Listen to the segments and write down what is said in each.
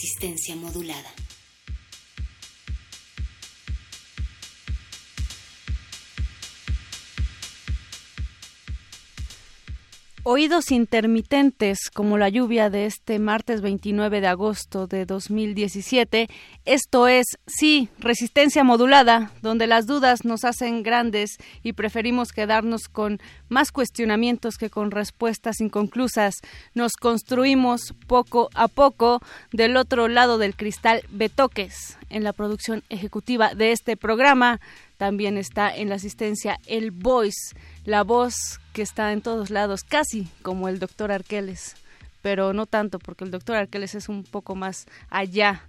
Resistencia modulada. Oídos intermitentes como la lluvia de este martes 29 de agosto de 2017. Esto es, sí, resistencia modulada, donde las dudas nos hacen grandes y preferimos quedarnos con más cuestionamientos que con respuestas inconclusas. Nos construimos poco a poco del otro lado del cristal Betoques en la producción ejecutiva de este programa. También está en la asistencia el Voice, la voz que está en todos lados, casi como el doctor Arqueles, pero no tanto porque el doctor Arqueles es un poco más allá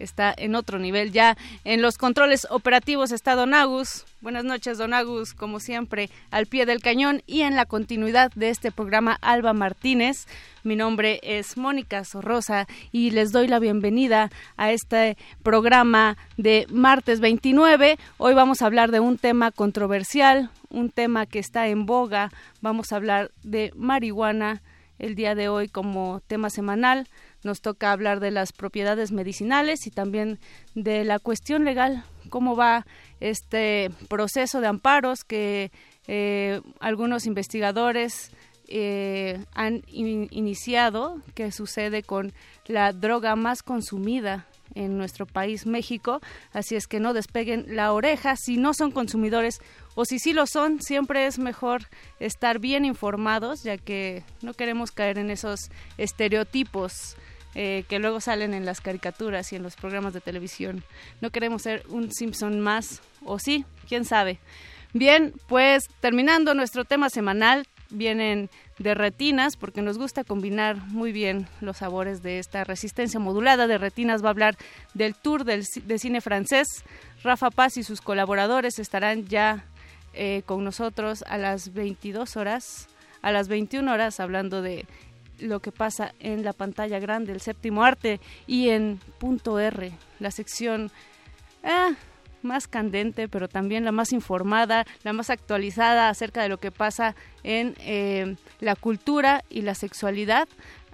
está en otro nivel. Ya en los controles operativos está Don Agus. Buenas noches, Don Agus, como siempre, al pie del cañón y en la continuidad de este programa Alba Martínez. Mi nombre es Mónica Sorrosa y les doy la bienvenida a este programa de martes 29. Hoy vamos a hablar de un tema controversial, un tema que está en boga. Vamos a hablar de marihuana el día de hoy como tema semanal nos toca hablar de las propiedades medicinales y también de la cuestión legal, cómo va este proceso de amparos que eh, algunos investigadores eh, han iniciado, que sucede con la droga más consumida en nuestro país, México. Así es que no despeguen la oreja si no son consumidores o si sí lo son, siempre es mejor estar bien informados, ya que no queremos caer en esos estereotipos eh, que luego salen en las caricaturas y en los programas de televisión. No queremos ser un Simpson más, o sí, quién sabe. Bien, pues terminando nuestro tema semanal, vienen de retinas, porque nos gusta combinar muy bien los sabores de esta resistencia modulada. De retinas va a hablar del tour del, de cine francés. Rafa Paz y sus colaboradores estarán ya eh, con nosotros a las 22 horas, a las 21 horas, hablando de lo que pasa en la pantalla grande, el séptimo arte, y en punto R, la sección ah, más candente, pero también la más informada, la más actualizada acerca de lo que pasa en eh, la cultura y la sexualidad.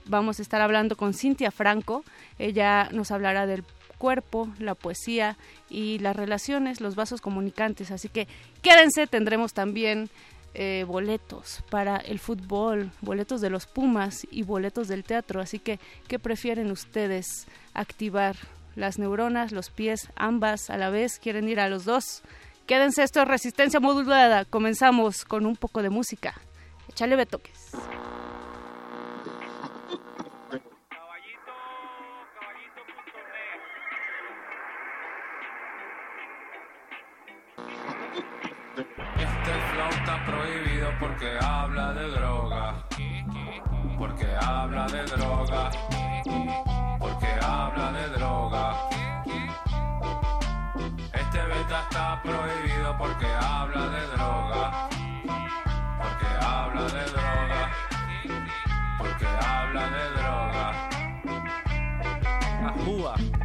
Vamos a estar hablando con Cintia Franco, ella nos hablará del cuerpo, la poesía y las relaciones, los vasos comunicantes. Así que quédense, tendremos también eh, boletos para el fútbol, boletos de los Pumas y boletos del teatro. Así que, ¿qué prefieren ustedes activar? Las neuronas, los pies, ambas a la vez, quieren ir a los dos. Quédense, esto es resistencia modulada. Comenzamos con un poco de música. Échale betoques. Porque habla de droga. Porque habla de droga. Porque habla de droga. Este beta está prohibido porque habla de droga. Porque habla de droga. Porque habla de droga. Ajúa.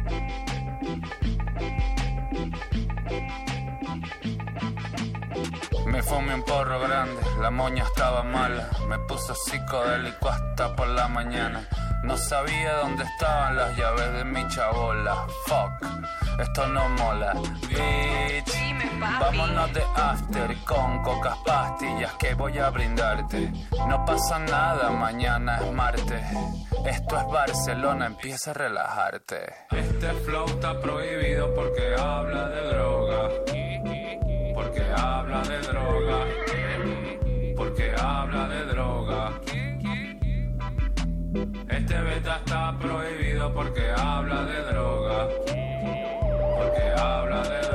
Me fumé un porro grande, la moña estaba mala. Me puse psicodélico hasta por la mañana. No sabía dónde estaban las llaves de mi chabola. Fuck, esto no mola. Bitch. Vámonos de after con cocas pastillas que voy a brindarte. No pasa nada, mañana es martes. Esto es Barcelona, empieza a relajarte. Este flow está prohibido porque habla de droga. Porque habla de droga. Porque habla de droga. Este beta está prohibido porque habla de droga. Porque habla de droga.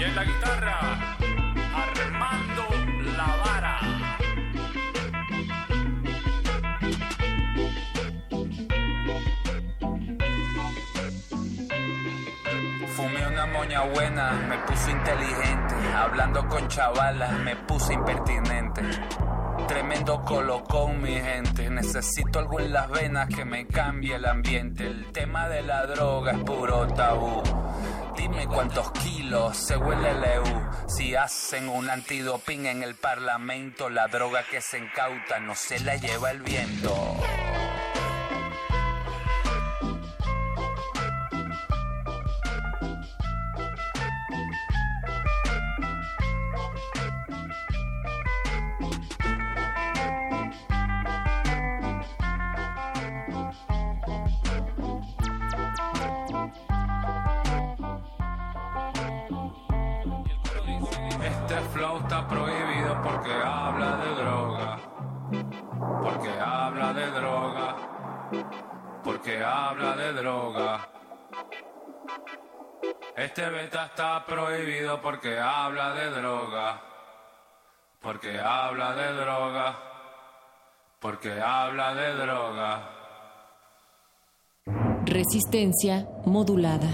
Y en la guitarra, Armando Lavara. Fumé una moña buena, me puso inteligente. Hablando con chavalas, me puse impertinente. Tremendo colocón, mi gente. Necesito algo en las venas que me cambie el ambiente. El tema de la droga es puro tabú. Dime cuántos kilos se huele el EU. Si hacen un antidoping en el parlamento, la droga que se incauta no se la lleva el viento. Está prohibido porque habla de droga. Porque habla de droga. Porque habla de droga. Resistencia modulada.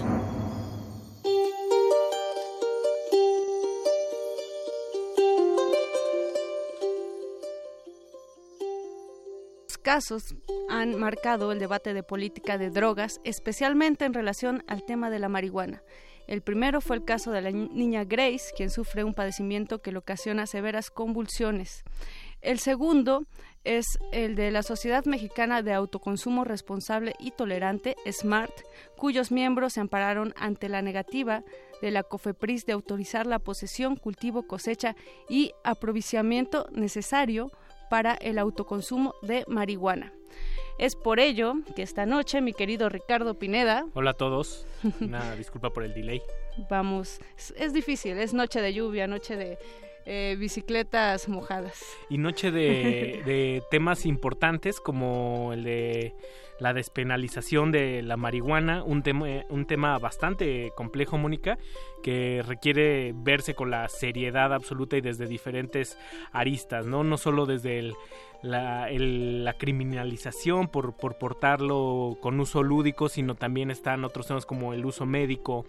casos han marcado el debate de política de drogas, especialmente en relación al tema de la marihuana. El primero fue el caso de la niña Grace, quien sufre un padecimiento que le ocasiona severas convulsiones. El segundo es el de la Sociedad Mexicana de Autoconsumo Responsable y Tolerante, SMART, cuyos miembros se ampararon ante la negativa de la COFEPRIS de autorizar la posesión, cultivo, cosecha y aprovisionamiento necesario para el autoconsumo de marihuana. Es por ello que esta noche, mi querido Ricardo Pineda. Hola a todos. Una disculpa por el delay. Vamos, es, es difícil, es noche de lluvia, noche de eh, bicicletas mojadas. Y noche de, de temas importantes como el de la despenalización de la marihuana, un tema, un tema bastante complejo, Mónica, que requiere verse con la seriedad absoluta y desde diferentes aristas, ¿no? No solo desde el, la, la, criminalización por, por portarlo con uso lúdico, sino también están otros temas como el uso médico,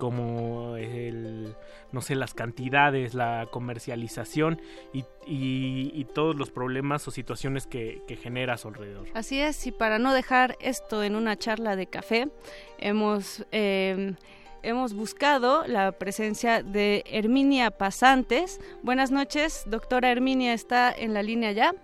como el, no sé, las cantidades, la comercialización y, y, y todos los problemas o situaciones que, genera a su alrededor. Así es, y para no dejar esto en una charla de café, hemos... Eh, hemos buscado la presencia de Herminia Pasantes. Buenas noches, doctora Herminia, ¿está en la línea ya?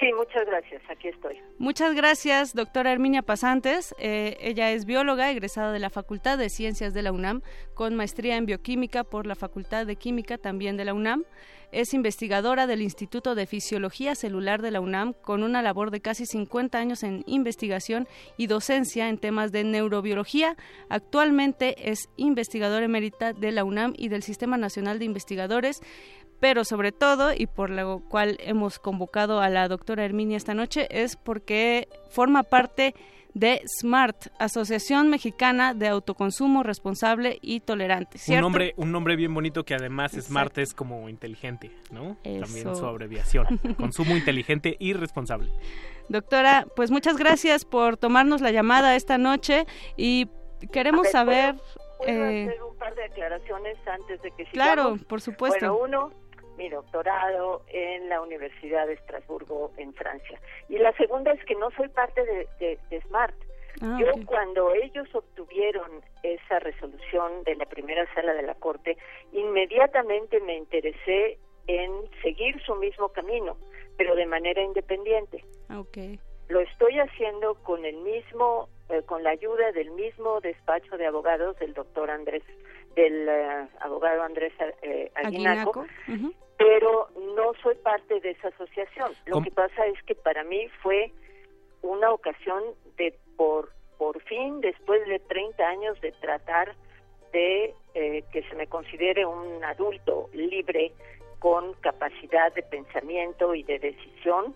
Sí, muchas gracias, aquí estoy. Muchas gracias, doctora Herminia Pasantes. Eh, ella es bióloga, egresada de la Facultad de Ciencias de la UNAM, con maestría en bioquímica por la Facultad de Química también de la UNAM. Es investigadora del Instituto de Fisiología Celular de la UNAM, con una labor de casi 50 años en investigación y docencia en temas de neurobiología. Actualmente es investigadora emérita de la UNAM y del Sistema Nacional de Investigadores pero sobre todo, y por lo cual hemos convocado a la doctora Herminia esta noche, es porque forma parte de SMART, Asociación Mexicana de Autoconsumo Responsable y Tolerante. ¿cierto? Un nombre, un nombre bien bonito que además Exacto. SMART es como inteligente, ¿no? Eso. También su abreviación. Consumo inteligente y responsable. Doctora, pues muchas gracias por tomarnos la llamada esta noche y queremos ver, saber... ¿puedo, ¿puedo eh, hacer un par de aclaraciones antes de que sigamos? Claro, por supuesto. Bueno, uno, mi doctorado en la Universidad de Estrasburgo, en Francia. Y la segunda es que no soy parte de, de, de SMART. Ah, Yo cuando ellos obtuvieron esa resolución de la primera sala de la Corte, inmediatamente me interesé en seguir su mismo camino, pero de manera independiente. Ah, okay. Lo estoy haciendo con el mismo, eh, con la ayuda del mismo despacho de abogados del doctor Andrés, del eh, abogado Andrés eh, Aguinaco, pero no soy parte de esa asociación. Lo que pasa es que para mí fue una ocasión de por por fin, después de 30 años de tratar de que se me considere un adulto libre con capacidad de pensamiento y de decisión,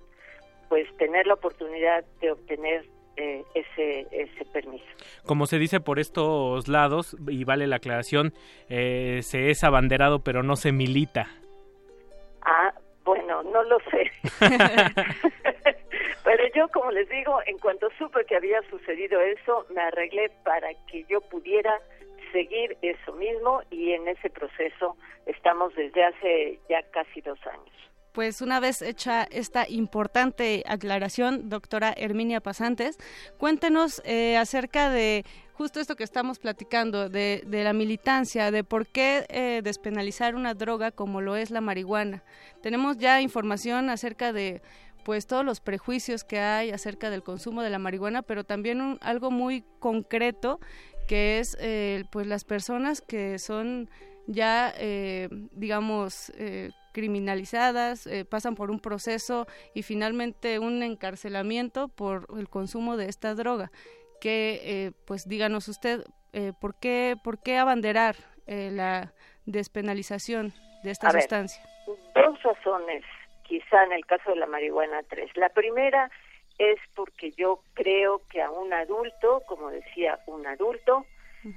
pues tener la oportunidad de obtener eh, ese, ese permiso. Como se dice por estos lados, y vale la aclaración, eh, se es abanderado pero no se milita. Ah, bueno, no lo sé. pero yo, como les digo, en cuanto supe que había sucedido eso, me arreglé para que yo pudiera seguir eso mismo y en ese proceso estamos desde hace ya casi dos años pues una vez hecha esta importante aclaración, doctora Herminia Pasantes, cuéntenos eh, acerca de justo esto que estamos platicando, de, la militancia, de por qué eh, despenalizar una droga como lo es la marihuana. Tenemos ya información acerca de pues todos los prejuicios que hay acerca del consumo de la marihuana, pero también algo muy concreto que es eh, pues las personas que son ya digamos criminalizadas, eh, pasan por un proceso y finalmente un encarcelamiento por el consumo de esta droga. Que, eh, pues díganos usted, eh, ¿por, qué, ¿por qué abanderar la despenalización de esta sustancia? dos razones, quizá en el caso de la marihuana tres. La primera es porque yo creo que a un adulto, como decía, un adulto,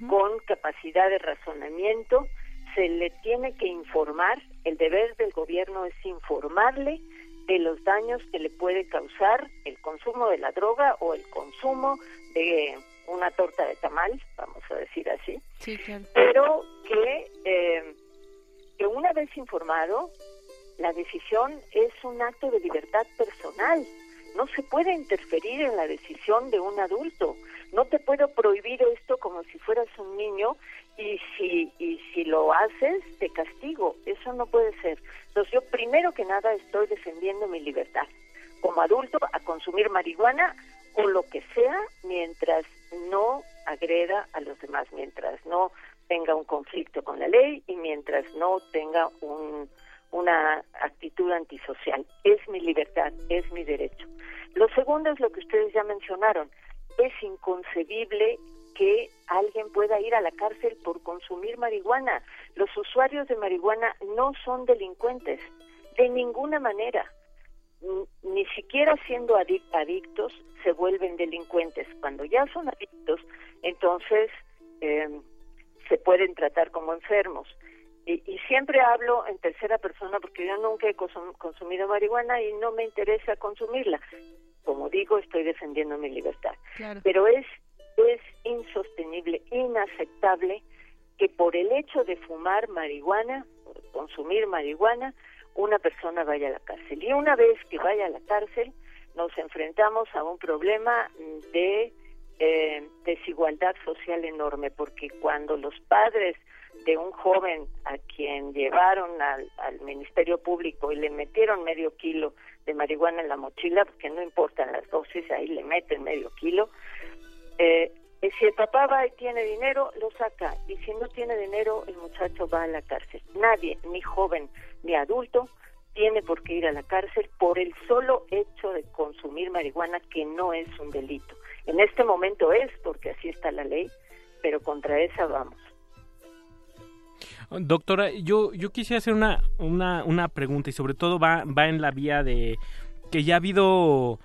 con capacidad de razonamiento, se le tiene que informar, el deber del gobierno es informarle de los daños que le puede causar el consumo de la droga o el consumo de una torta de tamal, vamos a decir así. Sí, claro. Pero que, eh, que una vez informado, la decisión es un acto de libertad personal. No se puede interferir en la decisión de un adulto. No te puedo prohibir esto como si fueras un niño y si y si lo haces te castigo. Eso no puede ser. Entonces yo primero que nada estoy defendiendo mi libertad. Como adulto a consumir marihuana o lo que sea mientras no agreda a los demás mientras no tenga un conflicto con la ley y mientras no tenga un, una actitud antisocial. Es mi libertad es mi derecho. Lo segundo es lo que ustedes ya mencionaron. Es inconcebible que alguien pueda ir a la cárcel por consumir marihuana. Los usuarios de marihuana no son delincuentes, de ninguna manera. Ni siquiera siendo adictos se vuelven delincuentes. Cuando ya son adictos, entonces em, se pueden tratar como enfermos. Y, y, siempre hablo en tercera persona porque yo nunca he consumido marihuana y no me interesa consumirla. Como digo, estoy defendiendo mi libertad. Pero es es insostenible, inaceptable que por el hecho de fumar marihuana, consumir marihuana, una persona vaya a la cárcel. Y una vez que vaya a la cárcel, nos enfrentamos a un problema de eh, desigualdad social enorme, porque cuando los padres de un joven a quien llevaron al, al, Ministerio Público y le metieron medio kilo de marihuana en la mochila, porque no importan las dosis, ahí le meten medio kilo, eh, si el papá va y tiene dinero, lo saca. Y si no tiene dinero, el muchacho va a la cárcel. Nadie, ni joven ni adulto, tiene por qué ir a la cárcel por el solo hecho de consumir marihuana, que no es un delito. En este momento es, porque así está la ley, pero contra esa vamos. Doctora, yo, yo quisiera hacer una, una, una pregunta y sobre todo va, va en la vía de que ya ha habido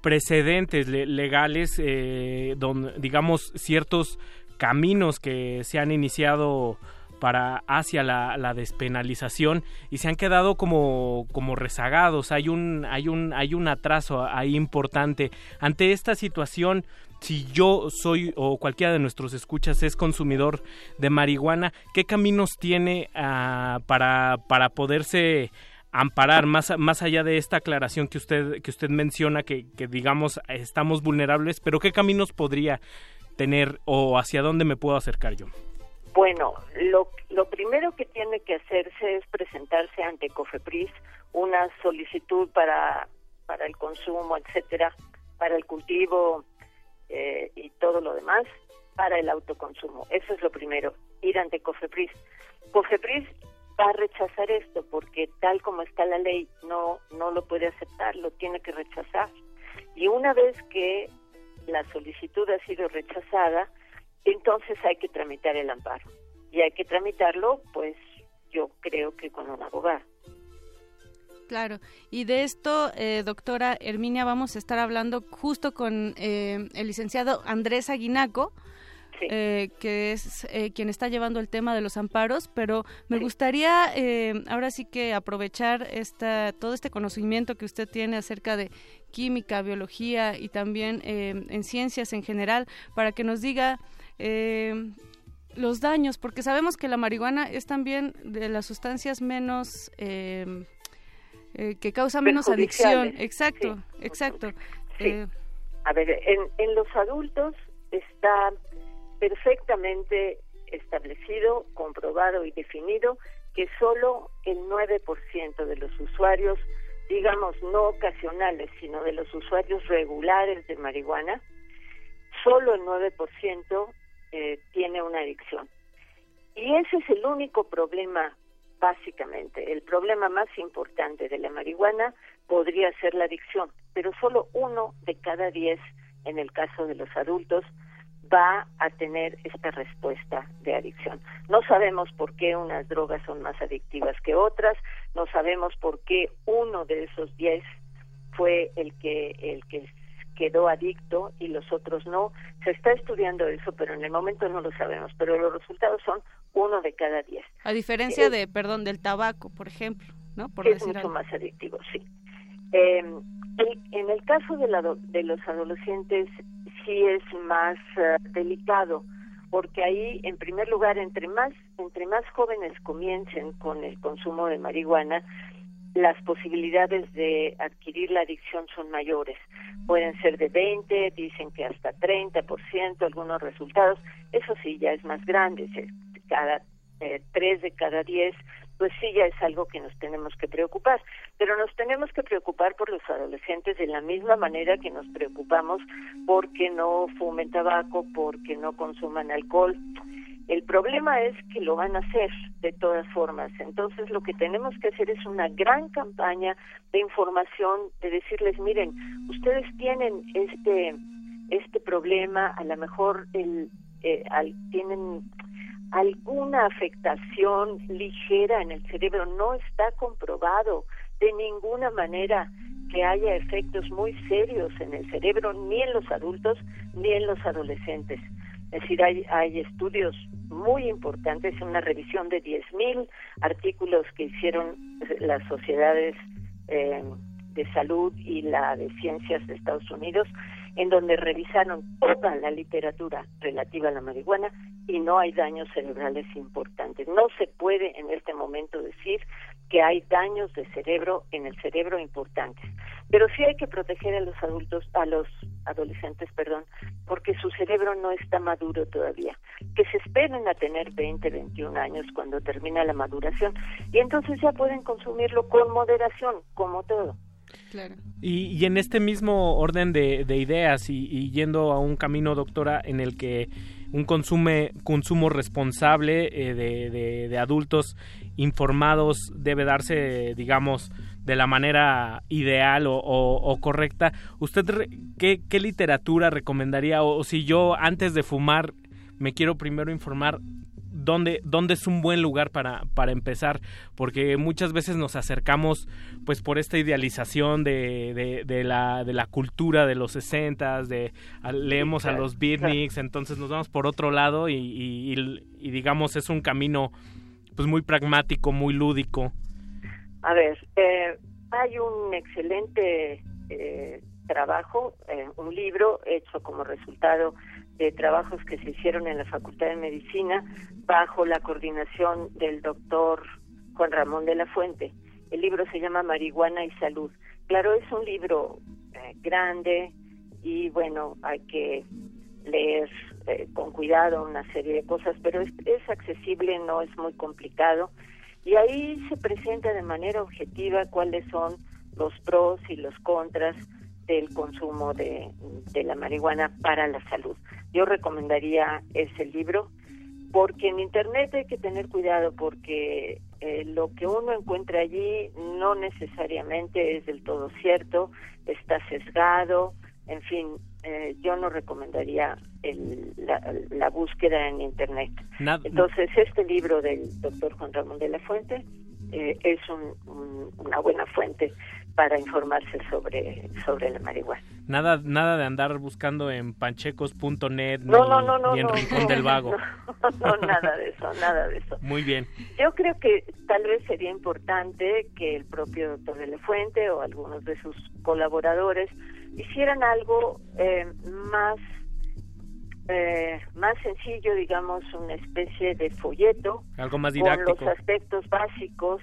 precedentes legales, eh, digamos, ciertos caminos que se han iniciado para hacia la, despenalización y se han quedado como, como rezagados. Hay un, hay un, hay un atraso ahí importante. Ante esta situación, si yo soy o cualquiera de nuestros escuchas es consumidor de marihuana, ¿qué caminos tiene ah, para, para poderse amparar más más allá de esta aclaración que usted que usted menciona que, que digamos estamos vulnerables pero qué caminos podría tener o hacia dónde me puedo acercar yo bueno lo, lo primero que tiene que hacerse es presentarse ante Cofepris una solicitud para para el consumo etcétera para el cultivo eh, y todo lo demás para el autoconsumo. Eso es lo primero ir ante Cofepris. Cofepris va a rechazar esto porque tal como está la ley no no lo puede aceptar, lo tiene que rechazar. Y una vez que la solicitud ha sido rechazada, entonces hay que tramitar el amparo. Y hay que tramitarlo, pues yo creo que con un abogado. Claro, y de esto, eh, doctora Herminia, vamos a estar hablando justo con eh, el licenciado Andrés Aguinaco, eh, que es eh, quien está llevando el tema de los amparos, pero me gustaría eh, ahora sí que aprovechar esta, todo este conocimiento que usted tiene acerca de química, biología y también en ciencias en general para que nos diga los daños, porque sabemos que la marihuana es también de las sustancias menos... que causa menos adicción. Exacto, exacto. A ver, en, en los adultos está perfectamente establecido, comprobado y definido que solo el 9% de los usuarios, digamos no ocasionales, sino de los usuarios regulares de marihuana, solo el 9% eh, tiene una adicción. Y ese es el único problema, básicamente. El problema más importante de la marihuana podría ser la adicción, pero solo uno de cada diez en el caso de los adultos va a tener esta respuesta de adicción. No sabemos por qué unas drogas son más adictivas que otras, no sabemos por qué uno de esos diez fue el que el que quedó adicto y los otros no. Se está estudiando eso, pero en el momento no lo sabemos. Pero los resultados son uno de cada diez. A diferencia de, perdón, del tabaco, por ejemplo, ¿no? Por es mucho más adictivo, sí. Eh, en el caso de, la, de los adolescentes sí es más eh, delicado porque ahí en primer lugar entre más entre más jóvenes comiencen con el consumo de marihuana las posibilidades de adquirir la adicción son mayores. Pueden ser de 20, dicen que hasta 30%, algunos resultados. Eso sí, ya es más grande. Cada eh, tres de cada diez pues sí ya es algo que nos tenemos que preocupar. Pero nos tenemos que preocupar por los adolescentes de la misma manera que nos preocupamos porque no fumen tabaco, porque no consuman alcohol. El problema es que lo van a hacer de todas formas. Entonces lo que tenemos que hacer es una gran campaña de información, de decirles, miren, ustedes tienen este este problema, a lo mejor el, eh, tienen alguna afectación ligera en el cerebro, no está comprobado de ninguna manera que haya efectos muy serios en el cerebro, ni en los adultos ni en los adolescentes. Es decir, hay, hay estudios muy importantes, una revisión de 10.000 artículos que hicieron las sociedades eh, de salud y la de ciencias de Estados Unidos, en donde revisaron toda la literatura relativa a la marihuana y no hay daños cerebrales importantes. No se puede en este momento decir que hay daños de cerebro en el cerebro importantes, pero sí hay que proteger a los adultos, a los adolescentes, perdón, porque su cerebro no está maduro todavía. Que se esperen a tener 20, 21 años cuando termina la maduración y entonces ya pueden consumirlo con moderación, como todo. Y, en este mismo orden de, ideas y, yendo a un camino, doctora, en el que un consume, consumo responsable eh, de, adultos informados debe darse, digamos, de la manera ideal o, correcta. ¿Usted qué, qué, literatura recomendaría? O, si yo antes de fumar me quiero primero informar, dónde, dónde es un buen lugar para, para empezar, porque muchas veces nos acercamos pues por esta idealización de, de, la, de la cultura de los sesentas, de leemos a los beatniks, entonces nos vamos por otro lado y, y, digamos es un camino pues muy pragmático, muy lúdico. A ver, eh, hay un excelente eh, trabajo, eh, un libro hecho como resultado de trabajos que se hicieron en la Facultad de Medicina bajo la coordinación del doctor Juan Ramón de la Fuente. El libro se llama Marihuana y Salud. Claro, es un libro eh, grande y bueno, hay que leer eh, con cuidado una serie de cosas, pero es, es accesible, no es muy complicado. Y ahí se presenta de manera objetiva cuáles son los pros y los contras del consumo de la marihuana para la salud. Yo recomendaría ese libro porque en Internet hay que tener cuidado porque eh, lo que uno encuentra allí no necesariamente es del todo cierto, está sesgado, en fin, eh, yo no recomendaría el, la, búsqueda en Internet. Entonces, este libro del doctor Juan Ramón de la Fuente eh, es una buena fuente para informarse sobre, sobre la marihuana. Nada, nada de andar buscando en panchecos.net ni, en Rincón del Vago. No, nada de eso, nada de eso. Muy bien. Yo creo que tal vez sería importante que el propio doctor de la Fuente o algunos de sus colaboradores hicieran algo eh, más eh, más sencillo, digamos, una especie de folleto algo más didáctico. con los aspectos básicos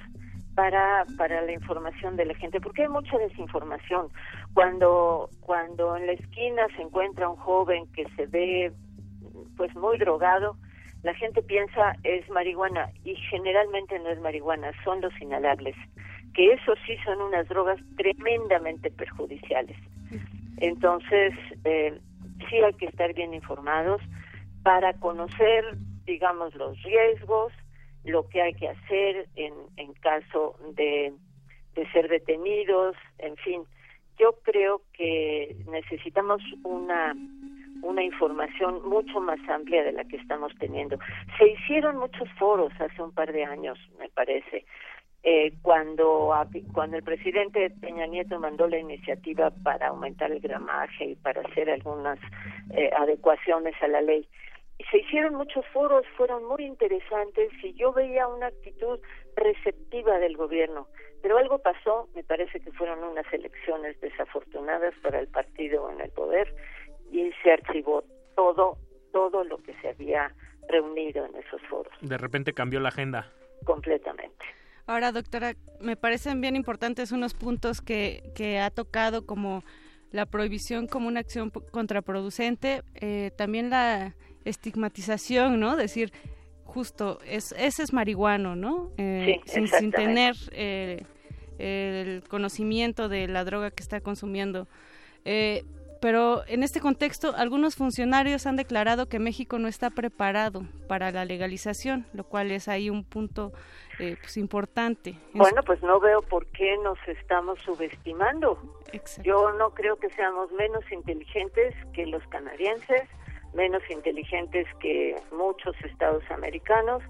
para, para la información de la gente, porque hay mucha desinformación. Cuando, cuando en la esquina se encuentra un joven que se ve pues muy drogado, la gente piensa es marihuana y generalmente no es marihuana, son los inhalables, que eso sí son unas drogas tremendamente perjudiciales. Entonces, eh, sí hay que estar bien informados para conocer, digamos, los riesgos, lo que hay que hacer en, en caso de, ser detenidos, en fin. Yo creo que necesitamos una una información mucho más amplia de la que estamos teniendo. Se hicieron muchos foros hace un par de años, me parece, eh, cuando, cuando el presidente Peña Nieto mandó la iniciativa para aumentar el gramaje y para hacer algunas eh, adecuaciones a la ley se hicieron muchos foros, fueron muy interesantes y yo veía una actitud receptiva del gobierno. Pero algo pasó, me parece que fueron unas elecciones desafortunadas para el partido en el poder y se archivó todo, todo lo que se había reunido en esos foros. De repente cambió la agenda. Completamente. Ahora, doctora, me parecen bien importantes unos puntos que, que ha tocado como la prohibición como una acción contraproducente, eh, también la estigmatización, ¿no? Decir, justo, es, ese es marihuano, ¿no? Eh, sin, sin, tener eh, el conocimiento de la droga que está consumiendo. Eh, pero en este contexto, algunos funcionarios han declarado que México no está preparado para la legalización, lo cual es ahí un punto pues importante. Bueno, pues no veo por qué nos estamos subestimando. Yo no creo que seamos menos inteligentes que los canadienses, menos inteligentes que muchos estados americanos,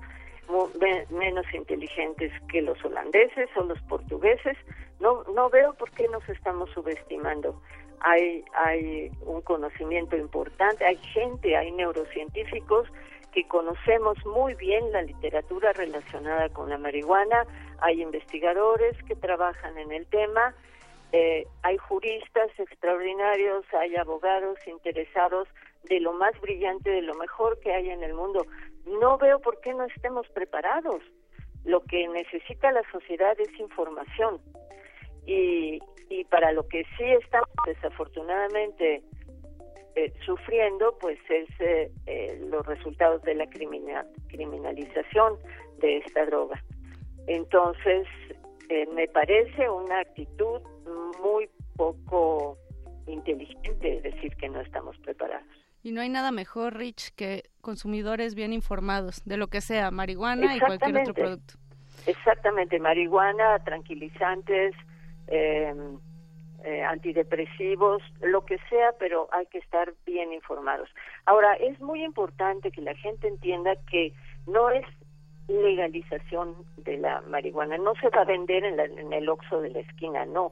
menos inteligentes que los holandeses o los portugueses. No, no veo por qué nos estamos subestimando. Hay, hay un conocimiento importante, hay gente, hay neurocientíficos que conocemos muy bien la literatura relacionada con la marihuana, hay investigadores que trabajan en el tema, eh, hay juristas extraordinarios, hay abogados interesados de lo más brillante, de lo mejor que hay en el mundo. No veo por qué no estemos preparados. Lo que necesita la sociedad es información. Y, y para lo que sí estamos desafortunadamente eh, sufriendo, pues es eh, eh, los resultados de la criminalización de esta droga. Entonces, me parece una actitud muy poco inteligente decir que no estamos preparados. Y no hay nada mejor, Rich, que consumidores bien informados de lo que sea, marihuana y cualquier otro producto. Exactamente, marihuana, tranquilizantes, eh, eh, antidepresivos, lo que sea, pero hay que estar bien informados. Ahora, es muy importante que la gente entienda que no es legalización de la marihuana, no se va a vender en, en el oxo de la esquina, no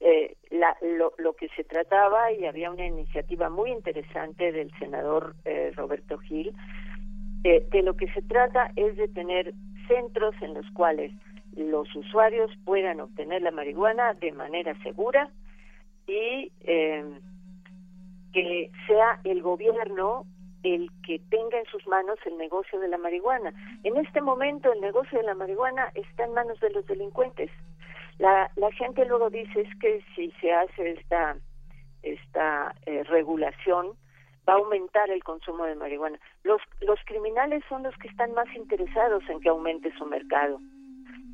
eh, la, lo, que se trataba, y había una iniciativa muy interesante del senador eh, Roberto Gil, eh, de lo que se trata es de tener centros en los cuales los usuarios puedan obtener la marihuana de manera segura y eh, que sea el gobierno el que tenga en sus manos el negocio de la marihuana. En este momento el negocio de la marihuana está en manos de los delincuentes La, la gente luego dice es que si se hace esta, esta eh, regulación, va a aumentar el consumo de marihuana. Los, los criminales son los que están más interesados en que aumente su mercado.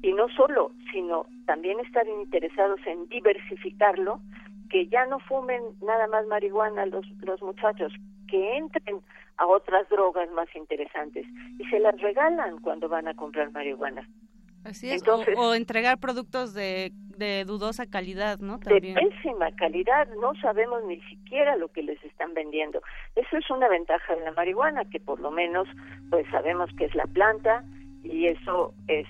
Y no solo, sino también están interesados en diversificarlo, que ya no fumen nada más marihuana los, los muchachos, que entren a otras drogas más interesantes y se las regalan cuando van a comprar marihuana. Así es, o, entregar productos de, de dudosa calidad, ¿no? De pésima calidad, no sabemos ni siquiera lo que les están vendiendo. Eso es una ventaja de la marihuana, que por lo menos pues sabemos que es la planta y eso es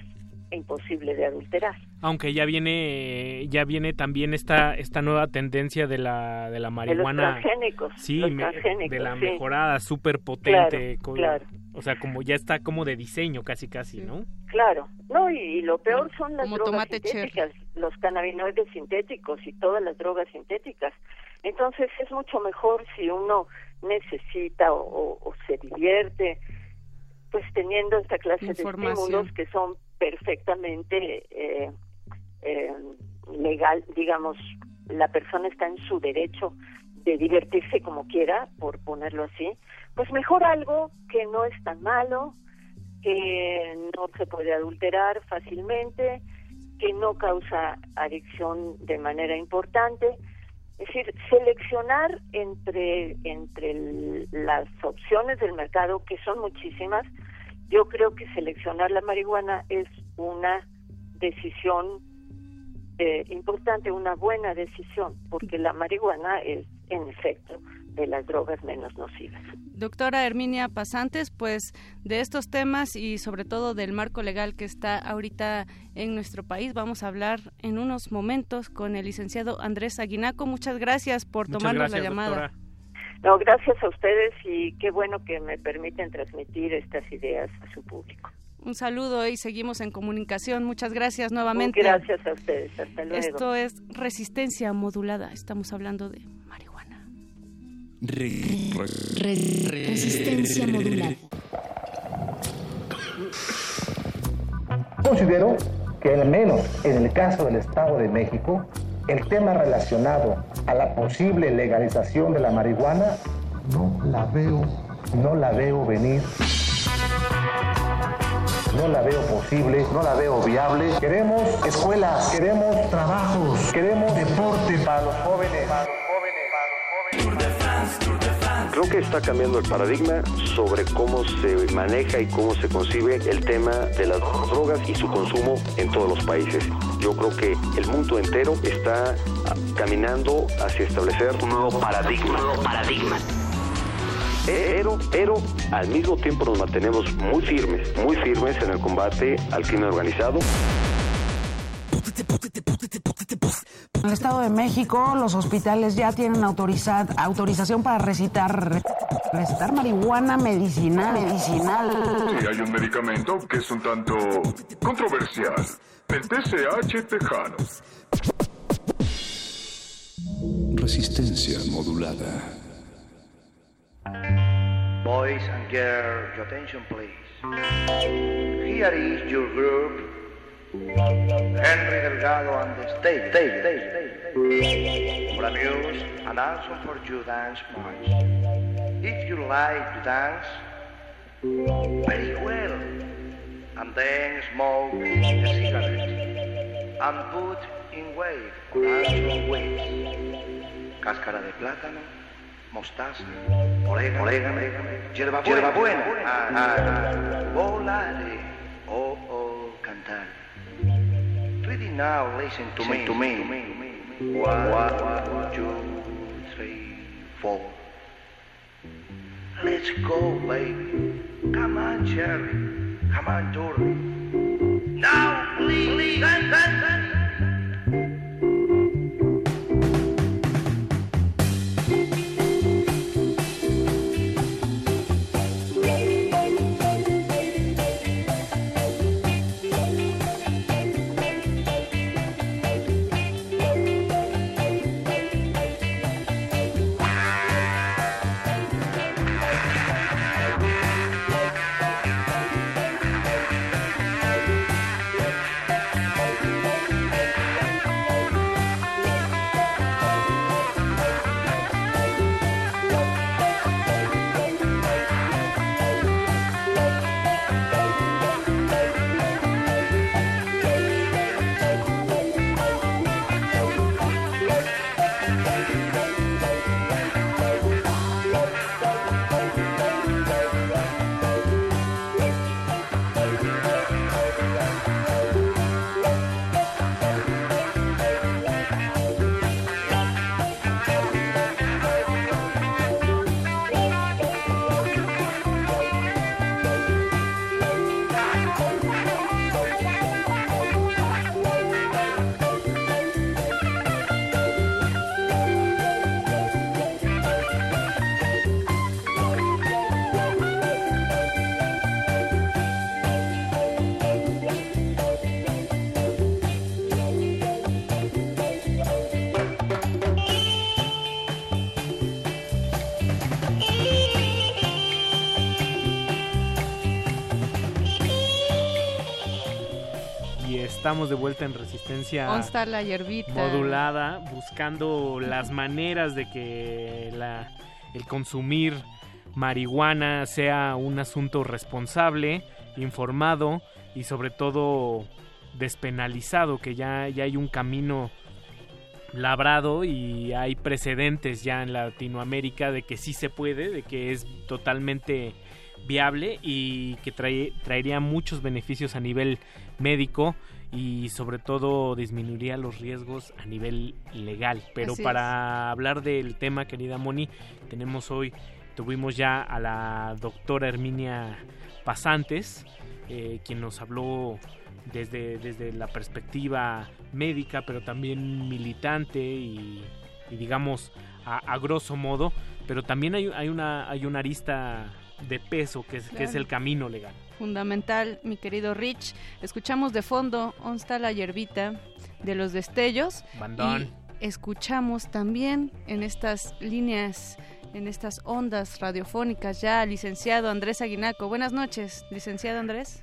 imposible de adulterar. Aunque ya viene ya viene también esta esta nueva tendencia de la de la marihuana. De sí, de la mejorada súper potente. Claro, O sea, como ya está como de diseño casi casi, ¿no? Claro. No, y, lo peor son las drogas sintéticas, los cannabinoides sintéticos y todas las drogas sintéticas. Entonces es mucho mejor si uno necesita o, se divierte pues teniendo esta clase de estímulos que son perfectamente eh, eh, legal, digamos, la persona está en su derecho de divertirse como quiera, por ponerlo así, pues mejor algo que no es tan malo, que no se puede adulterar fácilmente, que no causa adicción de manera importante. Es decir, seleccionar entre, entre las opciones del mercado, que son muchísimas, yo creo que seleccionar la marihuana es una decisión eh, importante, una buena decisión, porque la marihuana es, en efecto, de las drogas menos nocivas. Doctora Herminia Pasantes, pues de estos temas y sobre todo del marco legal que está ahorita en nuestro país, vamos a hablar en unos momentos con el licenciado Andrés Aguinaco. Muchas gracias por tomarnos la llamada. No, gracias a ustedes y qué bueno que me permiten transmitir estas ideas a su público. Un saludo y seguimos en comunicación. Muchas gracias nuevamente. Gracias a ustedes. Hasta luego. Esto es resistencia modulada. Estamos hablando de. Resistencia modulada. Considero que al menos en el caso del Estado de México, el tema relacionado a la posible legalización de la marihuana no la veo, no la veo venir. No la veo posible, no la veo viable. Queremos escuelas, queremos trabajos, queremos deporte para los jóvenes. Creo que está cambiando el paradigma sobre cómo se maneja y cómo se concibe el tema de las drogas y su consumo en todos los países. Yo creo que el mundo entero está caminando hacia establecer un nuevo paradigma. paradigma. Pero, pero al mismo tiempo nos mantenemos muy firmes, muy firmes en el combate al crimen organizado. En el Estado de México, los hospitales ya tienen autorización para recitar, recitar marihuana medicinal. Medicinal. Sí, hay un medicamento que es un tanto controversial. El TCH tejano. Resistencia modulada. Boys and girls, your attention please. Here is your group. Henry Delgado and the stage, stage, stage. For amuse and also for you dance march. If you like to dance, very well. And then smoke a cigarette and put in wave natural waves. Cáscara de plátano, mostaza, orégano, orégano hierba buena, hierba buena. Ah, ah, ah. Volare, oh, oh, cantar. Now, listen to me. To me. One, one, two, three, four. Let's go, baby. Come on, Cherry. Come on, Dory. Now, please, please, dance, dance, dance. Estamos de vuelta en resistencia modulada, buscando las maneras de que la, el consumir marihuana sea un asunto responsable, informado y sobre todo despenalizado, que ya, ya hay un camino labrado y hay precedentes ya en Latinoamérica de que sí se puede, de que es totalmente viable y que trae- traería muchos beneficios a nivel médico y sobre todo disminuiría los riesgos a nivel legal. Pero Así para hablar del tema, querida Moni, tenemos hoy, tuvimos ya a la doctora Herminia Pasantes, eh, quien nos habló desde, desde la perspectiva médica, pero también militante y, y digamos a, a grosso modo, pero también hay, hay, una, hay una arista de peso que es, que es el camino legal. Fundamental, mi querido Rich. Escuchamos de fondo ¿Dónde está la hierbita? de los destellos. Bandón. Y escuchamos también en estas líneas, en estas ondas radiofónicas ya al licenciado Andrés Aguinaco. Buenas noches, licenciado Andrés.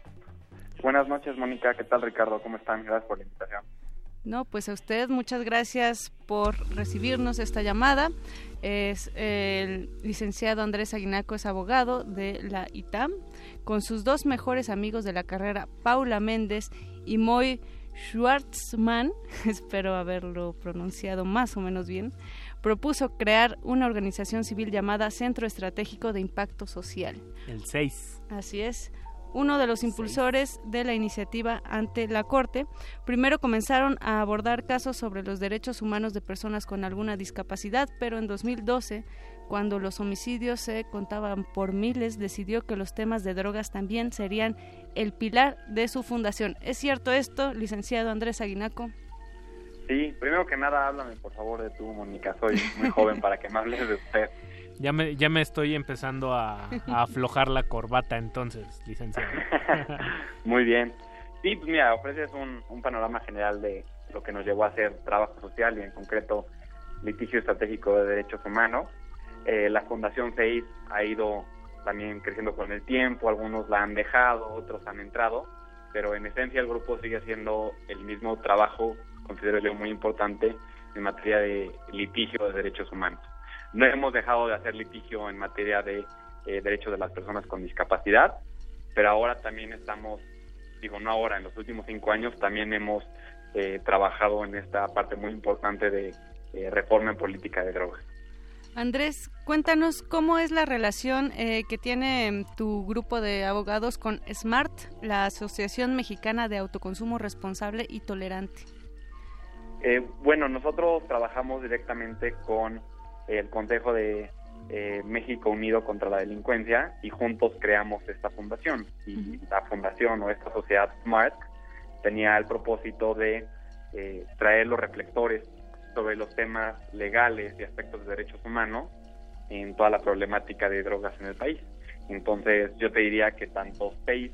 Buenas noches, Mónica. ¿Qué tal, Ricardo? ¿Cómo están? Gracias por la invitación. No, pues a usted muchas gracias por recibirnos esta llamada. Es el licenciado Andrés Aguinaco, es abogado de la ITAM, con sus dos mejores amigos de la carrera, Paula Méndez y Moy Schwartzman, espero haberlo pronunciado más o menos bien, propuso crear una organización civil llamada Centro Estratégico de Impacto Social. El 6. Así es. Uno de los impulsores de la iniciativa ante la Corte, primero comenzaron a abordar casos sobre los derechos humanos de personas con alguna discapacidad, pero en 2012, cuando los homicidios se contaban por miles, decidió que los temas de drogas también serían el pilar de su fundación. ¿Es cierto esto, licenciado Andrés Aguinaco? Sí, primero que nada, háblame por favor de tú, Mónica. Soy muy joven para que me hables de usted. Ya me, ya me estoy empezando a, a aflojar la corbata entonces, licenciado. Muy bien. Sí, pues mira, ofreces un, un panorama general de lo que nos llevó a hacer trabajo social y en concreto litigio estratégico de derechos humanos. Eh, la Fundación FEIS ha ido también creciendo con el tiempo, algunos la han dejado, otros han entrado, pero en esencia el grupo sigue haciendo el mismo trabajo, considero muy importante, en materia de litigio de derechos humanos. No hemos dejado de hacer litigio en materia de eh, derechos de las personas con discapacidad, pero ahora también estamos, digo no ahora, en los últimos cinco años también hemos eh, trabajado en esta parte muy importante de eh, reforma en política de drogas. Andrés, cuéntanos cómo es la relación eh, que tiene mm, tu grupo de abogados con SMART, la Asociación Mexicana de Autoconsumo Responsable y Tolerante. Eh, bueno, nosotros trabajamos directamente con el Consejo de eh, México Unido contra la Delincuencia y juntos creamos esta fundación. Y la fundación o esta sociedad SMART tenía el propósito de eh, traer los reflectores sobre los temas legales y aspectos de derechos humanos en toda la problemática de drogas en el país. Entonces, yo te diría que tanto SPACE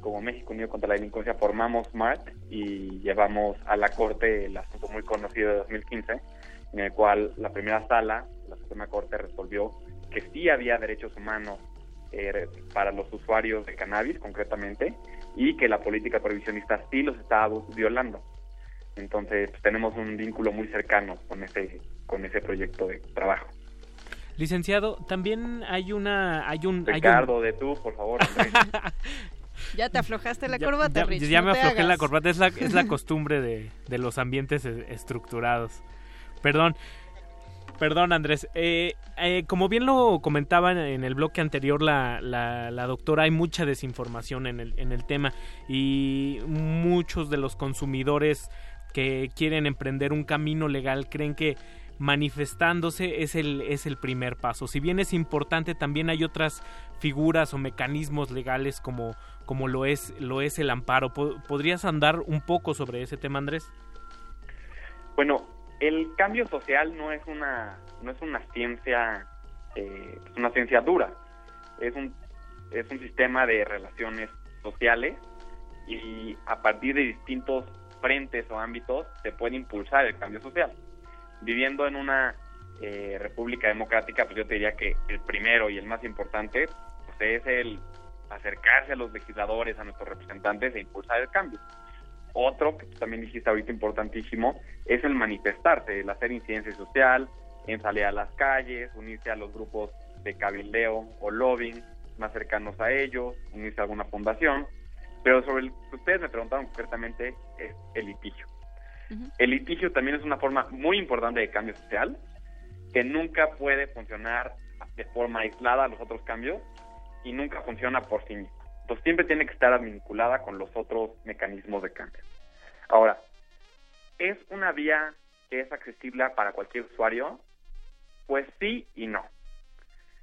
como México Unido contra la Delincuencia formamos SMART y llevamos a la Corte el asunto muy conocido de 2015, en el cual la primera sala, la Suprema Corte, resolvió que sí había derechos humanos eh, para los usuarios de cannabis, concretamente, y que la política prohibicionista sí los estaba violando. Entonces, pues, tenemos un vínculo muy cercano con ese, con ese proyecto de trabajo. Licenciado, también hay una, hay un, hay un- Ricardo, de tú, por favor. Ya te aflojaste la corbata, ya, Rich. ya no me aflojé la corbata, es la, es la costumbre de, de los ambientes e- estructurados. Perdón. Perdón, Andrés. Eh, eh, como bien lo comentaba en el bloque anterior la, la, doctora, hay mucha desinformación en el, en el tema y muchos de los consumidores que quieren emprender un camino legal creen que manifestándose es el, es el primer paso. Si bien es importante, también hay otras figuras o mecanismos legales como, como lo, es, lo es el amparo. ¿Podrías andar un poco sobre ese tema, Andrés? Bueno, el cambio social no es una, no es una ciencia, eh, una ciencia dura. Es un, es un sistema de relaciones sociales y a partir de distintos frentes o ámbitos se puede impulsar el cambio social viviendo en una eh, república democrática, pues yo te diría que el primero y el más importante pues es el acercarse a los legisladores, a nuestros representantes e impulsar el cambio. Otro, que tú también dijiste ahorita importantísimo, es el manifestarse, el hacer incidencia social, en salir a las calles, unirse a los grupos de cabildeo o lobbying más cercanos a ellos, unirse a alguna fundación. Pero sobre el que ustedes me preguntaron concretamente es el litigio. El litigio también es una forma muy importante de cambio social que nunca puede funcionar de forma aislada a los otros cambios y nunca funciona por sí mismo. Entonces siempre tiene que estar vinculada con los otros mecanismos de cambio. Ahora, ¿es una vía que es accesible para cualquier usuario? Pues sí y no.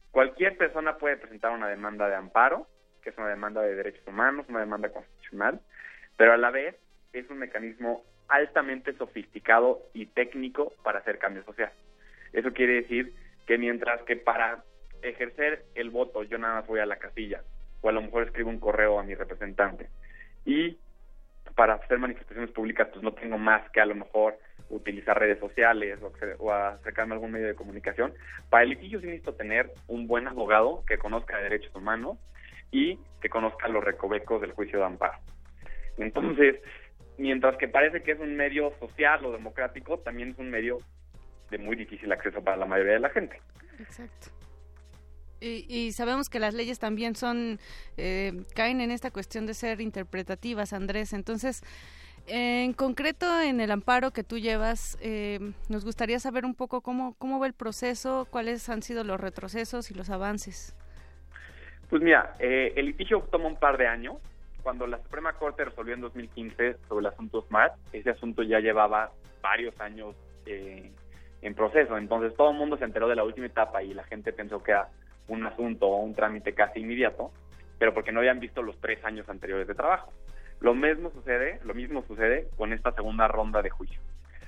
Cualquier persona puede presentar una demanda de amparo, que es una demanda de derechos humanos, una demanda constitucional, pero a la vez es un mecanismo altamente sofisticado y técnico para hacer cambio social. Eso quiere decir que mientras que para ejercer el voto yo nada más voy a la casilla o a lo mejor escribo un correo a mi representante y para hacer manifestaciones públicas pues no tengo más que a lo mejor utilizar redes sociales o, acercarme a algún medio de comunicación. Para el litigio sí necesito tener un buen abogado que conozca de derechos humanos y que conozca los recovecos del juicio de amparo. Entonces, mientras que parece que es un medio social o democrático, también es un medio de muy difícil acceso para la mayoría de la gente. Exacto. Y, sabemos que las leyes también son eh, caen en esta cuestión de ser interpretativas, Andrés. Entonces, en concreto, en el amparo que tú llevas, eh, nos gustaría saber un poco cómo, cómo va el proceso, cuáles han sido los retrocesos y los avances. Pues mira, eh, el litigio toma un par de años cuando la Suprema Corte resolvió en 2015 sobre el asunto SMART, ese asunto ya llevaba varios años eh, en proceso. Entonces todo el mundo se enteró de la última etapa y la gente pensó que era un asunto o un trámite casi inmediato, pero porque no habían visto los tres años anteriores de trabajo. Lo mismo sucede, lo mismo sucede con esta segunda ronda de juicio.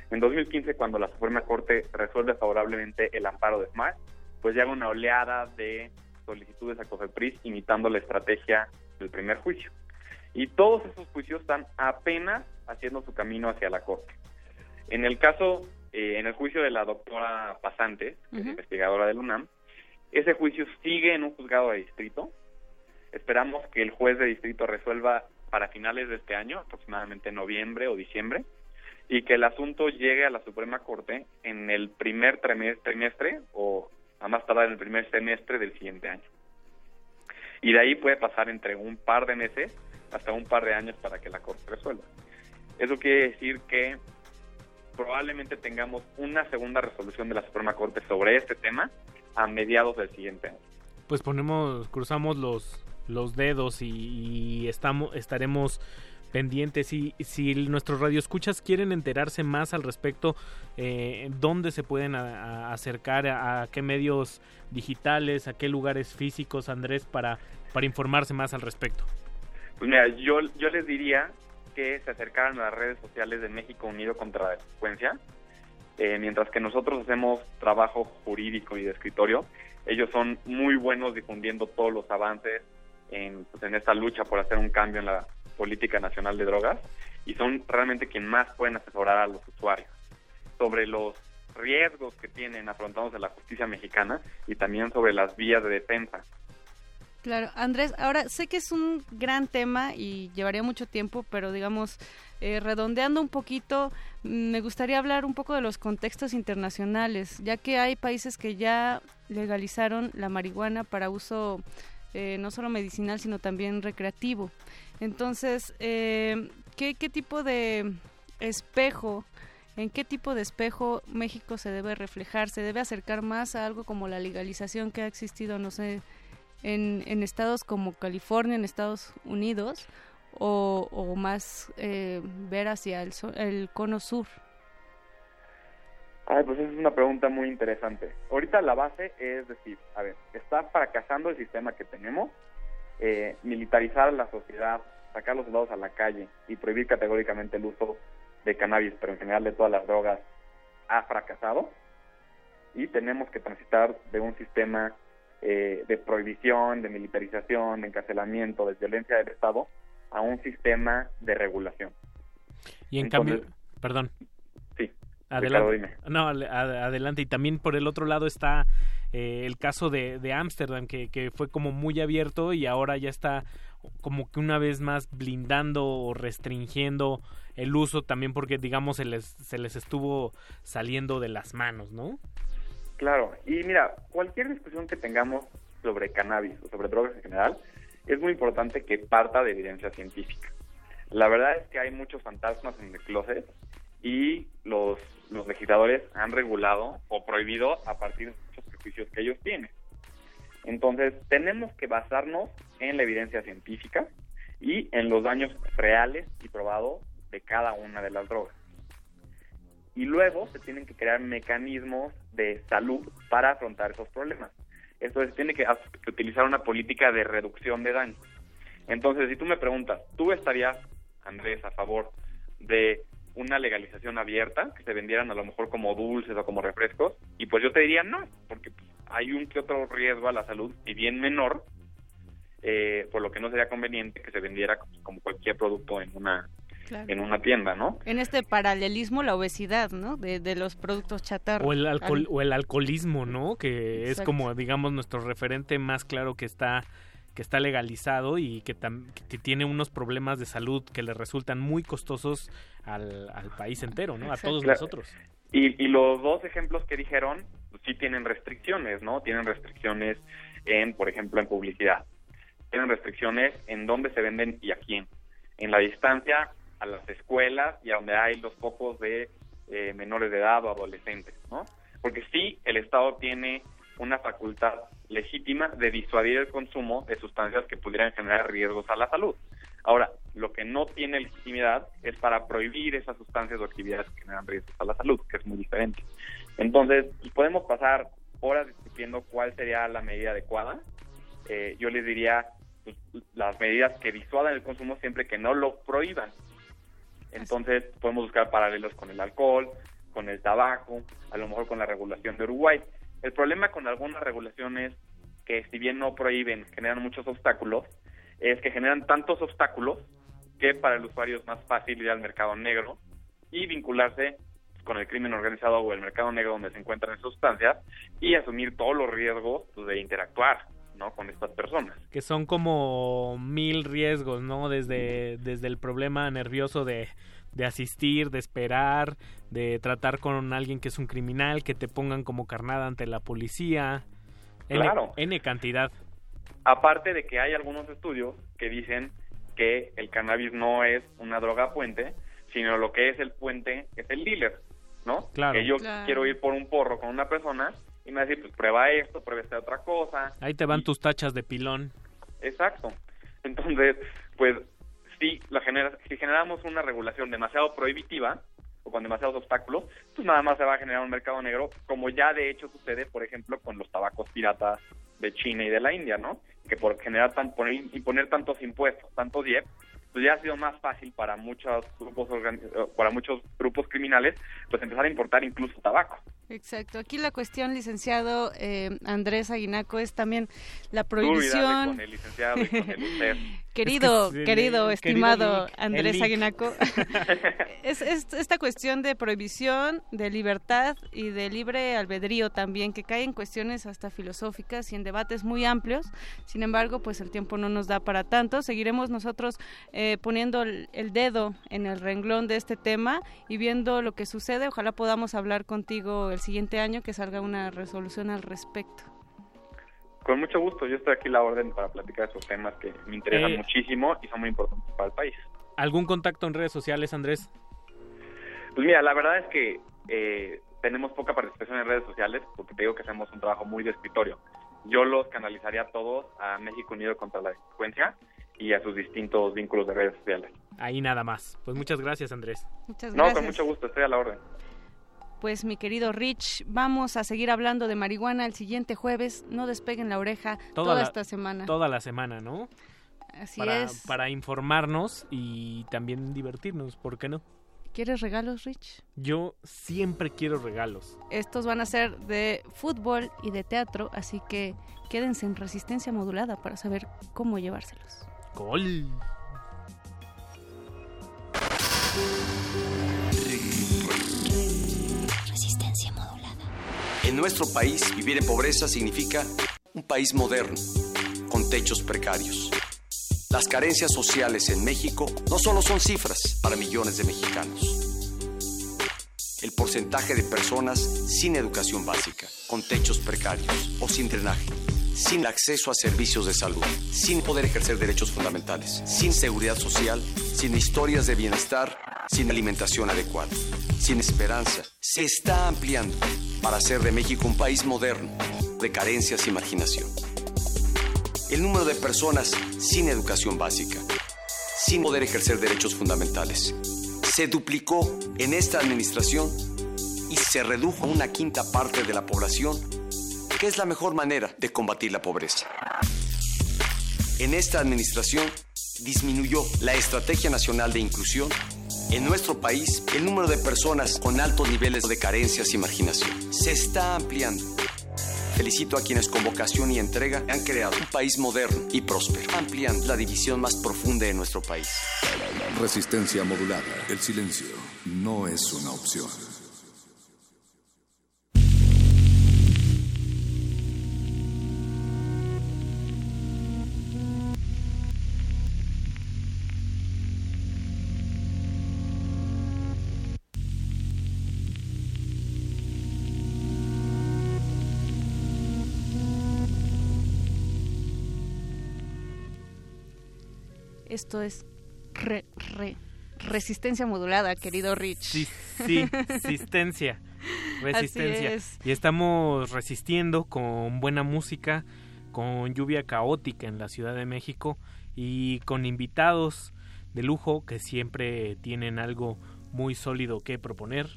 En 2015, cuando la Suprema Corte resuelve favorablemente el amparo de SMART, pues llega una oleada de solicitudes a COFEPRIS imitando la estrategia del primer juicio. Y todos esos juicios están apenas haciendo su camino hacia la corte. En el caso, eh, en el juicio de la doctora Pasante, investigadora del UNAM, ese juicio sigue en un juzgado de distrito. Esperamos que el juez de distrito resuelva para finales de este año, aproximadamente noviembre o diciembre, y que el asunto llegue a la Suprema Corte en el primer trimestre o a más tardar en el primer semestre del siguiente año. Y de ahí puede pasar entre un par de meses hasta un par de años para que la Corte resuelva. Eso quiere decir que probablemente tengamos una segunda resolución de la Suprema Corte sobre este tema a mediados del siguiente año. Pues ponemos, cruzamos los, los dedos y, estamos, estaremos pendientes. Y si nuestros radioescuchas quieren enterarse más al respecto, eh, ¿dónde se pueden acercar? A, qué medios digitales? ¿A qué lugares físicos, Andrés, para, para informarse más al respecto? Pues mira, yo, yo les diría que se acercaran a las redes sociales de México Unido contra la Delincuencia, eh, mientras que nosotros hacemos trabajo jurídico y de escritorio, ellos son muy buenos difundiendo todos los avances en, pues, en esta lucha por hacer un cambio en la política nacional de drogas y son realmente quien más pueden asesorar a los usuarios sobre los riesgos que tienen afrontándose la justicia mexicana y también sobre las vías de defensa Claro, Andrés, ahora sé que es un gran tema y llevaría mucho tiempo, pero digamos, eh, redondeando un poquito, mm, me gustaría hablar un poco de los contextos internacionales, ya que hay países que ya legalizaron la marihuana para uso eh, no solo medicinal, sino también recreativo. Entonces, eh, ¿qué, ¿qué tipo de espejo ¿En qué tipo de espejo México se debe reflejar? ¿Se debe acercar más a algo como la legalización que ha existido, no sé, en, en estados como California, en Estados Unidos? O, o más eh, ver hacia el, el cono sur? Ay, pues esa es una pregunta muy interesante. Ahorita la base es decir, a ver, está fracasando el sistema que tenemos, eh, militarizar la sociedad, sacar los soldados a la calle y prohibir categóricamente el uso de cannabis, pero en general de todas las drogas, ha fracasado. Y tenemos que transitar de un sistema eh, de prohibición, de militarización, de encarcelamiento, de violencia del Estado, a un sistema de regulación. Y en cambio, perdón. Sí. Adelante. No, adelante. Y también por el otro lado está eh, el caso de Ámsterdam, que, que fue como muy abierto y ahora ya está como que una vez más blindando o restringiendo el uso también porque digamos se les, se les estuvo saliendo de las manos, ¿no? Claro, y mira, cualquier discusión que tengamos sobre cannabis o sobre drogas en general, es muy importante que parta de evidencia científica. La verdad es que hay muchos fantasmas en el closet y los, legisladores han regulado o prohibido a partir de muchos prejuicios que ellos tienen. Entonces, tenemos que basarnos en la evidencia científica y en los daños reales y probados de cada una de las drogas. Y luego se tienen que crear mecanismos de salud para afrontar esos problemas. Entonces, se tiene que utilizar una política de reducción de daños. Entonces, si tú me preguntas, ¿tú estarías, Andrés, a favor de una legalización abierta, que se vendieran a lo mejor como dulces o como refrescos? Y pues yo te diría no, porque pues, hay un que otro riesgo a la salud, y bien menor, eh, por lo que no sería conveniente que se vendiera como cualquier producto en una en una tienda, ¿no? En este paralelismo la obesidad, ¿no? De, de los productos chatarra. O el alcohol, o el alcoholismo, ¿no? Que es como digamos nuestro referente más claro que está que está legalizado y que, que tiene unos problemas de salud que le resultan muy costosos al, al país entero, ¿no? A todos nosotros. Y, y los dos ejemplos que dijeron pues, sí tienen restricciones, ¿no? Tienen restricciones en, por ejemplo, en publicidad. Tienen restricciones en dónde se venden y a quién. En la distancia a las escuelas y a donde hay los focos de eh, menores de edad o adolescentes, ¿no? Porque sí, el Estado tiene una facultad legítima de disuadir el consumo de sustancias que pudieran generar riesgos a la salud. Ahora, lo que no tiene legitimidad es para prohibir esas sustancias o actividades que generan riesgos a la salud, que es muy diferente. Entonces, podemos pasar horas discutiendo cuál sería la medida adecuada. Eh, yo les diría pues, las medidas que disuadan el consumo siempre que no lo prohíban. Entonces, podemos buscar paralelos con el alcohol, con el tabaco, a lo mejor con la regulación de Uruguay. El problema con algunas regulaciones que si bien no prohíben, generan muchos obstáculos, es que generan tantos obstáculos que para el usuario es más fácil ir al mercado negro y vincularse con el crimen organizado o el mercado negro donde se encuentran esas sustancias y asumir todos los riesgos pues, de interactuar ¿no? con estas personas. Que son como mil riesgos, ¿no? Desde, desde el problema nervioso de, de asistir, de esperar, de tratar con alguien que es un criminal, que te pongan como carnada ante la policía. Claro. N cantidad. Aparte de que hay algunos estudios que dicen que el cannabis no es una droga puente, sino lo que es el puente es el dealer, ¿no? Claro. Que yo quiero ir por un porro con una persona y me va a decir, pues prueba esto, prueba esta otra cosa. Ahí te van tus tachas de pilón. Exacto. Entonces, pues si, la genera, si generamos una regulación demasiado prohibitiva o con demasiados obstáculos, pues nada más se va a generar un mercado negro, como ya de hecho sucede, por ejemplo, con los tabacos piratas de China y de la India, ¿no? Que por generar tan, poner, imponer tantos impuestos, tantos IEP, pues ya ha sido más fácil para muchos grupos para muchos grupos criminales pues empezar a importar incluso tabaco. Exacto. Aquí la cuestión, licenciado eh, Andrés Aguinaco, es también la prohibición. Con el licenciado y con el querido, querido, estimado Andrés Aguinaco, es, es, esta cuestión de prohibición, de libertad y de libre albedrío también, que cae en cuestiones hasta filosóficas y en debates muy amplios. Sin embargo, pues el tiempo no nos da para tanto. Seguiremos nosotros eh, poniendo el, el dedo en el renglón de este tema y viendo lo que sucede. Ojalá podamos hablar contigo el siguiente año que salga una resolución al respecto. Con mucho gusto, yo estoy aquí a la orden para platicar esos temas que me interesan Eh. muchísimo y son muy importantes para el país. ¿Algún contacto en redes sociales, Andrés? Pues mira, la verdad es que eh, tenemos poca participación en redes sociales porque te digo que hacemos un trabajo muy de escritorio. Yo los canalizaría a todos a México Unido contra la Delincuencia y a sus distintos vínculos de redes sociales. Ahí nada más. Pues muchas gracias, Andrés. Muchas No, gracias. con mucho gusto, estoy a la orden. Pues mi querido Rich, vamos a seguir hablando de marihuana el siguiente jueves. No despeguen la oreja toda, la- esta semana. Toda la semana, ¿no? Así para, es. Para informarnos y también divertirnos, ¿por qué no? ¿Quieres regalos, Rich? Yo siempre quiero regalos. Estos van a ser de fútbol y de teatro, así que quédense en resistencia modulada para saber cómo llevárselos. ¡Gol! Nuestro país, vivir en pobreza significa un país moderno, con techos precarios. Las carencias sociales en México no solo son cifras para millones de mexicanos. El porcentaje de personas sin educación básica, con techos precarios o sin drenaje, sin acceso a servicios de salud, sin poder ejercer derechos fundamentales, sin seguridad social, sin historias de bienestar, sin alimentación adecuada, sin esperanza, se está ampliando para hacer de México un país moderno, de carencias y marginación. El número de personas sin educación básica, sin poder ejercer derechos fundamentales, se duplicó en esta administración y se redujo a una quinta parte de la población, que es la mejor manera de combatir la pobreza. En esta administración disminuyó la Estrategia Nacional de Inclusión. En nuestro país, el número de personas con altos niveles de carencias y marginación se está ampliando. Felicito a quienes con vocación y entrega han creado un país moderno y próspero, ampliando la división más profunda de nuestro país. Resistencia modulada. El silencio no es una opción. Esto es re- re- resistencia modulada, querido Rich. Sí, sí, resistencia. Resistencia. es. Y estamos resistiendo con buena música, con lluvia caótica en la Ciudad de México y con invitados de lujo que siempre tienen algo muy sólido que proponer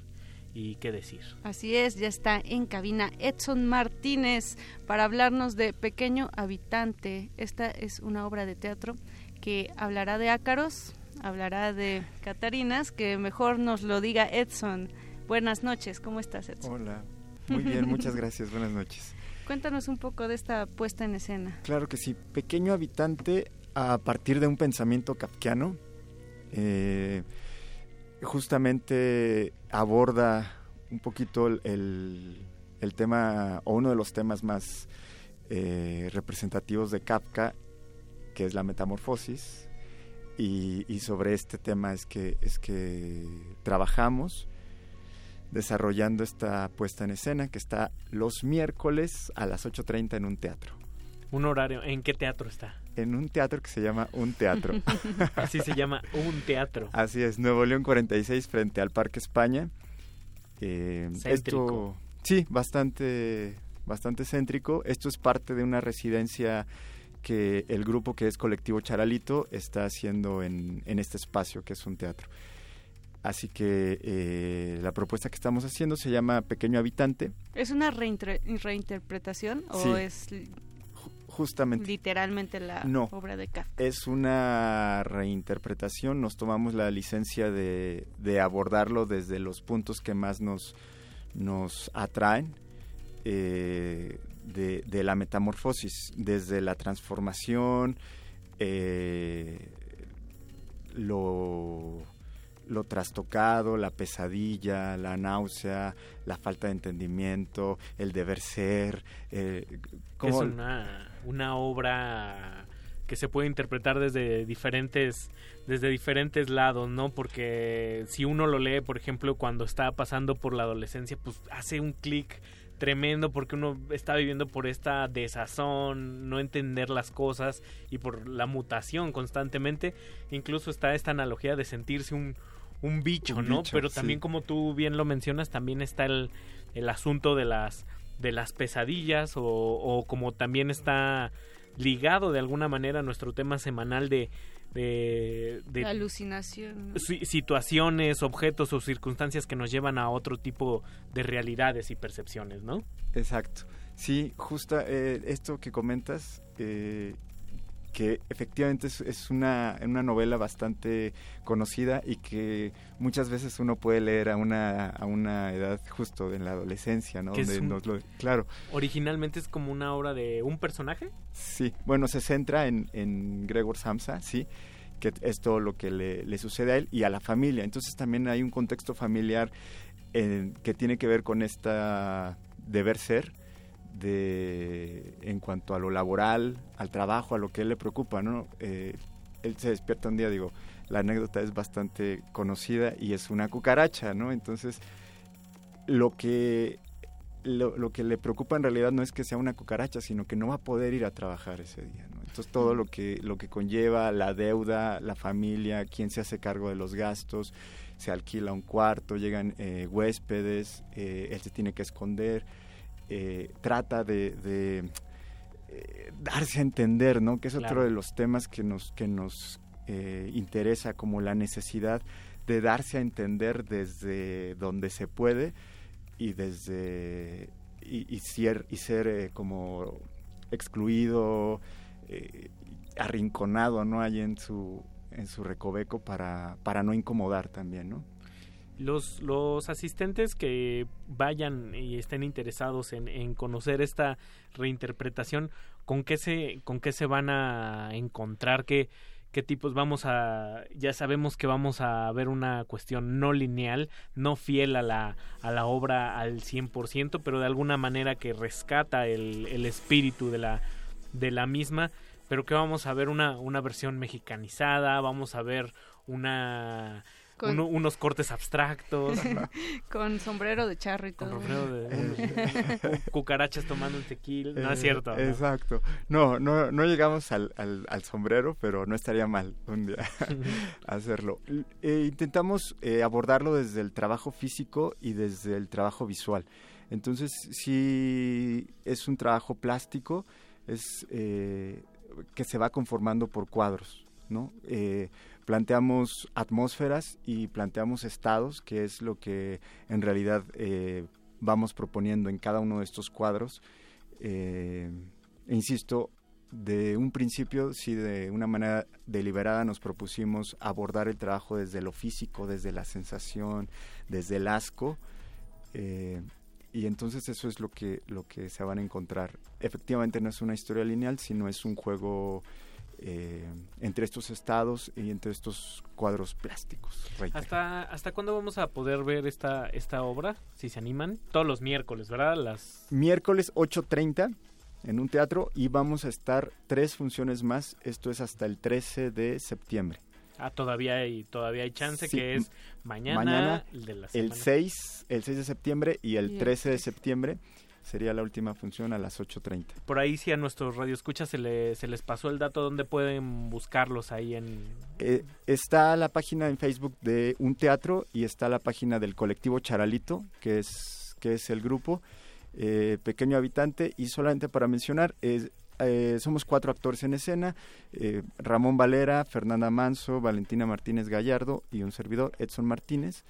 y que decir. Así es, ya está en cabina Edson Martínez para hablarnos de Pequeño Habitante. Esta es una obra de teatro que hablará de ácaros, hablará de Catarinas, que mejor nos lo diga Edson. Buenas noches, ¿cómo estás Edson? Hola, muy bien, muchas gracias, buenas noches. Cuéntanos un poco de esta puesta en escena. Claro que sí, Pequeño Habitante a partir de un pensamiento kafkiano, eh, justamente aborda un poquito el, el- el tema, o uno de los temas más eh, representativos de Kafka, que es la metamorfosis, y, y sobre este tema es que, es que trabajamos desarrollando esta puesta en escena que está los miércoles a las 8.30 en un teatro. Un horario, ¿en qué teatro está? En un teatro que se llama Un Teatro. Así se llama, un teatro. Así es, Nuevo León 46 frente al Parque España. Eh, Céntrico. esto, sí, bastante, bastante céntrico. Esto es parte de una residencia que el grupo que es Colectivo Charalito está haciendo en, en este espacio que es un teatro. Así que eh, la propuesta que estamos haciendo se llama Pequeño Habitante. ¿Es una reinterpretación o Sí. es Justamente. literalmente la No. obra de Kafka? Es una reinterpretación, nos tomamos la licencia de, de abordarlo desde los puntos que más nos, nos atraen eh, de, de la metamorfosis, desde la transformación, eh, lo, lo trastocado, la pesadilla, la náusea, la falta de entendimiento, el deber ser. eh, Es una, una obra que se puede interpretar desde diferentes desde diferentes lados, ¿no? Porque si uno lo lee, por ejemplo, cuando está pasando por la adolescencia, pues hace un clic tremendo porque uno está viviendo por esta desazón, no entender las cosas y por la mutación constantemente. Incluso está esta analogía de sentirse un, un bicho, Un ¿no? bicho, Pero sí. también como tú bien lo mencionas, también está el, el asunto de las de las pesadillas o, o como también está ligado de alguna manera a nuestro tema semanal de de, de alucinación. si- situaciones, objetos o circunstancias que nos llevan a otro tipo de realidades y percepciones, ¿no? Exacto. Sí, justo eh, esto que comentas, eh, que efectivamente es, es una, una novela bastante conocida y que muchas veces uno puede leer a una, a una edad justo en la adolescencia, ¿no? Donde un- nos lo- claro, Originalmente es como una obra de un personaje. sí. Bueno, se centra en, en Gregor Samsa, sí, que es todo lo que le, le sucede a él y a la familia. Entonces también hay un contexto familiar eh, que tiene que ver con esta deber ser de en cuanto a lo laboral, al trabajo, a lo que él le preocupa, ¿no? Eh, él se despierta un día, digo, la anécdota es bastante conocida y es una cucaracha, ¿no? Entonces, lo que lo, lo que le preocupa en realidad no es que sea una cucaracha, sino que no va a poder ir a trabajar ese día. Entonces todo lo que lo que conlleva la deuda, la familia, quién se hace cargo de los gastos, se alquila un cuarto, llegan eh, huéspedes, eh, él se tiene que esconder, eh, trata de, de, eh, darse a entender, ¿no? Que es otro de los temas que nos que nos eh, interesa como la necesidad de darse a entender desde donde se puede y desde y, y ser y ser eh, como excluido eh, arrinconado no hay en su en su recoveco para para no incomodar también no Los, los asistentes que vayan y estén interesados en, en conocer esta reinterpretación, ¿con qué se, con qué se van a encontrar? ¿Qué, qué tipos vamos a... Ya sabemos que vamos a ver una cuestión no lineal, no fiel a la, a la obra al 100%, pero de alguna manera que rescata el, el espíritu de la, de la misma, pero que vamos a ver una, una versión mexicanizada, vamos a ver una... Con- uno- unos cortes abstractos, Con sombrero de charro y todo. con sombrero de un- cucarachas tomando un tequila. No es Eh, cierto. ¿no? Exacto. No, no, no llegamos al, al, al sombrero, pero no estaría mal un día hacerlo. Eh, intentamos eh, abordarlo desde el trabajo físico y desde el trabajo visual. Entonces, sí es un trabajo plástico, es eh, que se va conformando por cuadros, ¿no? Planteamos atmósferas y planteamos estados, que es lo que en realidad eh, vamos proponiendo en cada uno de estos cuadros. Eh, insisto, de un principio, sí, de una manera deliberada nos propusimos abordar el trabajo desde lo físico, desde la sensación, desde el asco. eh, y entonces eso es lo que, lo que se van a encontrar. Efectivamente no es una historia lineal, sino es un juego eh, entre estos estados y entre estos cuadros plásticos. reitero. ¿Hasta, ¿Hasta cuándo vamos a poder ver esta, esta obra? Si se animan. Todos los miércoles, ¿verdad? Las... Miércoles 8.30 en un teatro y vamos a estar tres funciones más. Esto es hasta el 13 de septiembre. Ah, todavía hay, todavía hay chance, Sí, que es mañana, el de la el semana. 6, el 6 de septiembre y el Y el 13 de septiembre sería la última función a las 8.30. Por ahí si a nuestros radioescuchas se, le, se les pasó el dato donde pueden buscarlos ahí en... Eh, está la página en Facebook de Un Teatro y está la página del colectivo Charalito, que es, que es el grupo eh, Pequeño Habitante. Y solamente para mencionar, es- eh, somos cuatro actores en escena, Ramón Valera, Fernanda Manso, Valentina Martínez Gallardo y un servidor, Edson Martínez.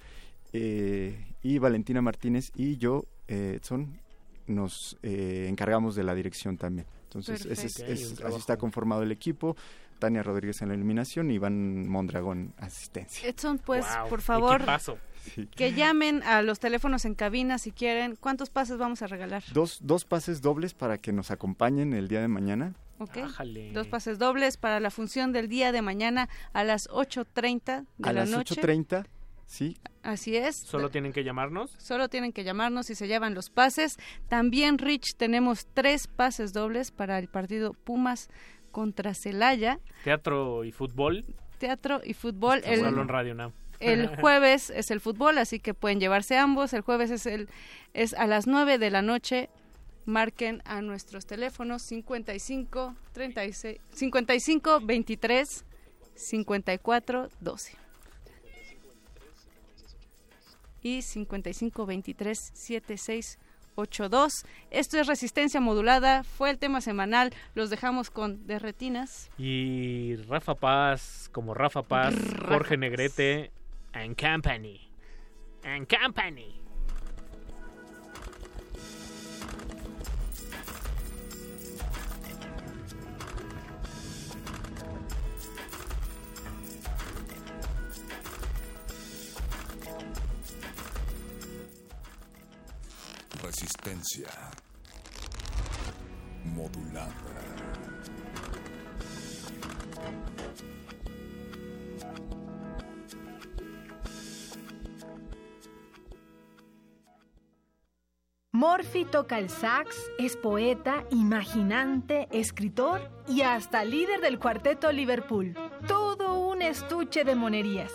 y Valentina Martínez y yo, Edson, nos eh, encargamos de la dirección también. Entonces, ese es- así está conformado el equipo. Tania Rodríguez en la iluminación y Iván Mondragón asistencia. Edson, pues, Wow, por favor. Sí. que llamen a los teléfonos en cabina si quieren. ¿Cuántos pases vamos a regalar? Dos, dos pases dobles para que nos acompañen el día de mañana. ¿Ok? Ájale. Dos pases dobles para la función del día de mañana a las 8.30 de a la las noche. 8.30, sí. Así es. Solo tienen que llamarnos. Solo tienen que llamarnos y se llevan los pases. También, Rich, tenemos tres pases dobles para el partido Pumas contra Celaya. Teatro y fútbol. Teatro y fútbol. El, Solo en Radio Now. el jueves es el fútbol, así que pueden llevarse ambos. El jueves es, el, es a las 9 de la noche. Marquen a nuestros teléfonos 55 36 55 23 54 12. Y 55 23 76 82. Esto es Resistencia Modulada, fue el tema semanal, los dejamos con Derretinas. Y Rafa Paz, como Rafa Paz, Jorge Negrete, and Company. And Company. Resistencia modulada. Morphy toca el sax, es poeta, imaginante, escritor y hasta líder del cuarteto Liverpool. Todo un estuche de monerías.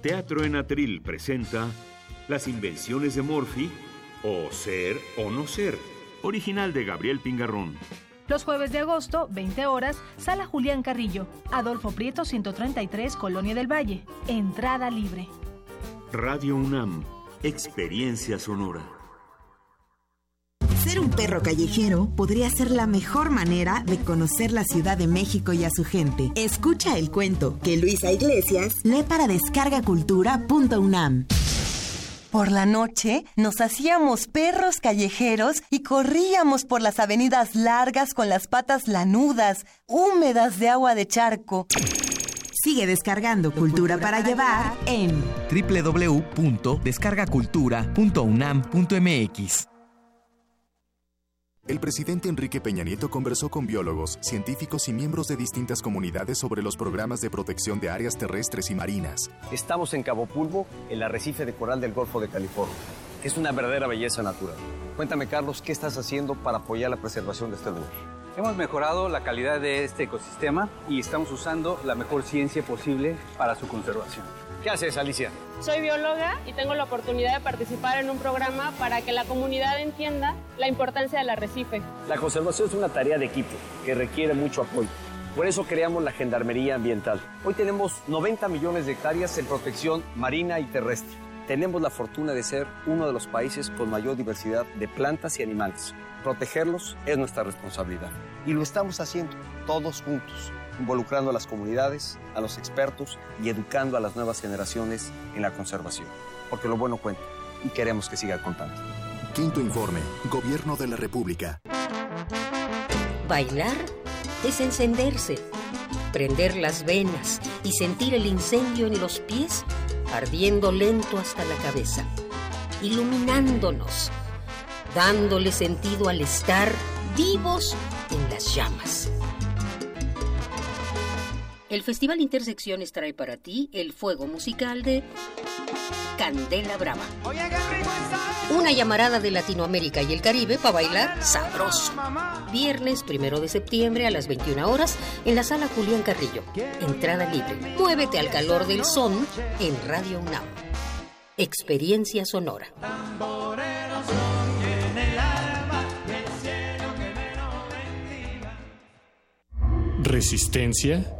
Teatro en Atril presenta Las invenciones de Morphy o Ser o No Ser, original de Gabriel Pingarrón. Los jueves de agosto, 20 horas, Sala Julián Carrillo, Adolfo Prieto 133, Colonia del Valle. Entrada libre. Radio UNAM, experiencia sonora. Ser un perro callejero podría ser la mejor manera de conocer la Ciudad de México y a su gente. Escucha el cuento que Luisa Iglesias lee para descargacultura.unam. Por la noche nos hacíamos perros callejeros y corríamos por las avenidas largas con las patas lanudas, húmedas de agua de charco. Sigue descargando Cultura para llevar en www.descargacultura.unam.mx. El presidente Enrique Peña Nieto conversó con biólogos, científicos y miembros de distintas comunidades sobre los programas de protección de áreas terrestres y marinas. Estamos en Cabo Pulvo, el arrecife de coral del Golfo de California, es una verdadera belleza natural. Cuéntame, Carlos, ¿qué estás haciendo para apoyar la preservación de este lugar? Hemos mejorado la calidad de este ecosistema y estamos usando la mejor ciencia posible para su conservación. ¿Qué haces, Alicia? Soy bióloga y tengo la oportunidad de participar en un programa para que la comunidad entienda la importancia del arrecife. La conservación es una tarea de equipo que requiere mucho apoyo. Por eso creamos la Gendarmería Ambiental. Hoy tenemos 90 millones de hectáreas en protección marina y terrestre. Tenemos la fortuna de ser uno de los países con mayor diversidad de plantas y animales. Protegerlos es nuestra responsabilidad. Y lo estamos haciendo todos juntos involucrando a las comunidades, a los expertos y educando a las nuevas generaciones en la conservación. Porque lo bueno cuenta y queremos que siga contando. Quinto informe, Gobierno de la República. Bailar es encenderse, prender las venas y sentir el incendio en los pies ardiendo lento hasta la cabeza, iluminándonos, dándole sentido al estar vivos en las llamas. El Festival Intersecciones trae para ti el fuego musical de Candela Brava. Una llamarada de Latinoamérica y el Caribe para bailar sabroso. Viernes primero de septiembre a las 21 horas en la sala Julián Carrillo. Entrada libre. Muévete al calor del son en Radio UNAM. Experiencia sonora. Resistencia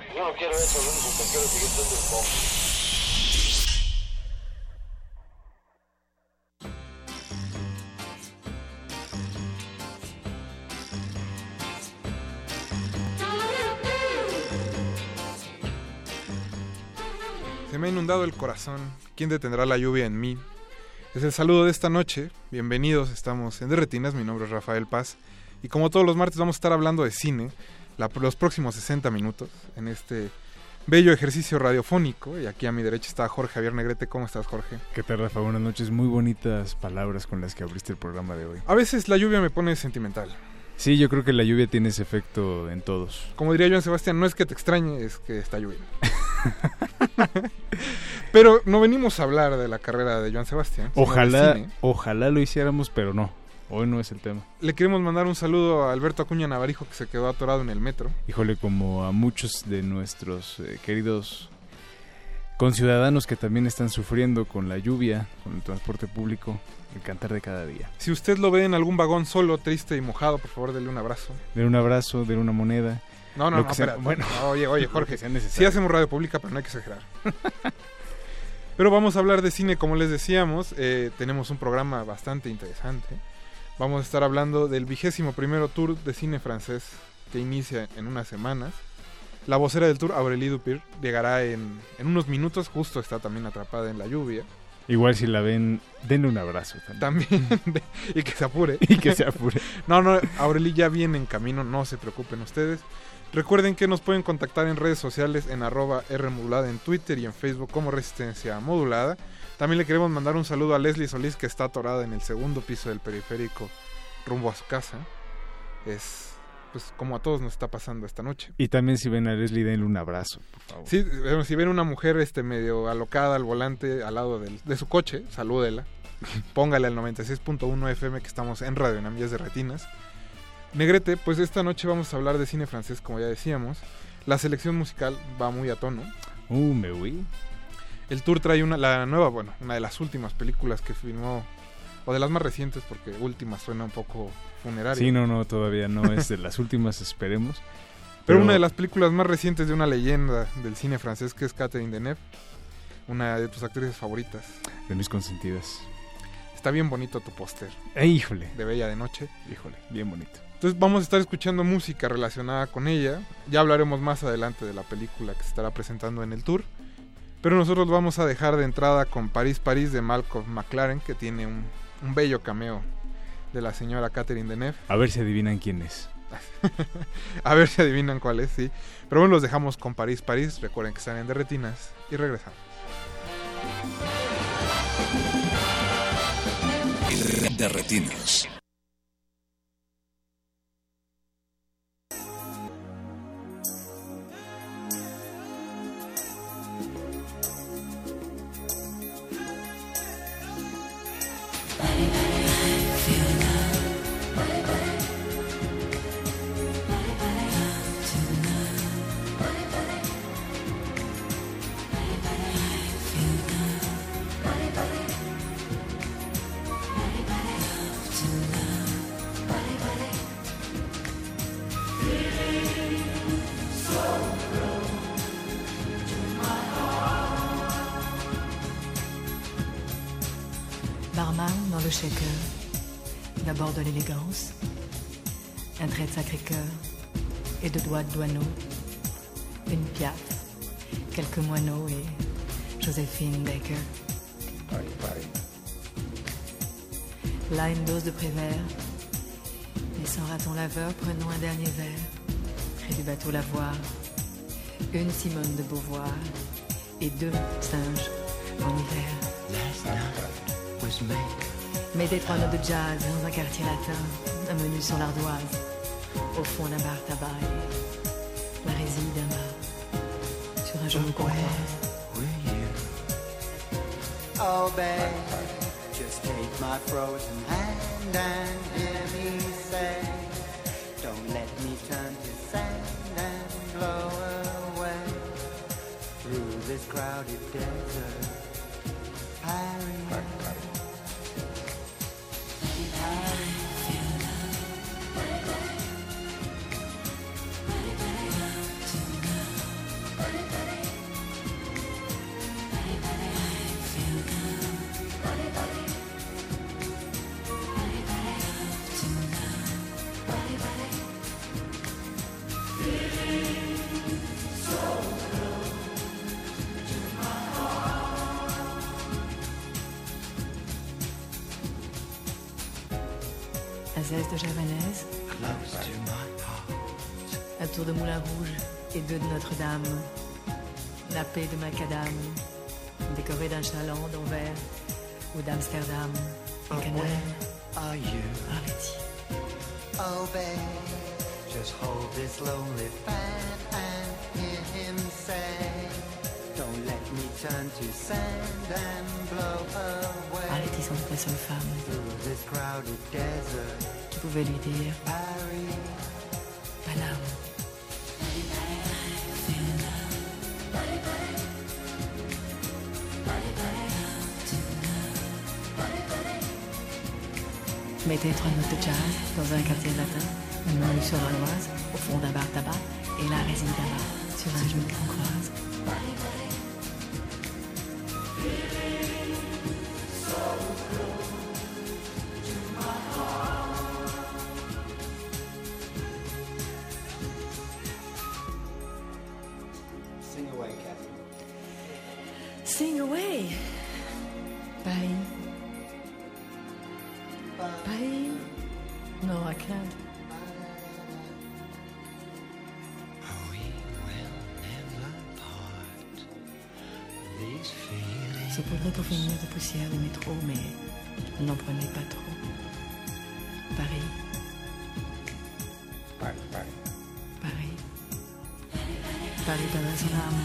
Yo no quiero eso, único que quiero seguir siendo el. Se me ha inundado el corazón. ¿Quién detendrá la lluvia en mí? Es el saludo de esta noche. Bienvenidos, estamos en Derretinas. Mi nombre es Rafael Paz. Y como todos los martes vamos a estar hablando de cine la- los próximos 60 minutos en este bello ejercicio radiofónico. Y aquí a mi derecha está Jorge Javier Negrete. ¿Cómo estás, Jorge? ¿Qué tal, Rafa? Buenas noches. Muy bonitas palabras con las que abriste el programa de hoy. A veces la lluvia me pone sentimental. Sí, yo creo que la lluvia tiene ese efecto en todos. Como diría Joan Sebastián, no es que te extrañe, es que está lloviendo. pero no venimos a hablar de la carrera de Joan Sebastián. Ojalá, ojalá lo hiciéramos, pero no. Hoy no es el tema. Le queremos mandar un saludo a Alberto Acuña Navarijo que se quedó atorado en el metro. Híjole, como a muchos de nuestros eh, queridos conciudadanos que también están sufriendo con la lluvia, con el transporte público, el cantar de cada día. Si usted lo ve en algún vagón solo, triste y mojado, por favor, dele un abrazo. Dele un abrazo, dele una moneda. No, no, no, bueno, oye, oye, Jorge, sí hacemos radio pública, pero no hay que exagerar. pero vamos a hablar de cine, como les decíamos, eh, tenemos un programa bastante interesante. Vamos a estar hablando del vigésimo primero tour de cine francés que inicia en unas semanas. La vocera del tour, Aurélie Dupir, llegará en, en unos minutos, justo está también atrapada en la lluvia. Igual si la ven, denle un abrazo también. También, y que se apure. y que se apure. no, no, Aurelie ya viene en camino, no se preocupen ustedes. Recuerden que nos pueden contactar en redes sociales en arroba Rmodulada en Twitter y en Facebook como Resistencia Modulada. También le queremos mandar un saludo a Leslie Solís que está atorada en el segundo piso del periférico rumbo a su casa. Es pues como a todos nos está pasando esta noche. Y también si ven a Leslie denle un abrazo, por favor. Sí, si ven una mujer este medio alocada al volante al lado de su coche, salúdela. Póngale al 96.1 FM que estamos en Radio Namías de Retinas. Negrete, pues esta noche vamos a hablar de cine francés, como ya decíamos. La selección musical va muy a tono. Uh, me voy. El tour trae una, la nueva, bueno, una de las últimas películas que filmó, o de las más recientes, porque última suena un poco funeraria. Sí, no, no, todavía no es de las últimas, esperemos. Pero, una de las películas más recientes de una leyenda del cine francés que es Catherine Deneuve, una de tus actrices favoritas. De mis consentidas. Está bien bonito tu póster. Eh, híjole. De Bella de Noche. Híjole, bien bonito. Entonces vamos a estar escuchando música relacionada con ella. Ya hablaremos más adelante de la película que se estará presentando en el tour. Pero nosotros vamos a dejar de entrada con París, París de Malcolm McLaren, que tiene un, un bello cameo de la señora Catherine Deneuve. A ver si adivinan quién es. a ver si adivinan cuál es, sí. Pero bueno, los dejamos con París, París. Recuerden que están en Derretinas y regresamos. D'abord de l'élégance, un trait de sacré-cœur et deux doigts de douaneau, une piaffe, quelques moineaux et Joséphine Baker. Là, une dose de prévert. Et sans raton laveur, prenons un dernier verre. Près du bateau lavoir, une Simone de Beauvoir et deux singes en hiver. Mettez trois notes de jazz dans un quartier latin, un menu sur l'ardoise, au fond d'un bar tabac et la réside d'un bar sur un jaune comptoir. Oh babe, just take my frozen hand and hear me say, don't let me turn to sand and blow away through this crowded desert. Azès de Javanaise, un tour de Moulin Rouge et deux de Notre-Dame, la paix de Macadam, décoré d'un chaland d'Anvers ou d'Amsterdam, un canal. Are you? Oh babe, just hold this lonely fan and hear him say, les sont la seule femme qui pouvait lui dire Paris. Paname. Mettez trois notes de jazz dans un quartier latin, une rue sur l'Oise, au fond d'un bar tabac, et la résine tabac sur un genou qu'on croise. Sing away. Bye. Bye. Bye. No, I can't. Se pourrait pour finir de poussière de métro, mais n'en prenez pas trop. Paris. Paris, Paris. Paris. Paris perdrait son âme.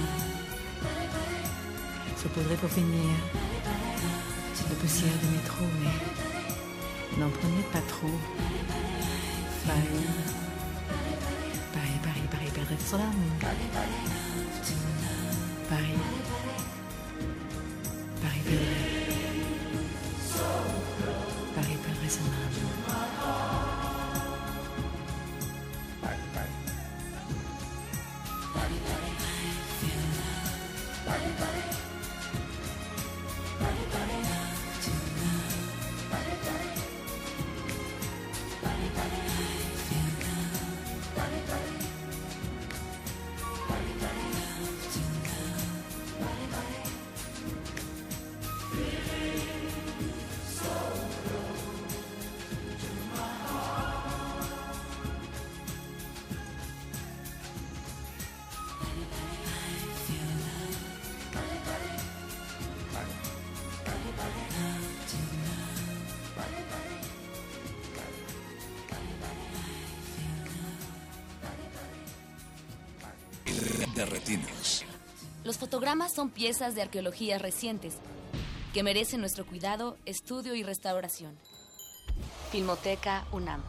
Se pourrait pour finir de poussière de métro, mais n'en prenez pas trop. Paris. Paris, Paris, Paris perdrait son âme. Paris. Paris Los fotogramas son piezas de arqueología recientes que merecen nuestro cuidado, estudio y restauración. Filmoteca UNAM.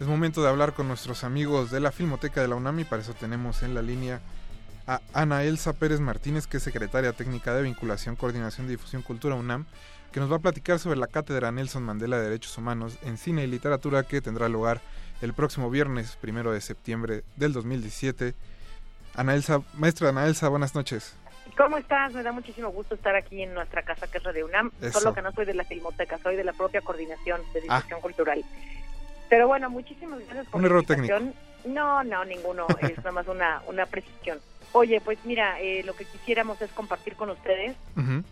Es momento de hablar con nuestros amigos de la Filmoteca de la UNAM y para eso tenemos en la línea a Ana Elsa Pérez Martínez, que es secretaria técnica de vinculación, coordinación de difusión cultura UNAM, que nos va a platicar sobre la cátedra Nelson Mandela de Derechos Humanos en Cine y Literatura que tendrá lugar el próximo viernes, primero de septiembre del 2017. Ana Elsa, maestra Ana Elsa, buenas noches. ¿Cómo estás? Me da muchísimo gusto estar aquí en nuestra casa, que es Radio UNAM. Eso. Solo que no soy de la Filmoteca, soy de la propia coordinación de Ah. difusión cultural. Pero bueno, muchísimas gracias por Un la error invitación. No, no, ninguno. es nada más una, una precisión. Oye, pues mira, eh, lo que quisiéramos es compartir con ustedes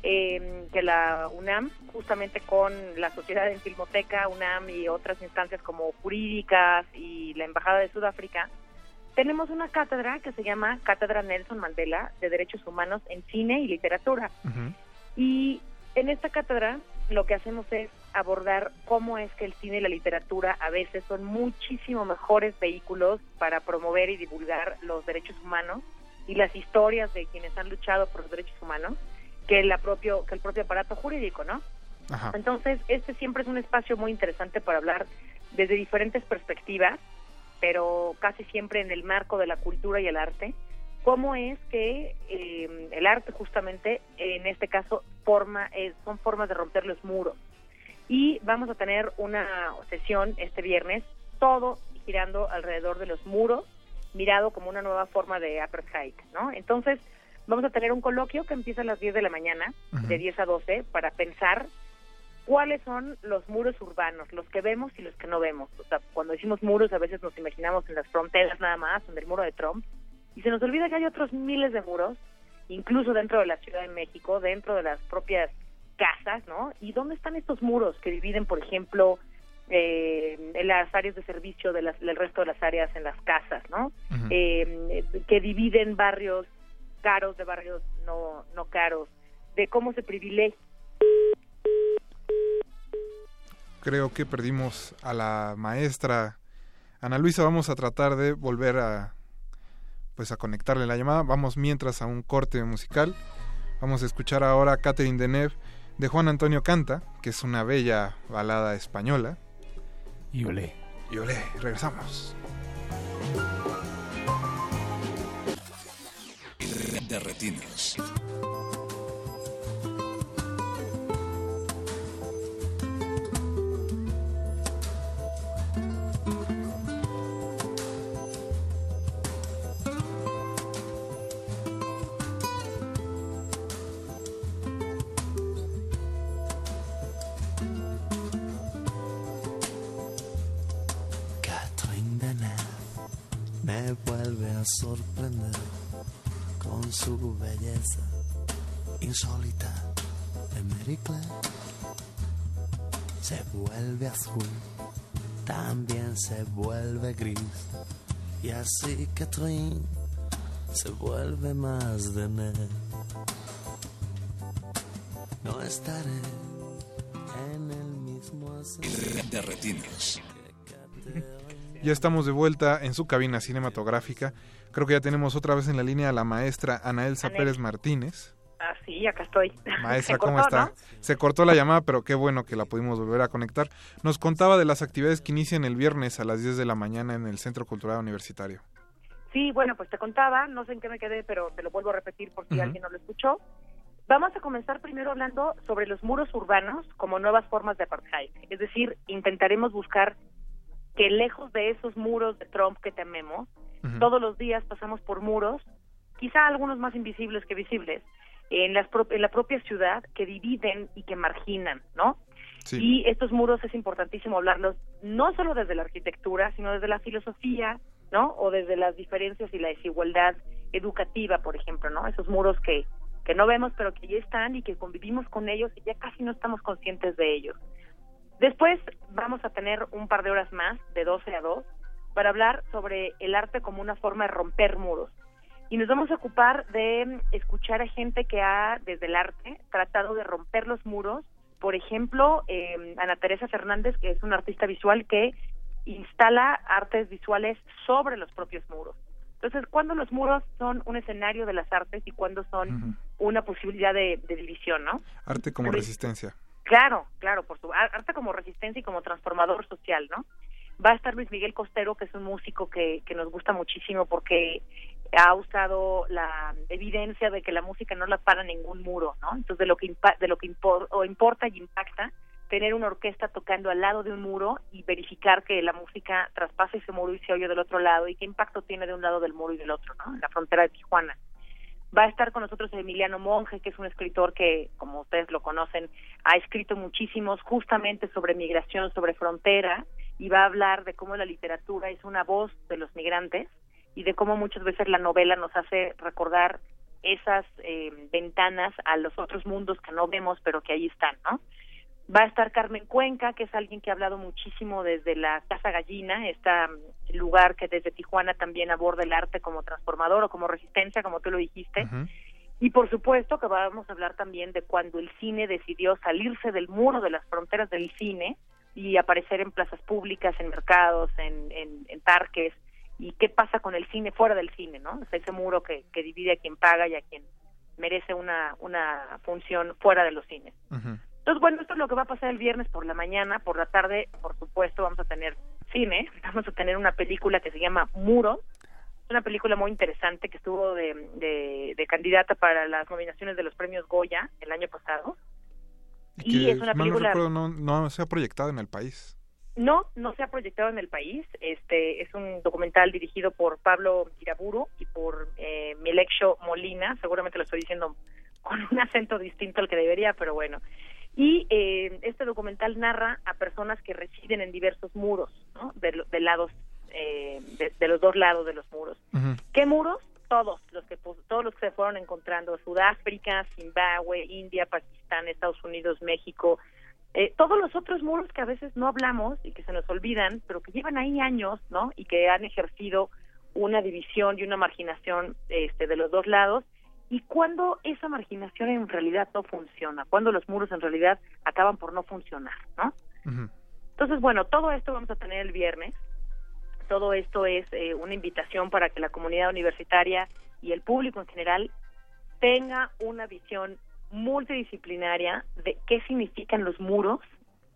eh, que la UNAM, justamente con la Sociedad en Filmoteca, UNAM y otras instancias como jurídicas y la Embajada de Sudáfrica, tenemos una cátedra que se llama Cátedra Nelson Mandela de Derechos Humanos en Cine y Literatura. Y en esta cátedra lo que hacemos es abordar cómo es que el cine y la literatura a veces son muchísimo mejores vehículos para promover y divulgar los derechos humanos y las historias de quienes han luchado por los derechos humanos que la propio que el propio aparato jurídico, ¿no? Ajá. Entonces, este siempre es un espacio muy interesante para hablar desde diferentes perspectivas, pero casi siempre en el marco de la cultura y el arte. ¿Cómo es que eh, el arte justamente, en este caso, forma eh, son formas de romper los muros? Y vamos a tener una sesión este viernes, todo girando alrededor de los muros, mirado como una nueva forma de apartheid, ¿no? Entonces, vamos a tener un coloquio que empieza a las 10 de la mañana, de 10 a 12, para pensar cuáles son los muros urbanos, los que vemos y los que no vemos. O sea, cuando decimos muros a veces nos imaginamos en las fronteras nada más, en el muro de Trump, y se nos olvida que hay otros miles de muros, incluso dentro de la Ciudad de México, dentro de las propias casas, ¿no? ¿Y dónde están estos muros que dividen, por ejemplo, eh, en las áreas de servicio de las- del resto de las áreas en las casas, ¿no? Eh, que dividen barrios caros de barrios no, no caros, de cómo se privilegia Creo que perdimos a la maestra Ana Luisa, vamos a tratar de volver a pues a conectarle la llamada. Vamos mientras a un corte musical. Vamos a escuchar ahora Catherine Deneuve de Juan Antonio Canta, que es una bella balada española. Y olé. Y olé, regresamos. De retinas. A sorprender con su belleza insólita Claire. Se vuelve azul, también se vuelve gris. Y así Catherine se vuelve más de Neve. No estaré en el mismo asiento. De retinas. Ya estamos de vuelta en su cabina cinematográfica. Creo que ya tenemos otra vez en la línea a la maestra Ana Elsa Pérez Martínez. Ah, sí, acá estoy. Maestra, ¿cómo cortó, está? ¿no? Se cortó la llamada, pero qué bueno que la pudimos volver a conectar. Nos contaba de las actividades que inician el viernes a las 10 de la mañana en el Centro Cultural Universitario. Sí, bueno, pues te contaba, no sé en qué me quedé, pero te lo vuelvo a repetir por si alguien no lo escuchó. Vamos a comenzar primero hablando sobre los muros urbanos como nuevas formas de apartheid. Es decir, intentaremos buscar que lejos de esos muros de Trump que tememos, todos los días pasamos por muros, quizá algunos más invisibles que visibles, en, las pro- en la propia ciudad que dividen y que marginan, ¿no? Y estos muros es importantísimo hablarlos no solo desde la arquitectura, sino desde la filosofía, ¿no? O desde las diferencias y la desigualdad educativa, por ejemplo, ¿no? Esos muros que, que no vemos pero que ya están y que convivimos con ellos y ya casi no estamos conscientes de ellos. Después vamos a tener un par de horas más, de 12 a 2, para hablar sobre el arte como una forma de romper muros. Y nos vamos a ocupar de escuchar a gente que ha, desde el arte, tratado de romper los muros. Por ejemplo, eh, Ana Teresa Fernández, que es una artista visual que instala artes visuales sobre los propios muros. Entonces, ¿cuándo los muros son un escenario de las artes y cuándo son una posibilidad de, de división, no? Arte como Pero- resistencia. Claro, claro, por su ar- arte como resistencia y como transformador social, ¿no? Va a estar Luis Miguel Costero, que es un músico que, que nos gusta muchísimo porque ha usado la evidencia de que la música no la para ningún muro, ¿no? Entonces, de lo que impa- de lo que impor- o importa y impacta tener una orquesta tocando al lado de un muro y verificar que la música traspasa ese muro y se oye del otro lado y qué impacto tiene de un lado del muro y del otro, ¿no? En la frontera de Tijuana. Va a estar con nosotros Emiliano Monge, que es un escritor que, como ustedes lo conocen, ha escrito muchísimos justamente sobre migración, sobre frontera, y va a hablar de cómo la literatura es una voz de los migrantes y de cómo muchas veces la novela nos hace recordar esas eh, ventanas a los otros mundos que no vemos, pero que ahí están, ¿no? Va a estar Carmen Cuenca, que es alguien que ha hablado muchísimo desde la Casa Gallina, este lugar que desde Tijuana también aborda el arte como transformador o como resistencia, como tú lo dijiste. Y por supuesto que vamos a hablar también de cuando el cine decidió salirse del muro de las fronteras del cine y aparecer en plazas públicas, en mercados, en, en, en parques, y qué pasa con el cine fuera del cine, ¿no? O sea, ese muro que, que divide a quien paga y a quien merece una, una función fuera de los cines. Entonces, bueno, esto es lo que va a pasar el viernes por la mañana, por la tarde, por supuesto, vamos a tener cine, vamos a tener una película que se llama Muro, es una película muy interesante que estuvo de, de, de candidata para las nominaciones de los premios Goya el año pasado. Y, es una película... no recuerdo, no, no se ha proyectado en el país. No, no se ha proyectado en el país. Este es un documental dirigido por Pablo Iraburu y por eh, Milexio Molina. Seguramente lo estoy diciendo con un acento distinto al que debería, pero bueno. Y eh, este documental narra a personas que residen en diversos muros, ¿no? De, de lados, eh, de, de los dos lados de los muros. ¿Qué muros? Todos los que todos los que se fueron encontrando: Sudáfrica, Zimbabue, India, Pakistán, Estados Unidos, México. Eh, todos los otros muros que a veces no hablamos y que se nos olvidan, pero que llevan ahí años, ¿no? Y que han ejercido una división y una marginación este, de los dos lados. Y cuando esa marginación en realidad no funciona, cuando los muros en realidad acaban por no funcionar, ¿no? Entonces, bueno, todo esto vamos a tener el viernes. todo esto es eh, una invitación para que la comunidad universitaria y el público en general tenga una visión multidisciplinaria de qué significan los muros,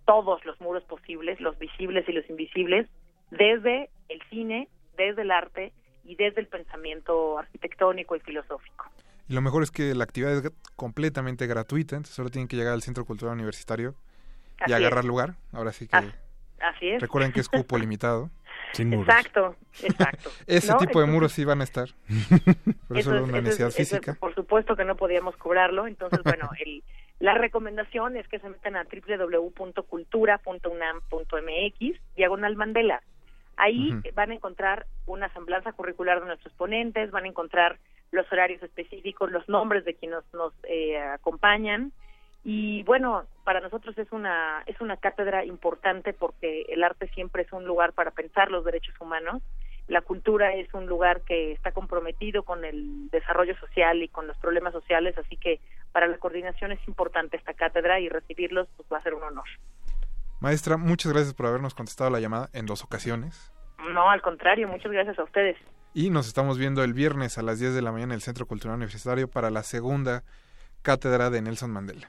todos los muros posibles, los visibles y los invisibles, desde el cine, desde el arte y desde el pensamiento arquitectónico y filosófico. Y lo mejor es que la actividad es completamente gratuita, entonces solo tienen que llegar al Centro Cultural Universitario y agarrar es. lugar. Ahora sí que Así es. recuerden que es cupo limitado. Exacto, exacto. Ese ¿No? tipo de muros sí van a estar. Por eso Eso es una eso necesidad es- física. por supuesto que no podíamos cobrarlo, entonces bueno, el, la recomendación es que se metan a www.cultura.unam.mx, diagonal Mandela. Ahí van a encontrar una semblanza curricular de nuestros ponentes, van a encontrar los horarios específicos, los nombres de quienes nos eh, acompañan y bueno, para nosotros es una es una cátedra importante porque el arte siempre es un lugar para pensar los derechos humanos. La cultura es un lugar que está comprometido con el desarrollo social y con los problemas sociales, así que para la coordinación es importante esta cátedra y recibirlos pues, va a ser un honor. Maestra, muchas gracias por habernos contestado la llamada en dos ocasiones. No, al contrario, muchas gracias a ustedes. Y nos estamos viendo el viernes a las 10 de la mañana en el Centro Cultural Universitario para la segunda cátedra de Nelson Mandela.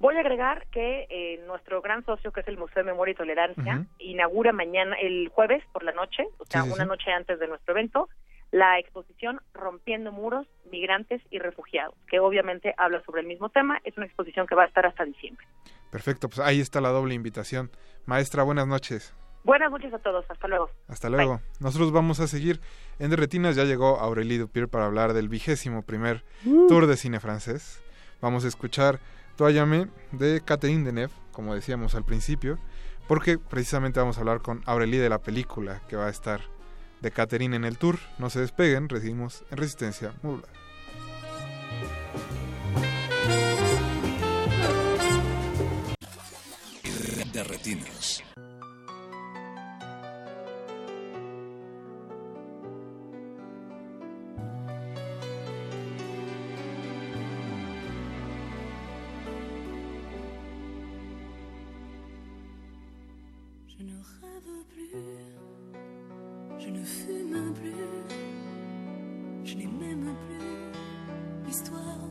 Voy a agregar que eh, nuestro gran socio, que es el Museo de Memoria y Tolerancia, inaugura mañana, el jueves por la noche, o sea, Sí, sí, una sí. noche antes de nuestro evento, la exposición Rompiendo Muros, Migrantes y Refugiados, que obviamente habla sobre el mismo tema. Es una exposición que va a estar hasta diciembre. Perfecto, pues ahí está la doble invitación. Maestra, buenas noches. Buenas noches a todos. Hasta luego. Hasta luego. Nosotros vamos a seguir en Derretinas. Ya llegó Aurélie Dupier para hablar del vigésimo primer Uh. tour de cine francés. Vamos a escuchar Toyame de Catherine Deneuve, como decíamos al principio, porque precisamente vamos a hablar con Aurélie de la película que va a estar de Catherine en el tour. No se despeguen, recibimos en Resistencia Modulada. De retinas. Rêve plus, je ne fume plus, je n'ai même plus l'histoire.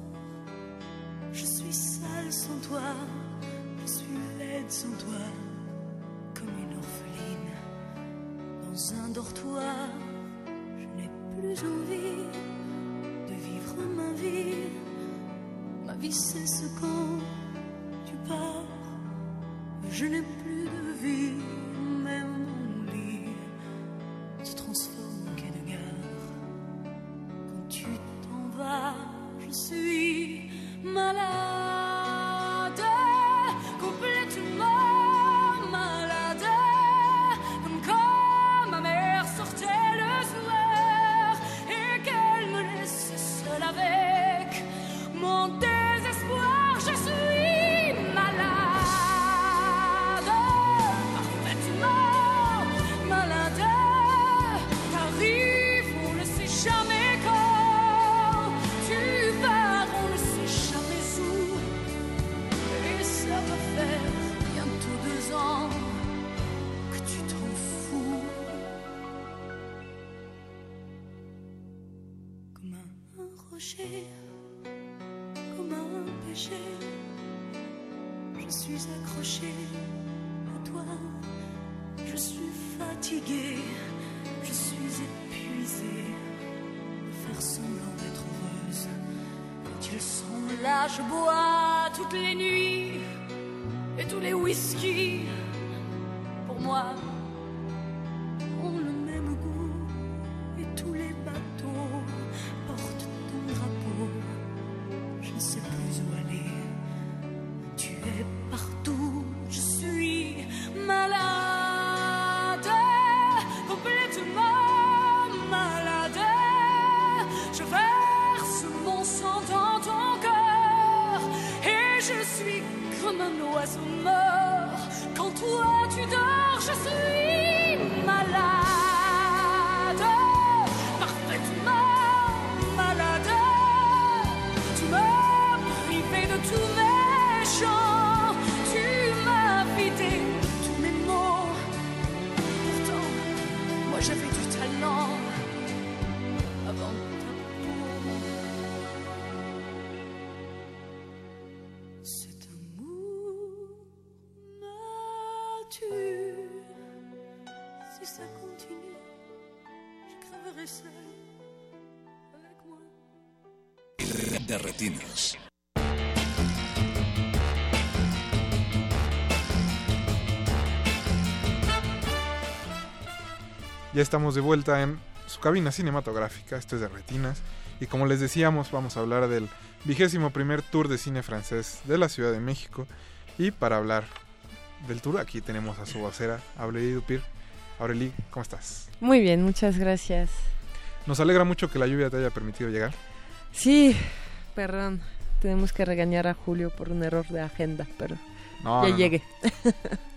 Je suis seule sans toi, je suis laide sans toi, comme une orpheline dans un dortoir. Je n'ai plus envie de vivre ma vie. Ma vie cesse quand tu pars. Je n'ai plus de Ya estamos de vuelta en su cabina cinematográfica, esto es de Retinas, y como les decíamos, vamos a hablar del vigésimo primer tour de cine francés de la Ciudad de México, y para hablar del tour aquí tenemos a su vocera, Aurelie Dupir. Aurelie, ¿cómo estás? Muy bien, muchas gracias. Nos alegra mucho que la lluvia te haya permitido llegar. Sí, perdón, tenemos que regañar a Julio por un error de agenda, pero No, ya no, no. llegué.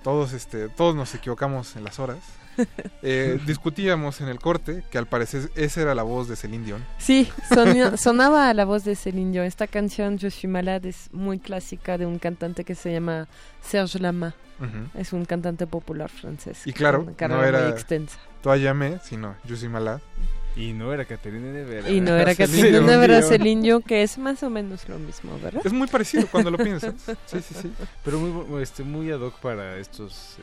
Todos, este, todos nos equivocamos en las horas. Eh, discutíamos en el corte que al parecer esa era la voz de Celine Dion. Sí, sonio- sonaba la voz de Céline Dion. Esta canción, Je suis malade, es muy clásica de un cantante que se llama Serge Lama. Es un cantante popular francés. Y con claro, no era muy extensa. Toi Jamais, sino Jussi Malad. Y no era Caterina Nevera. Y no era Celine Caterina Dion. Nevera Celine Dion, que es más o menos lo mismo, ¿verdad? Es muy parecido cuando lo piensas. Sí, sí, sí. Pero muy, este, muy ad hoc para estos, eh,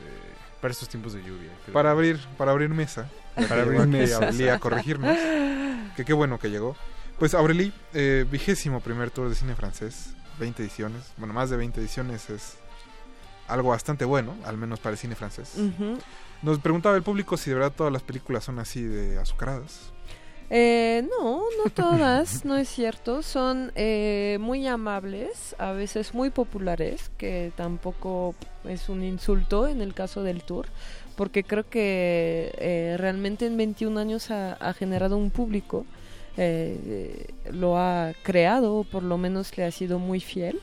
para estos tiempos de lluvia. creo. Para abrir, para abrir mesa. Para abrir mesa. A corregirnos. Que qué bueno que llegó. Pues Aurelie, eh, vigésimo primer tour de cine francés, 20 ediciones. Bueno, más de 20 ediciones es algo bastante bueno, al menos para el cine francés. Nos preguntaba el público si de verdad todas las películas son así de azucaradas. Eh, no, no todas, no es cierto. Son eh, muy amables, a veces muy populares, que tampoco es un insulto en el caso del tour, porque creo que eh, realmente en 21 años ha, ha generado un público, eh, lo ha creado, o por lo menos le ha sido muy fiel.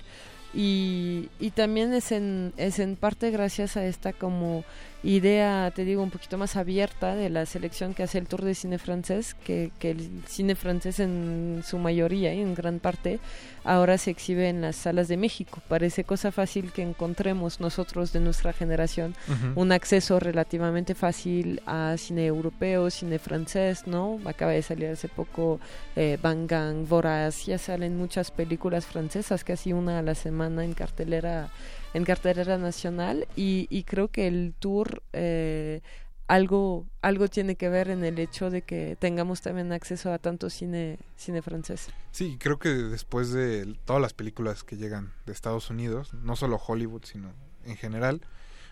Y, y también es en, es en parte gracias a esta como idea, te digo, un poquito más abierta de la selección que hace el Tour de Cine Francés, que, que el cine francés en su mayoría y en gran parte ahora se exhibe en las salas de México. Parece cosa fácil que encontremos nosotros de nuestra generación un acceso relativamente fácil a cine europeo, cine francés, ¿no? Acaba de salir hace poco eh, Van Gang, Voraz, ya salen muchas películas francesas, casi una a la semana en cartelera en cartelera nacional y, y creo que el tour eh, algo algo tiene que ver en el hecho de que tengamos también acceso a tanto cine cine francés. Sí, creo que después de todas las películas que llegan de Estados Unidos, no solo Hollywood, sino en general,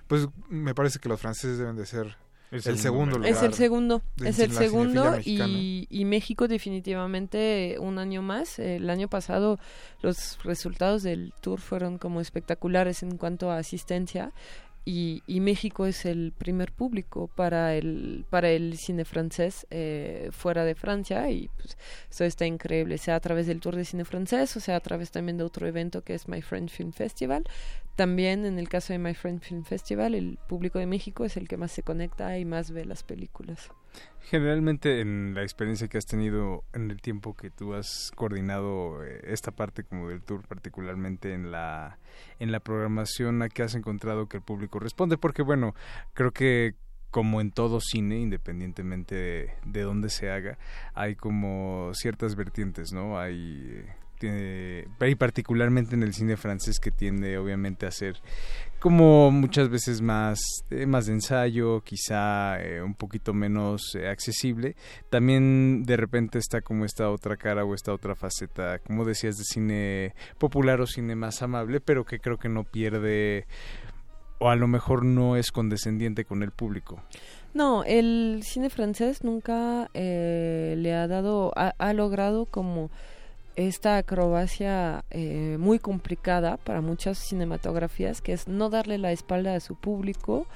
pues me parece que los franceses deben de ser el segundo lugar. Es el segundo, es el segundo y, y México definitivamente un año más. El año pasado los resultados del tour fueron como espectaculares en cuanto a asistencia y, y México es el primer público para el para el cine francés eh, fuera de Francia y pues esto está increíble sea a través del tour de cine francés o sea a través también de otro evento que es My Friend Film Festival también en el caso de My Friend Film Festival el público de México es el que más se conecta y más ve las películas Generalmente en la experiencia que has tenido en el tiempo que tú has coordinado eh, esta parte como del tour, particularmente en la en la programación a que has encontrado que el público responde, porque bueno, creo que como en todo cine, independientemente de, de dónde se haga, hay como ciertas vertientes, ¿no? Hay y particularmente en el cine francés que tiende obviamente a ser como muchas veces más más de ensayo quizá eh, un poquito menos eh, accesible. También de repente está como esta otra cara o esta otra faceta como decías de cine popular o cine más amable pero que creo que no pierde o a lo mejor no es condescendiente con el público. No, el cine francés nunca eh, le ha dado, ha logrado como esta acrobacia eh, muy complicada para muchas cinematografías, que es no darle la espalda a su público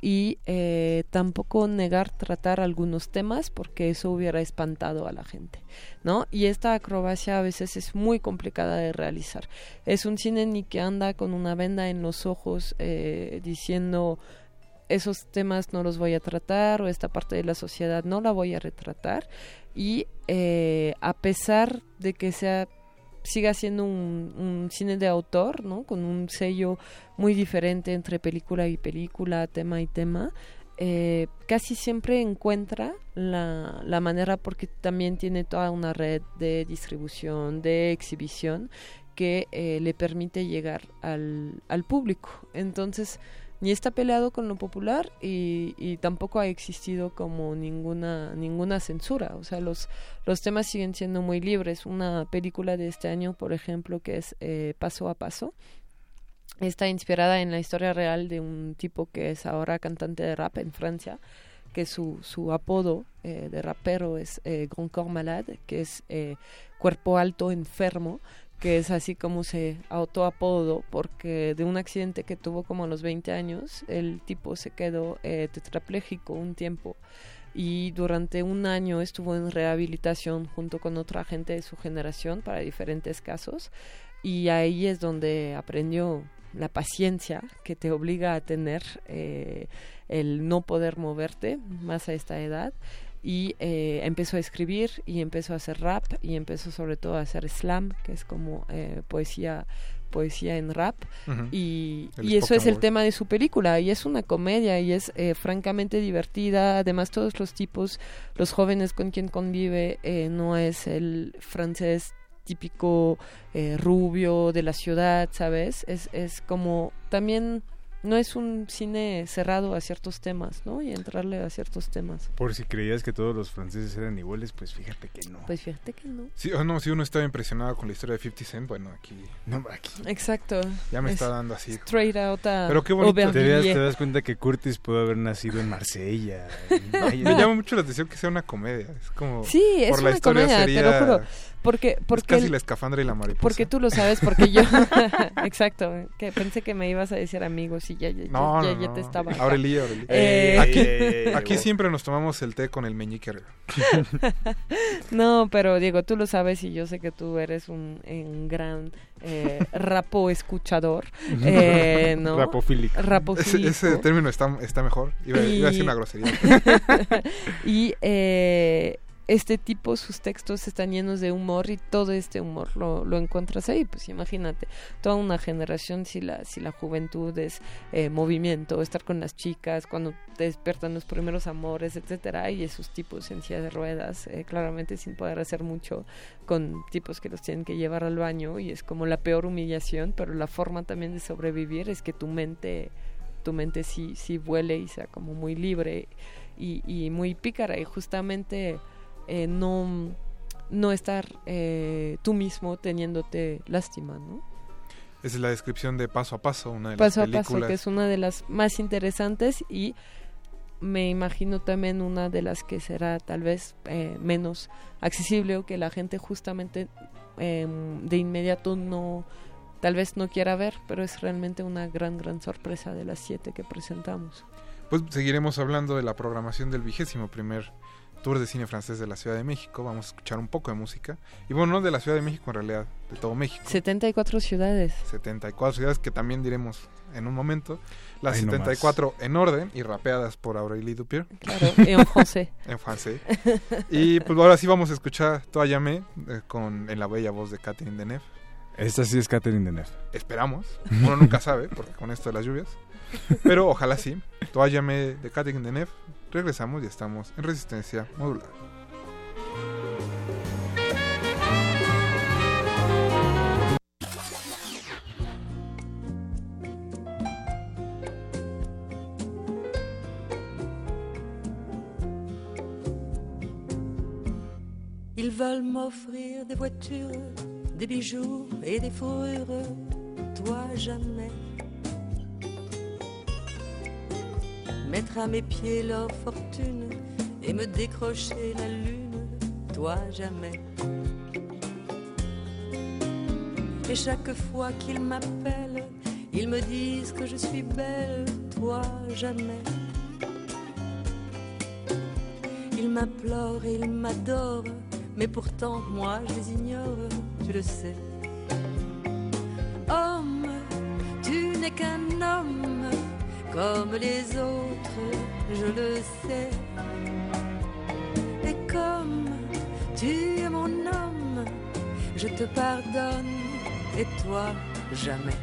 y eh, tampoco negar tratar algunos temas porque eso hubiera espantado a la gente, ¿no? Y esta acrobacia a veces es muy complicada de realizar. Es un cine ni que anda con una venda en los ojos eh, diciendo esos temas no los voy a tratar o esta parte de la sociedad no la voy a retratar y eh, a pesar de que sea siga siendo un, un cine de autor, ¿no? Con un sello muy diferente entre película y película, tema y tema, eh, casi siempre encuentra la, manera porque también tiene toda una red de distribución, de exhibición que eh, le permite llegar al, al público. Entonces, ni está peleado con lo popular y, y, tampoco ha existido como ninguna ninguna censura. O sea los los temas siguen siendo muy libres. Una película de este año por ejemplo que es eh, Paso a Paso está inspirada en la historia real de un tipo que es ahora cantante de rap en Francia que su, su apodo eh, de rapero es eh, Grand Corps Malade, que es eh, cuerpo alto enfermo, que es así como se autoapodó porque de un accidente que tuvo como a los 20 años, el tipo se quedó tetrapléjico un tiempo y durante un año estuvo en rehabilitación junto con otra gente de su generación para diferentes casos y ahí es donde aprendió la paciencia que te obliga a tener eh, el no poder moverte más a esta edad y eh, empezó a escribir y empezó a hacer rap y empezó sobre todo a hacer slam que es como eh, poesía poesía en rap. Y, y eso es el tema de su película y es una comedia y es francamente divertida. Además todos los tipos los jóvenes con quien convive no es el francés típico eh, rubio de la ciudad, ¿sabes? Es, es como también no es un cine cerrado a ciertos temas, ¿no? Y entrarle a ciertos temas. Por si creías que todos los franceses eran iguales, pues fíjate que no. Pues fíjate que no. Sí, o no, si uno estaba impresionado con la historia de 50 Cent, bueno, aquí... No, aquí. Exacto. Ya me está dando así. Straight out Pero qué bonito. Te das, te das, cuenta que Curtis pudo haber nacido en Marsella. me llama mucho la atención que sea una comedia. Es como... Sí, es por una la historia comedia, sería... te lo juro. Porque, porque es casi el, la escafandra y la mariposa. Porque tú lo sabes, porque yo... Exacto. Que pensé que me ibas a decir amigos y ya, ya, no, ya, no, ya te estaba... Aurelía, Aurelía. Eh, aquí eh, aquí siempre nos tomamos el té con el meñique arriba. no, pero Diego, tú lo sabes y yo sé que tú eres un, un gran eh, rapo escuchador. Eh, ¿no? Rapofílico. Rapofílico. Ese, ese, término está, está mejor. Iba, y... iba a decir una grosería. y eh, este tipo, sus textos están llenos de humor y todo este humor lo, lo encuentras ahí. Pues imagínate, toda una generación, si la, si la juventud es eh, movimiento, estar con las chicas, cuando te despiertan los primeros amores, etcétera, y esos tipos en silla de ruedas, eh, claramente sin poder hacer mucho, con tipos que los tienen que llevar al baño, y es como la peor humillación, pero la forma también de sobrevivir es que tu mente, tu mente sí, sí vuele y sea como muy libre y, y muy pícara, y justamente eh, no, no estar eh, tú mismo teniéndote lástima, ¿no? Esa es la descripción de Paso a Paso, una de Paso las a películas. Paso, que es una de las más interesantes y me imagino también una de las que será tal vez eh, menos accesible o que la gente justamente eh, de inmediato no tal vez no quiera ver, pero es realmente una gran, gran sorpresa de las siete que presentamos. Pues seguiremos hablando de la programación del vigésimo primer Tour de Cine Francés de la Ciudad de México. Vamos a escuchar un poco de música. Y bueno, no de la Ciudad de México en realidad, de todo México. 74 ciudades. 74 ciudades que también diremos en un momento. Las Ahí 74 en orden y rapeadas por Aurélie Dupier. Claro, en francés. en francés. Y pues ahora sí vamos a escuchar Toa Llamé eh, con en la bella voz de Catherine Deneuve. Esta sí es Catherine Deneuve. Esperamos. Uno nunca sabe, porque con esto de las lluvias. Pero ojalá sí. Toa Llamé de Catherine Deneuve. Regresamos y estamos en resistencia modular. Ils veulent m'offrir des voitures, des bijoux et des fourrures, toi jamais. Mettre à mes pieds leur fortune et me décrocher la lune, toi jamais. Et chaque fois qu'ils m'appellent, ils me disent que je suis belle, toi jamais. Ils m'implorent et ils m'adorent, mais pourtant moi je les ignore, tu le sais. Homme, tu n'es qu'un homme comme les autres, je le sais. Et comme tu es mon homme, je te pardonne et toi jamais.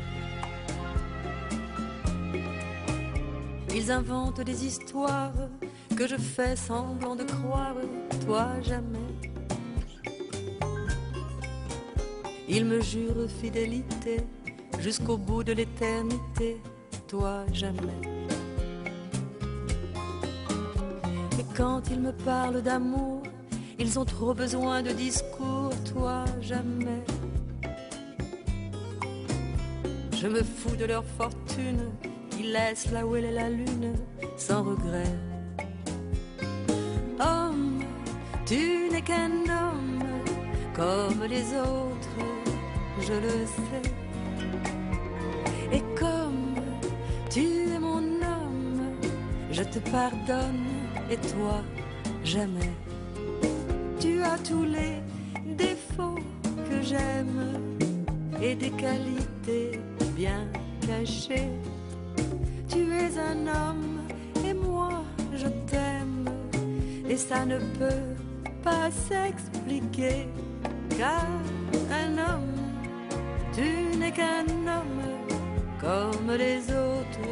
Ils inventent des histoires que je fais semblant de croire, toi jamais. Ils me jurent fidélité jusqu'au bout de l'éternité, toi jamais. Et quand ils me parlent d'amour, ils ont trop besoin de discours, toi jamais. Je me fous de leur fortune, qui laisse là où elle est la lune, sans regret. Homme, tu n'es qu'un homme, comme les autres, je le sais. Et comme tu es mon homme, je te pardonne, et toi, jamais. Tu as tous les défauts que j'aime et des qualités bien cachées. Tu es un homme et moi je t'aime et ça ne peut pas s'expliquer car un homme, tu n'es qu'un homme comme les autres,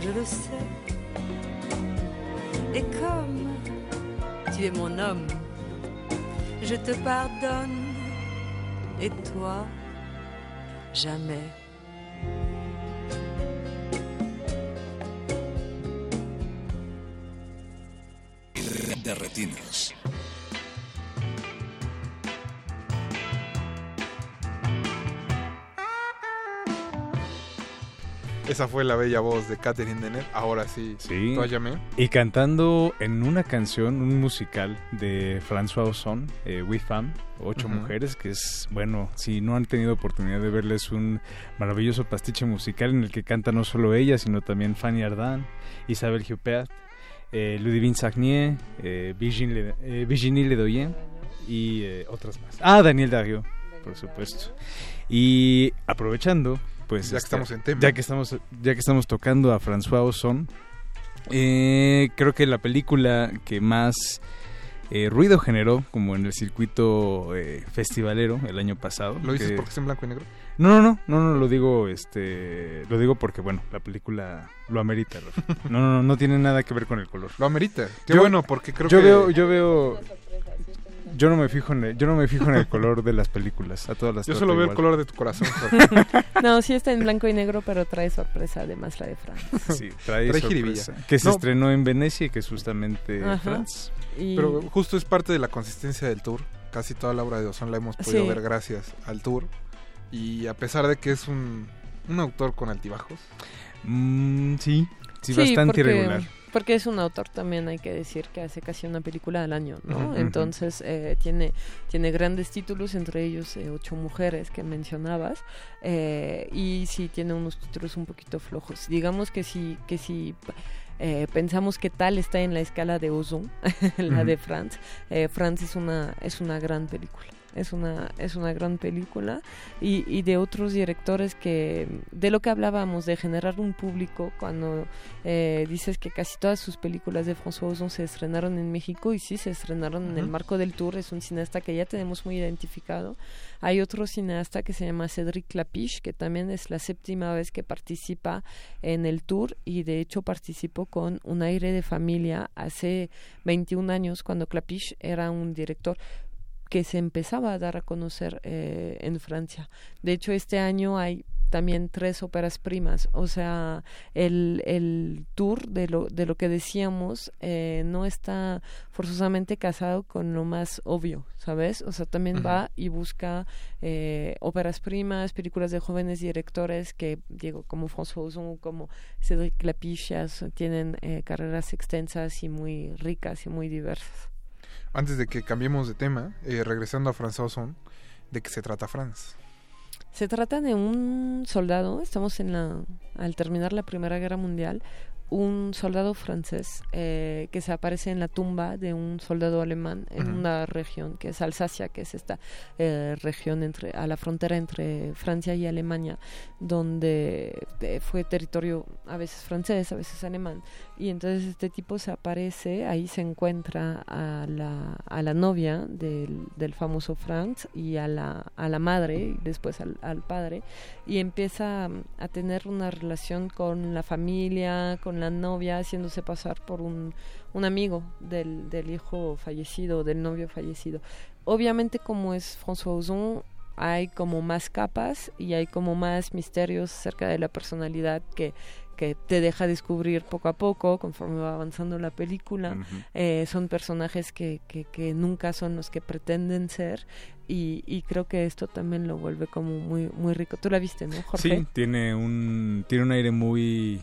je le sais. Et comme tu es mon homme, je te pardonne et toi, jamais. Esa fue la bella voz de Catherine Deneuve. Ahora sí, Sí. Y cantando en una canción, un musical de François Ozon, eh, We Femme, Ocho. Mujeres, que es, bueno, si no han tenido oportunidad de verles un maravilloso pastiche musical en el que canta no solo ella, sino también Fanny Ardant, Isabelle Huppert, eh, Ludivine Sagnier, eh, Virginie, eh, Virginie Ledoyen y eh, otras más. Ah, Daniel Dario, por supuesto. Y aprovechando, pues... Ya que este, estamos en tema. Ya que estamos, ya que estamos tocando a François Ozon, eh, creo que la película que más eh, ruido generó, como en el circuito eh, festivalero el año pasado. ¿Lo dices que- porque es en blanco y negro? No, no, no, no, no, lo digo, este, lo digo porque, bueno, la película lo amerita. Rafa. No, no, no, no tiene nada que ver con el color. Lo amerita. Qué bueno, porque creo yo que- veo, yo veo, yo no me fijo en el, yo no me fijo en el color de las películas. A todas las Yo solo veo el color de tu corazón. No, sí está en blanco y negro, pero trae sorpresa además la de Fran. Sí, trae, Trae sorpresa. jiribilla. Que se No. estrenó en Venecia y que es justamente. France. Y- Pero justo es parte de la consistencia del tour. Casi toda la obra de Ozón la hemos podido Sí. ver gracias al tour. Y a pesar de que es un, un autor con altibajos. Mm, sí, sí, bastante porque, irregular. Porque es un autor también, hay que decir, que hace casi una película al año, ¿no? Entonces eh, tiene, tiene grandes títulos, entre ellos eh, Ocho Mujeres que mencionabas, eh, y sí tiene unos títulos un poquito flojos. Digamos que sí, que sí eh, pensamos que tal está en la escala de Ozon, la de Franz. Eh, Franz es una, es una gran película. Es una, es una gran película. Y, y de otros directores que de lo que hablábamos de generar un público cuando eh, dices que casi todas sus películas de François Ozon se estrenaron en México y sí se estrenaron en el marco del tour es un cineasta que ya tenemos muy identificado. Hay otro cineasta que se llama Cédric Clapiche que también es la séptima vez que participa en el tour y de hecho participó con Un aire de familia hace 21 años cuando Clapiche era un director que se empezaba a dar a conocer eh, en Francia. De hecho, este año hay también tres óperas primas, o sea, el, el tour de lo, de lo que decíamos eh, no está forzosamente casado con lo más obvio, ¿sabes? O sea, también va y busca eh, óperas primas, películas de jóvenes directores que, digo, como François Ozon, como Cédric son- tienen eh, carreras extensas y muy ricas y muy diversas. Antes de que cambiemos de tema, eh, regresando a François Ozon, ¿de qué se trata Franz? Se trata de un soldado, estamos en la, al terminar la Primera Guerra Mundial, un soldado francés eh, que se aparece en la tumba de un soldado alemán en una región que es Alsacia, que es esta eh, región entre a la frontera entre Francia y Alemania, donde eh, fue territorio a veces francés, a veces alemán, y entonces este tipo se aparece, ahí se encuentra a la, a la novia del, del famoso Franz y a la, a la madre y después al, al padre y empieza mm, a tener una relación con la familia, con la novia, haciéndose pasar por un, un amigo del, del hijo fallecido, del novio fallecido. Obviamente como es François Ozon, hay como más capas y hay como más misterios acerca de la personalidad que que te deja descubrir poco a poco conforme va avanzando la película. Eh, son personajes que, que, que, nunca son los que pretenden ser y, y, creo que esto también lo vuelve como muy muy rico. Tú la viste, ¿no, Jorge? Sí, tiene un, tiene un aire muy...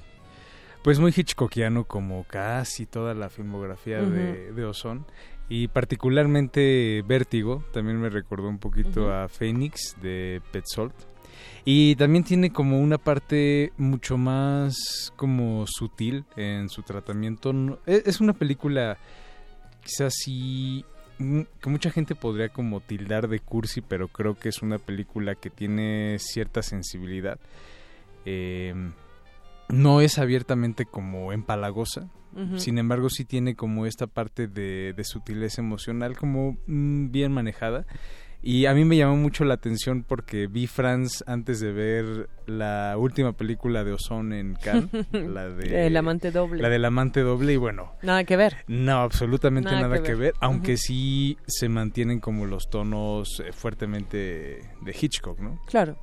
Pues muy Hitchcockiano como casi toda la filmografía de, de Ozón y particularmente Vértigo, también me recordó un poquito a Phoenix de Petzold. Y también tiene como una parte mucho más como sutil en su tratamiento. E, es una película quizás sí mm, que mucha gente podría como tildar de cursi, pero creo que es una película que tiene cierta sensibilidad. Eh, no es abiertamente como empalagosa, sin embargo, sí tiene como esta parte de, de sutileza emocional como mm, bien manejada. Y a mí me llamó mucho la atención porque vi Franz antes de ver la última película de Ozón en Cannes, la de El amante doble. La del amante doble y bueno, nada que ver. No, absolutamente nada, que, ver, aunque sí se mantienen como los tonos eh, fuertemente de Hitchcock, ¿no? Claro.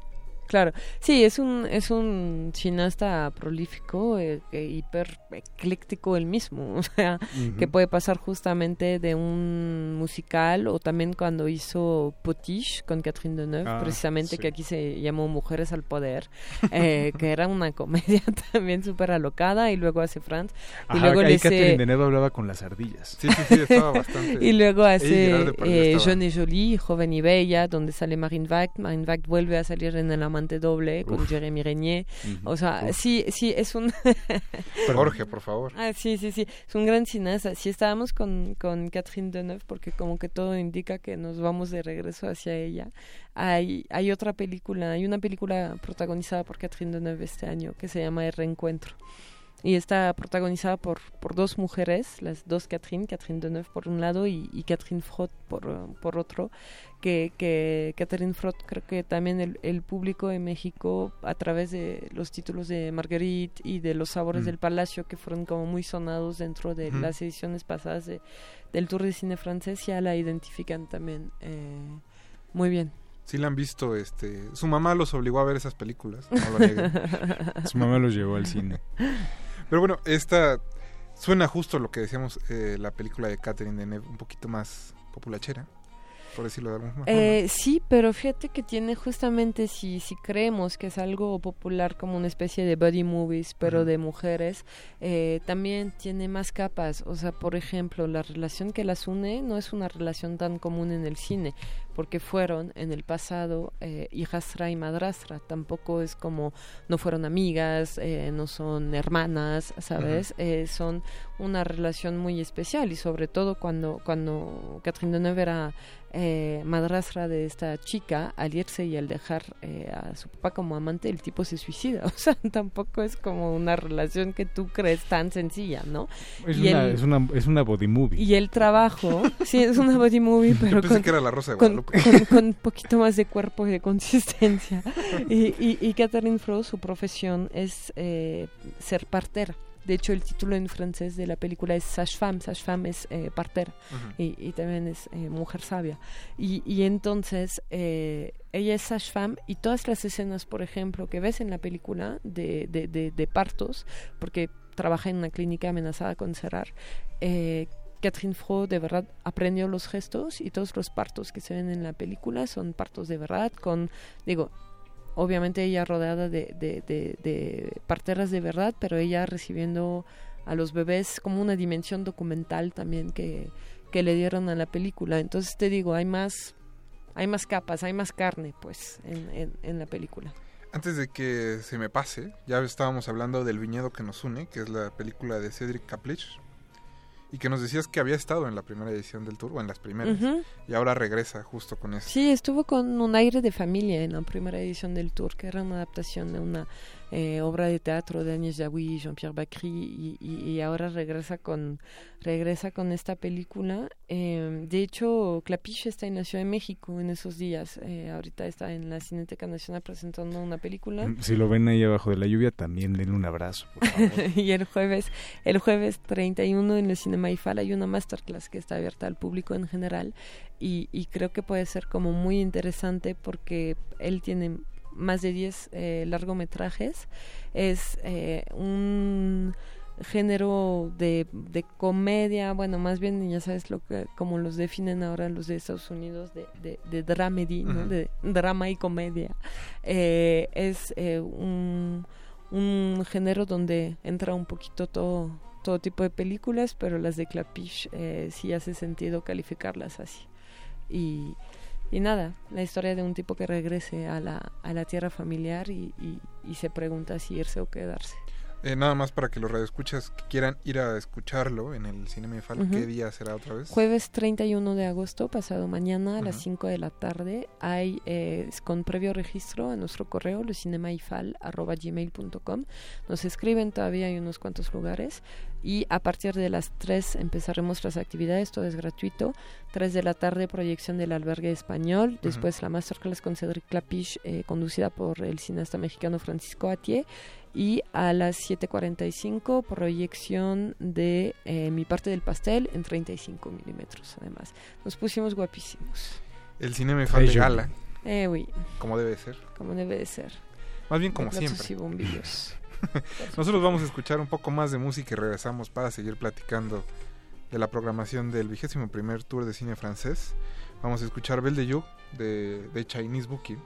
Claro, sí, es un, es un cineasta prolífico, eh, e hiper ecléctico el mismo, o sea, que puede pasar justamente de un musical o también cuando hizo Potiche con Catherine Deneuve, ah, precisamente que aquí se llamó Mujeres al Poder, eh, que era una comedia también súper alocada y luego hace Franz. y luego ahí Catherine Deneuve hablaba con las ardillas. Sí, sí, sí, estaba bastante. y luego hace eh, Jeune et Jolie, Joven y Bella, donde sale Marine Vact, Marine Vact vuelve a salir en el doble con Jeremy Renier. O sea, sí, sí, es un... Jorge, por favor. Ah, sí, sí, sí, es un gran cineasta. Sí estábamos con, con Catherine Deneuve porque como que todo indica que nos vamos de regreso hacia ella. Hay, hay otra película, hay una película protagonizada por Catherine Deneuve este año que se llama El Reencuentro y está protagonizada por, por dos mujeres, las dos Catherine, Catherine Deneuve por un lado y, y Catherine Frot por, por otro, que, que Catherine Frot creo que también el, el, público de México a través de los títulos de Marguerite y de Los Sabores mm. del Palacio que fueron como muy sonados dentro de las ediciones pasadas de, del Tour de Cine Francés ya la identifican también eh, muy bien. Sí la han visto, este, su mamá los obligó a ver esas películas, su mamá los llevó al cine. Pero bueno, esta suena justo lo que decíamos, eh, la película de Catherine Deneuve, un poquito más populachera por decirlo de alguna forma. Eh, sí, pero fíjate que tiene justamente, si, si creemos que es algo popular como una especie de body movies, pero de mujeres, eh, también tiene más capas. O sea, por ejemplo, la relación que las une no es una relación tan común en el cine, porque fueron en el pasado eh, hijastra y madrastra. Tampoco es como no fueron amigas, eh, no son hermanas, ¿sabes? son una relación muy especial y sobre todo cuando, cuando Catherine Deneuve era eh, madrastra de esta chica, al irse y al dejar eh, a su papá como amante, el tipo se suicida. O sea, tampoco es como una relación que tú crees tan sencilla, ¿no? Es, una, es, una, es una body movie. Y el trabajo, sí, es una body movie, pero con, con, con, un poquito más de cuerpo y de consistencia. y, y, y Catherine Fro, su profesión es eh, ser partera. De hecho, el título en francés de la película es Sage-Femme. Sage-Femme es eh, partera y, también es eh, mujer sabia. Y, y entonces, eh, ella es Sage-Femme y todas las escenas, por ejemplo, que ves en la película de, de, de, partos, porque trabaja en una clínica amenazada con cerrar, Catherine Fro de verdad aprendió los gestos y todos los partos que se ven en la película son partos de verdad, con, digo, obviamente ella rodeada de, de, de, parteras de verdad, pero ella recibiendo a los bebés como una dimensión documental también que, que le dieron a la película. Entonces te digo, hay más, hay más capas, hay más carne pues en, en, la película. Antes de que se me pase, ya estábamos hablando del viñedo que nos une, que es la película de Cedric Kaplich, y que nos decías que había estado en la primera edición del tour o en las primeras y ahora regresa justo con eso. Sí, estuvo con un aire de familia en la primera edición del tour, que era una adaptación de una eh, obra de teatro de Agnès Jaoui, Jean-Pierre Bacry y, y- y ahora regresa con regresa con esta película. Eh, de hecho, Clapiche está en la Ciudad de México en esos días. Eh, ahorita está en la Cineteca Nacional presentando una película. Si lo ven ahí abajo de la lluvia, también denle un abrazo, por favor. y el jueves, el jueves 31 en el Cinema IFAL hay una masterclass que está abierta al público en general y, y creo que puede ser como muy interesante porque él tiene más de 10 eh, largometrajes. Es eh, un género de, de comedia, bueno, más bien ya sabes lo que como los definen ahora los de Estados Unidos de, de, de dramedy, ¿no? De drama y comedia. Eh, es eh, un, un género donde entra un poquito todo todo tipo de películas, pero las de Clapiche eh, sí hace sentido calificarlas así. Y, y nada, la historia de un tipo que regrese a la, a la tierra familiar y, y, y se pregunta si irse o quedarse. Eh, nada más para que los radioescuchas que quieran ir a escucharlo en el Cinema IFAL, Ujú. ¿qué día será otra vez? Jueves 31 de agosto, pasado mañana a las Ujú. 5 de la tarde, hay eh, con previo registro a nuestro correo, gmail.com Nos escriben, todavía hay unos cuantos lugares. Y a partir de las 3 empezaremos las actividades, todo es gratuito. 3 de la tarde, proyección del albergue español. Después la masterclass con Cedric Clapiche, eh, conducida por el cineasta mexicano Francisco Atié. Y a las 7.45, proyección de eh, Mi parte del pastel en 35 milímetros, además. Nos pusimos guapísimos. El Cinema IFAL de Hey, gala, Eh, oui, como debe de ser. como debe de ser. Más bien como De platos siempre. y bombillos. Nosotros vamos a escuchar un poco más de música y regresamos para seguir platicando de la programación del vigésimo primer tour de cine francés. Vamos a escuchar Belle de You de, de Chinese Bookie,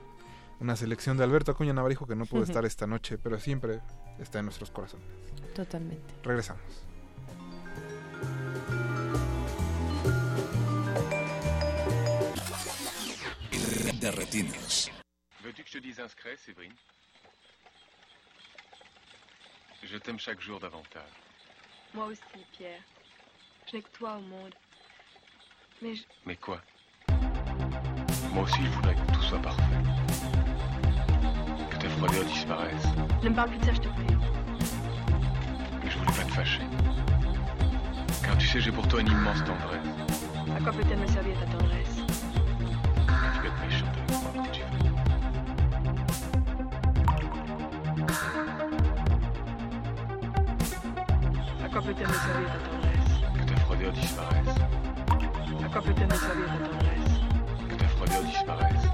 una selección de Alberto Acuña Navarijo que no pudo estar esta noche, pero siempre está en nuestros corazones. Totalmente. Regresamos. De retinas. Veux-tu que je te dise un secret, Séverine Je t'aime chaque jour davantage. Moi aussi, Pierre. Je n'ai que toi au monde. Mais je... Mais quoi? Moi aussi, je voudrais que tout soit parfait. Que ta froideur disparaisse. ne me parle plus de ça, je te prie. Mais je voulais pas te fâcher. Car tu sais, j'ai pour toi une immense tendresse. À quoi peut-elle me servir ta tendresse? Quoi peut-elle me servir ta tendresse Que ta froideur disparaisse. À quoi peut-elle me servir ta tendresse Que ta froideur disparaisse.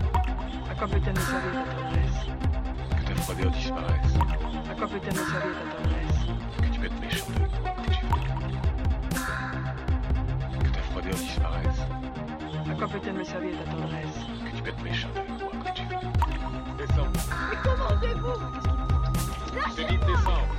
À quoi peut-elle me servir ta tendresse Que ta froideur disparaisse. À quoi peut-elle me servir ta tendresse Que tu avec moi, que tu veux. Que ta froideur disparaisse. À quoi peut-elle me servir ta tendresse Que tu méchante avec moi, que tu veux. Descends. Mais comment viens. Lâchez-moi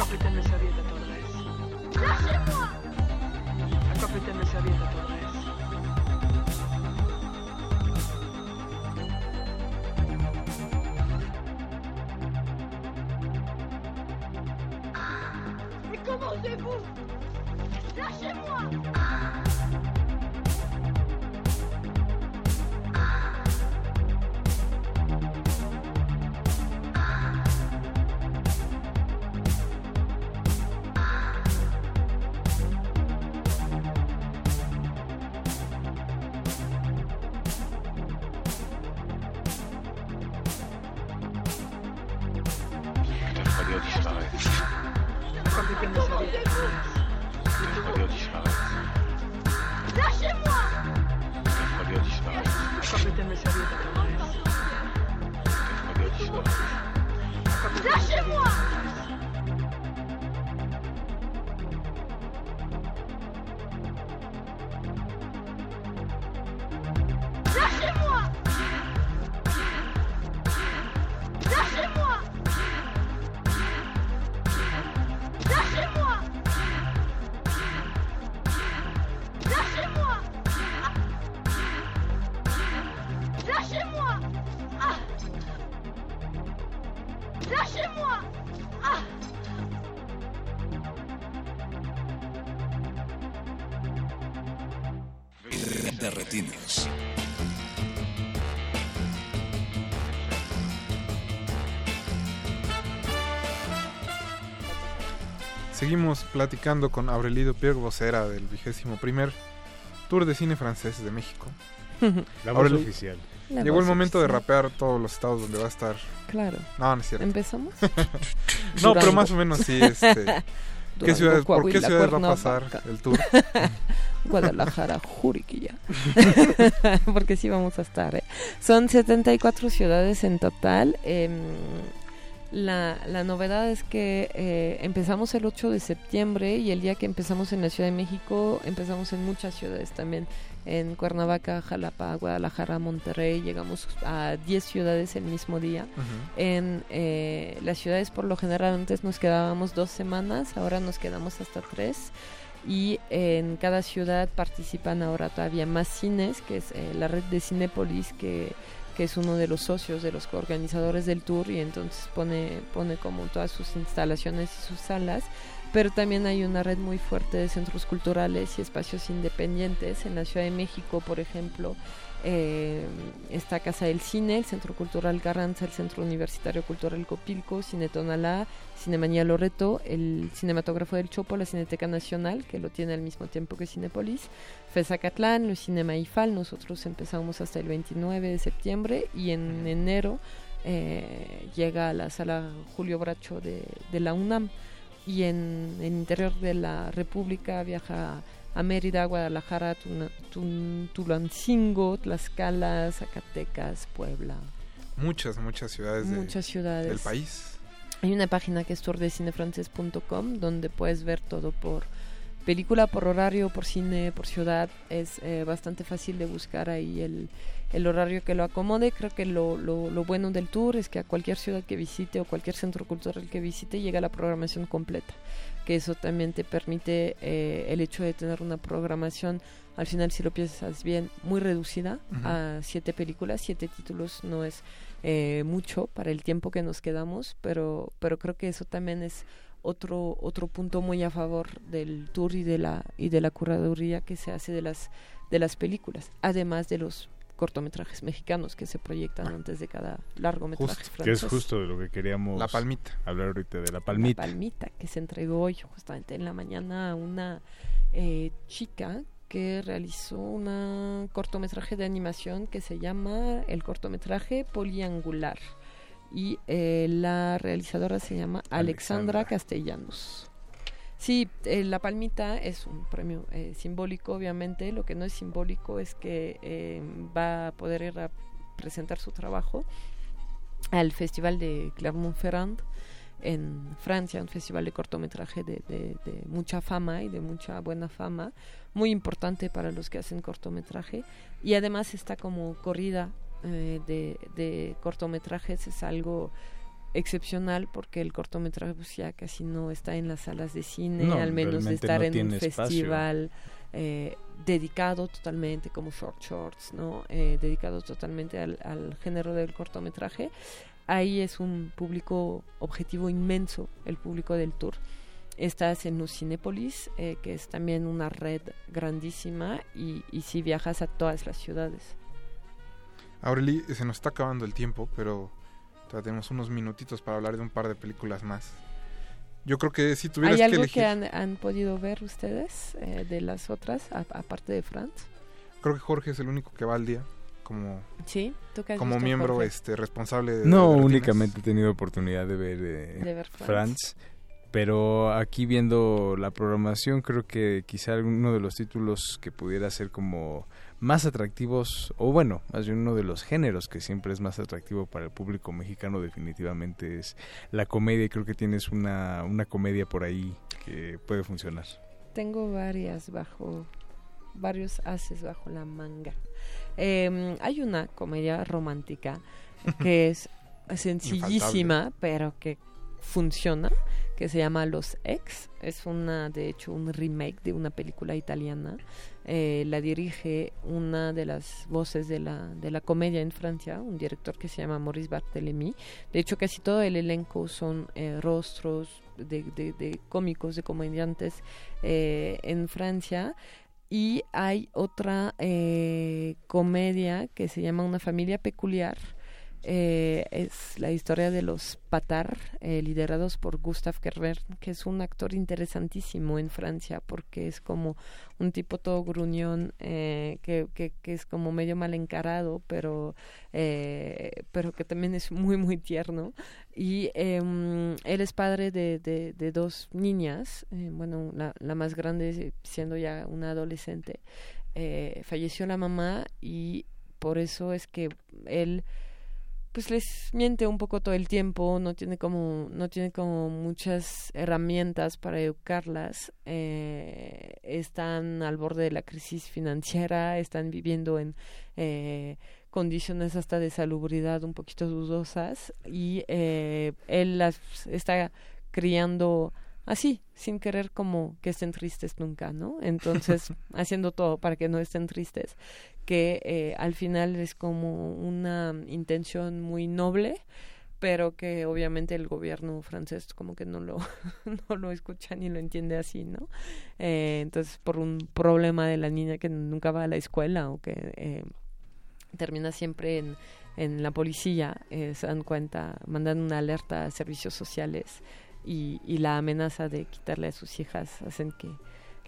capitaine le servit à ta tendresse. Lâchez-moi Un capitaine le servit à ta tendresse. Ah, mais comment vous? Lâchez-moi Seguimos platicando con Aurelio Pierre, vocera del vigésimo primer Tour de Cine Francés de México. La voz oficial. La Llegó el momento de rapear todos los estados donde va a estar. Claro. No, no es cierto. ¿Empezamos? no, pero más o menos sí. Este, ¿qué ciudades, ¿Por qué ciudades va a pasar el tour? Guadalajara, Juriquilla. Porque sí vamos a estar. ¿eh? Son 74 ciudades en total. em, la, la novedad es que eh, empezamos el 8 de septiembre y el día que empezamos en la Ciudad de México empezamos en muchas ciudades también. En Cuernavaca, Jalapa, Guadalajara, Monterrey. Llegamos a 10 ciudades el mismo día. En eh, las ciudades por lo general antes nos quedábamos dos semanas, ahora nos quedamos hasta tres. Y en cada ciudad participan ahora todavía más cines, que es eh, la red de Cinépolis, que, que es uno de los socios de los organizadores del tour y entonces pone, pone como todas sus instalaciones y sus salas. Pero también hay una red muy fuerte de centros culturales y espacios independientes. En la Ciudad de México, por ejemplo, eh, está Casa del Cine, el Centro Cultural Carranza, el Centro Universitario Cultural Copilco, Cine Tonalá, Cinemanía Loreto, el Cinematógrafo del Chopo, la Cineteca Nacional, que lo tiene al mismo tiempo que Cinepolis, Fezacatlán, el Cinema IFAL, nosotros empezamos hasta el 29 de septiembre y en enero eh, llega a la sala Julio Bracho de, de la UNAM. Y en el interior de la República viaja a Mérida, Guadalajara, Tuna- Tun- Tulancingo, Tlaxcala, Zacatecas, Puebla. Muchas, muchas ciudades, de- Muchas ciudades. del país. Hay una página que es tourdecinefrances.com donde puedes ver todo por película, por horario, por cine, por ciudad. Es eh, bastante fácil de buscar ahí el, el horario que lo acomode. Creo que lo, lo, lo bueno del tour es que a cualquier ciudad que visite o cualquier centro cultural que visite llega la programación completa. Que eso también te permite eh, el hecho de tener una programación, al final si lo piensas bien, muy reducida a siete películas, siete títulos no es eh, mucho para el tiempo que nos quedamos, pero, pero creo que eso también es otro otro punto muy a favor del tour y de la y de la curaduría que se hace de las de las películas, además de los cortometrajes mexicanos que se proyectan antes de cada largometraje Que es francés. justo de lo que queríamos La palmita. hablar ahorita, de la La palmita. palmita que se entregó hoy justamente en la mañana a una eh, chica que realizó un cortometraje de animación que se llama el cortometraje Poliangular y eh, la realizadora se llama Alexandra, Alexandra. Castellanos. Sí, eh, la palmita es un premio eh, simbólico, obviamente. Lo que no es simbólico es que eh, va a poder ir a presentar su trabajo al Festival de Clermont-Ferrand en Francia, un festival de cortometraje de, de- mucha fama y de mucha buena fama, muy importante para los que hacen cortometraje. Y además está como corrida eh, de, de cortometrajes, es algo excepcional porque el cortometraje pues ya casi no está en las salas de cine, No, al menos de estar no en un festival eh, dedicado totalmente como short shorts, ¿no? Eh, dedicado totalmente al, al género del cortometraje. Ahí es un público objetivo inmenso, el público del tour. Estás en Cinépolis, eh, que es también una red grandísima, y, y si viajas a todas las ciudades. Aureli, se nos está acabando el tiempo, pero todavía tenemos unos minutitos para hablar de un par de películas más. Yo creo que si tuvieras ¿Hay que algo elegir, que han, han podido ver ustedes eh, de las otras, a- aparte de Franz? creo que Jorge es el único que va al día como Sí, ¿tú has como miembro Jorge? este responsable de No, de únicamente he tenido oportunidad de ver, eh, De ver Franz. Franz, pero aquí viendo la programación creo que quizá uno de los títulos que pudiera ser como más atractivos, o bueno, más bien uno de los géneros que siempre es más atractivo para el público mexicano definitivamente es la comedia y creo que tienes una, una comedia por ahí que puede funcionar. Tengo varias bajo, varios haces bajo la manga. Eh, hay una comedia romántica que es sencillísima, pero que funciona, que se llama Los Ex. Es una, de hecho, un remake de una película italiana. Eh, la dirige una de las voces de la, de la comedia en Francia, un director que se llama Maurice Barthélemy. De hecho, casi todo el elenco son eh, rostros de, de, cómicos, de comediantes eh, en Francia. Y hay otra eh, comedia que se llama Una familia peculiar. Eh, es la historia de los Patar, eh, liderados por Gustav Kerber, que es un actor interesantísimo en Francia, porque es como un tipo todo gruñón, eh, que, que, es como medio mal encarado, pero, pero que también es muy, muy tierno. Y em, él es padre de, de, dos niñas, bueno, la, más grande siendo ya una adolescente. Falleció la mamá y por eso es que él pues les miente un poco todo el tiempo, no tiene como, no tiene como muchas herramientas para educarlas, eh, están al borde de la crisis financiera, están viviendo en eh, condiciones hasta de salubridad un poquito dudosas y eh, él las está criando así, sin querer como que estén tristes nunca, ¿no? Entonces, haciendo todo para que no estén tristes, que eh, al final es como una intención muy noble, pero que obviamente el gobierno francés como que no lo, no lo escucha ni lo entiende así, ¿no? Eh, entonces, por un problema de la niña que nunca va a la escuela o que eh, termina siempre en, en la policía, se dan cuenta, mandan una alerta a servicios sociales y, y la amenaza de quitarle a sus hijas hacen que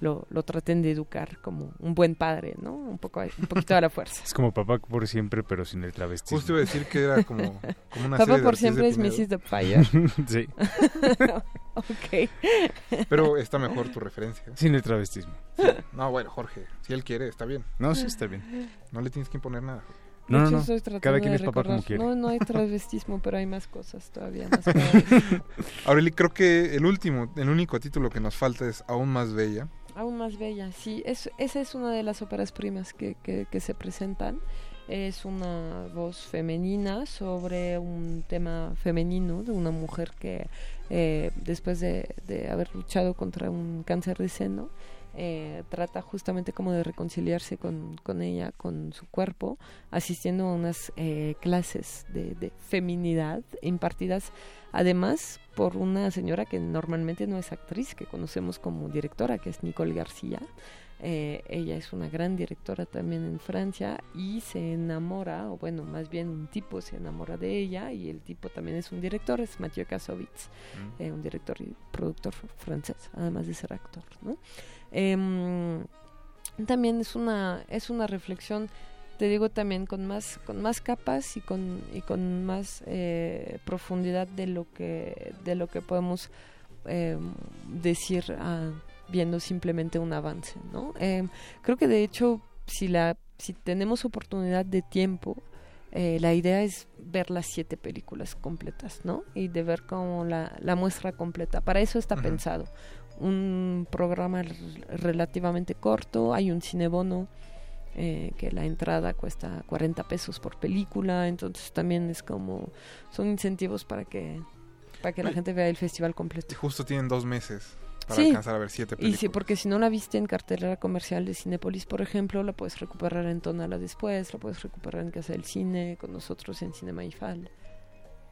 lo, lo traten de educar como un buen padre, ¿no? Un poco un poquito a la fuerza. Es como papá por siempre, pero sin el travestismo. Justo iba a decir que era como, como una Papá serie de por Ortiz siempre de es. Mrs. Doubtfire. sí. ok. Pero está mejor tu referencia. Sin el travestismo. Sí. No, bueno, Jorge, si él quiere, está bien. No, sí, está bien. No le tienes que imponer nada. No, no, no. estoy tratando Cada quien de es papá como quiere. No, no hay transvestismo, pero hay más cosas todavía más. Aureli, creo que el último, el único título que nos falta es Aún más bella. Aún más bella, sí. Es, esa es una de las óperas primas que, que, que se presentan. Es una voz femenina sobre un tema femenino de una mujer que eh, después de, de haber luchado contra un cáncer de seno, eh, trata justamente como de reconciliarse con, con ella, con su cuerpo, asistiendo a unas eh, clases de, de feminidad impartidas además por una señora que normalmente no es actriz, que conocemos como directora, que es Nicole García. Eh, ella es una gran directora también en Francia y se enamora, o bueno, más bien un tipo se enamora de ella y el tipo también es un director, es Mathieu Kassovitz, Mm. eh, un director y productor francés, además de ser actor, ¿no? Em, también es una es una reflexión te digo también con más con más capas y con y con más eh, profundidad de lo que de lo que podemos eh, decir ah, viendo simplemente un avance no Em, creo que de hecho si la si tenemos oportunidad de tiempo eh, la idea es ver las siete películas completas, ¿no? Y de ver como la, la muestra completa. Para eso está pensado. Un programa relativamente corto, hay un cinebono eh, que la entrada cuesta 40 pesos por película, entonces también es como, son incentivos para que, para que la gente vea el festival completo. Y justo tienen dos meses para Sí. alcanzar a ver siete Y películas. sí, porque si no la viste en cartelera comercial de Cinépolis, por ejemplo, la puedes recuperar en Tonala después, la puedes recuperar en Casa del Cine, con nosotros en Cinema Ifal.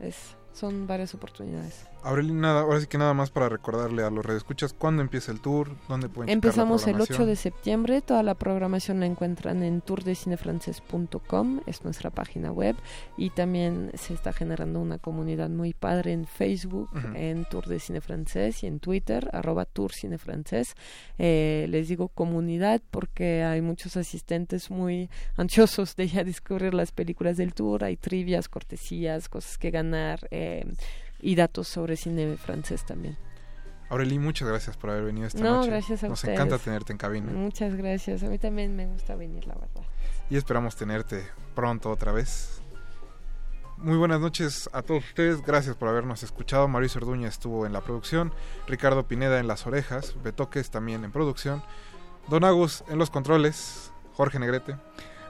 Es, son varias oportunidades. Nada, ahora sí que nada más para recordarle a los redescuchas cuándo empieza el tour, dónde pueden la Empezamos el 8 de septiembre, toda la programación la encuentran en tourdecinefrancés.com, es nuestra página web, y también se está generando una comunidad muy padre en Facebook, en Tour de Cine Francés y en Twitter, arroba Tour Cine Francés. Eh, les digo comunidad porque hay muchos asistentes muy ansiosos de ya descubrir las películas del tour, hay trivias, cortesías, cosas que ganar eh, y datos sobre cine francés también. Aureli, muchas gracias por haber venido esta No, noche. gracias a Nos ustedes. encanta tenerte en cabina. Muchas gracias. A mí también me gusta venir, la verdad. Y esperamos tenerte pronto otra vez. Muy buenas noches a todos ustedes. Gracias por habernos escuchado. Mauricio Orduña estuvo en la producción. Ricardo Pineda en las orejas. Betoques también en producción. Don Agus en los controles. Jorge Negrete.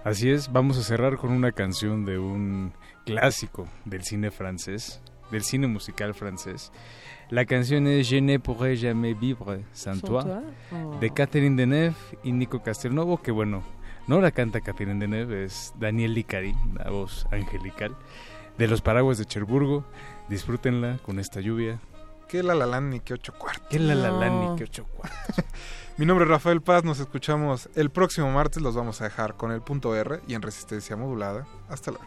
Así es, vamos a cerrar con una canción de un clásico del cine francés del cine musical francés. La canción es Je ne pourrai jamais vivre sans toi, de Oh. Catherine Deneuve y Nico Castelnuovo, que bueno, no la canta Catherine Deneuve, es Daniel Licari, la voz angelical, de Los Paraguas de Cherburgo. Disfrútenla con esta lluvia. Que la la la ni que ocho cuartos. Que la la ni que ocho cuartos. Mi nombre es Rafael Paz, nos escuchamos el próximo martes, los vamos a dejar con el punto R y en resistencia modulada. Hasta luego.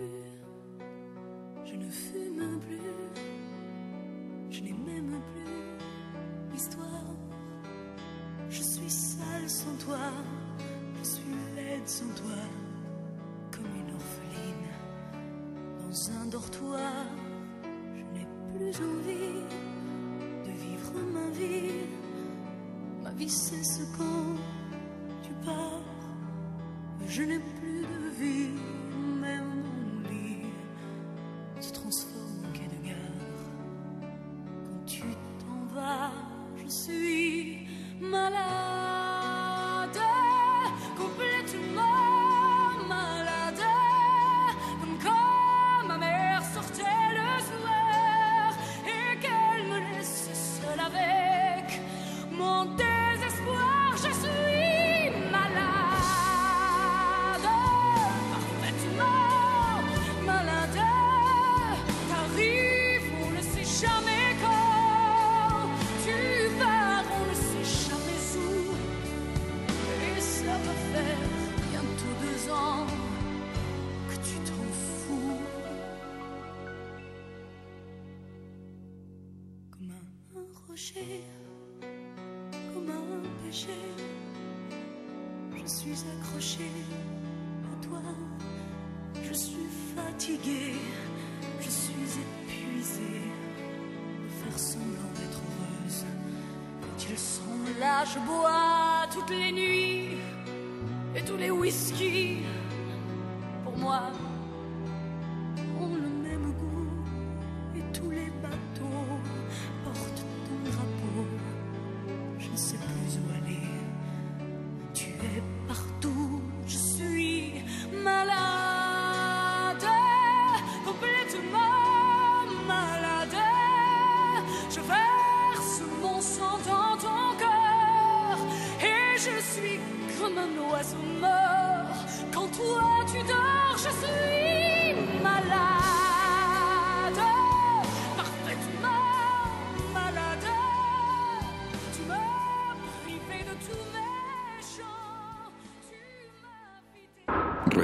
feel malade,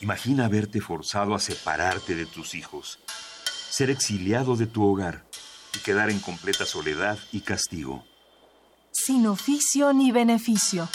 Imagina verte forzado a separarte de tus hijos, ser exiliado de tu hogar y quedar en completa soledad y castigo. Sin oficio ni beneficio.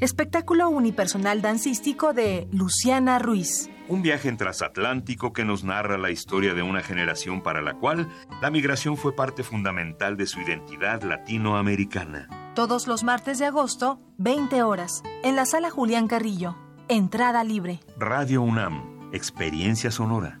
Espectáculo unipersonal dancístico de Luciana Ruiz. Un viaje en transatlántico que nos narra la historia de una generación para la cual la migración fue parte fundamental de su identidad latinoamericana. Todos los martes de agosto, 20 horas, en la sala Julián Carrillo. Entrada libre. Radio UNAM, experiencia sonora.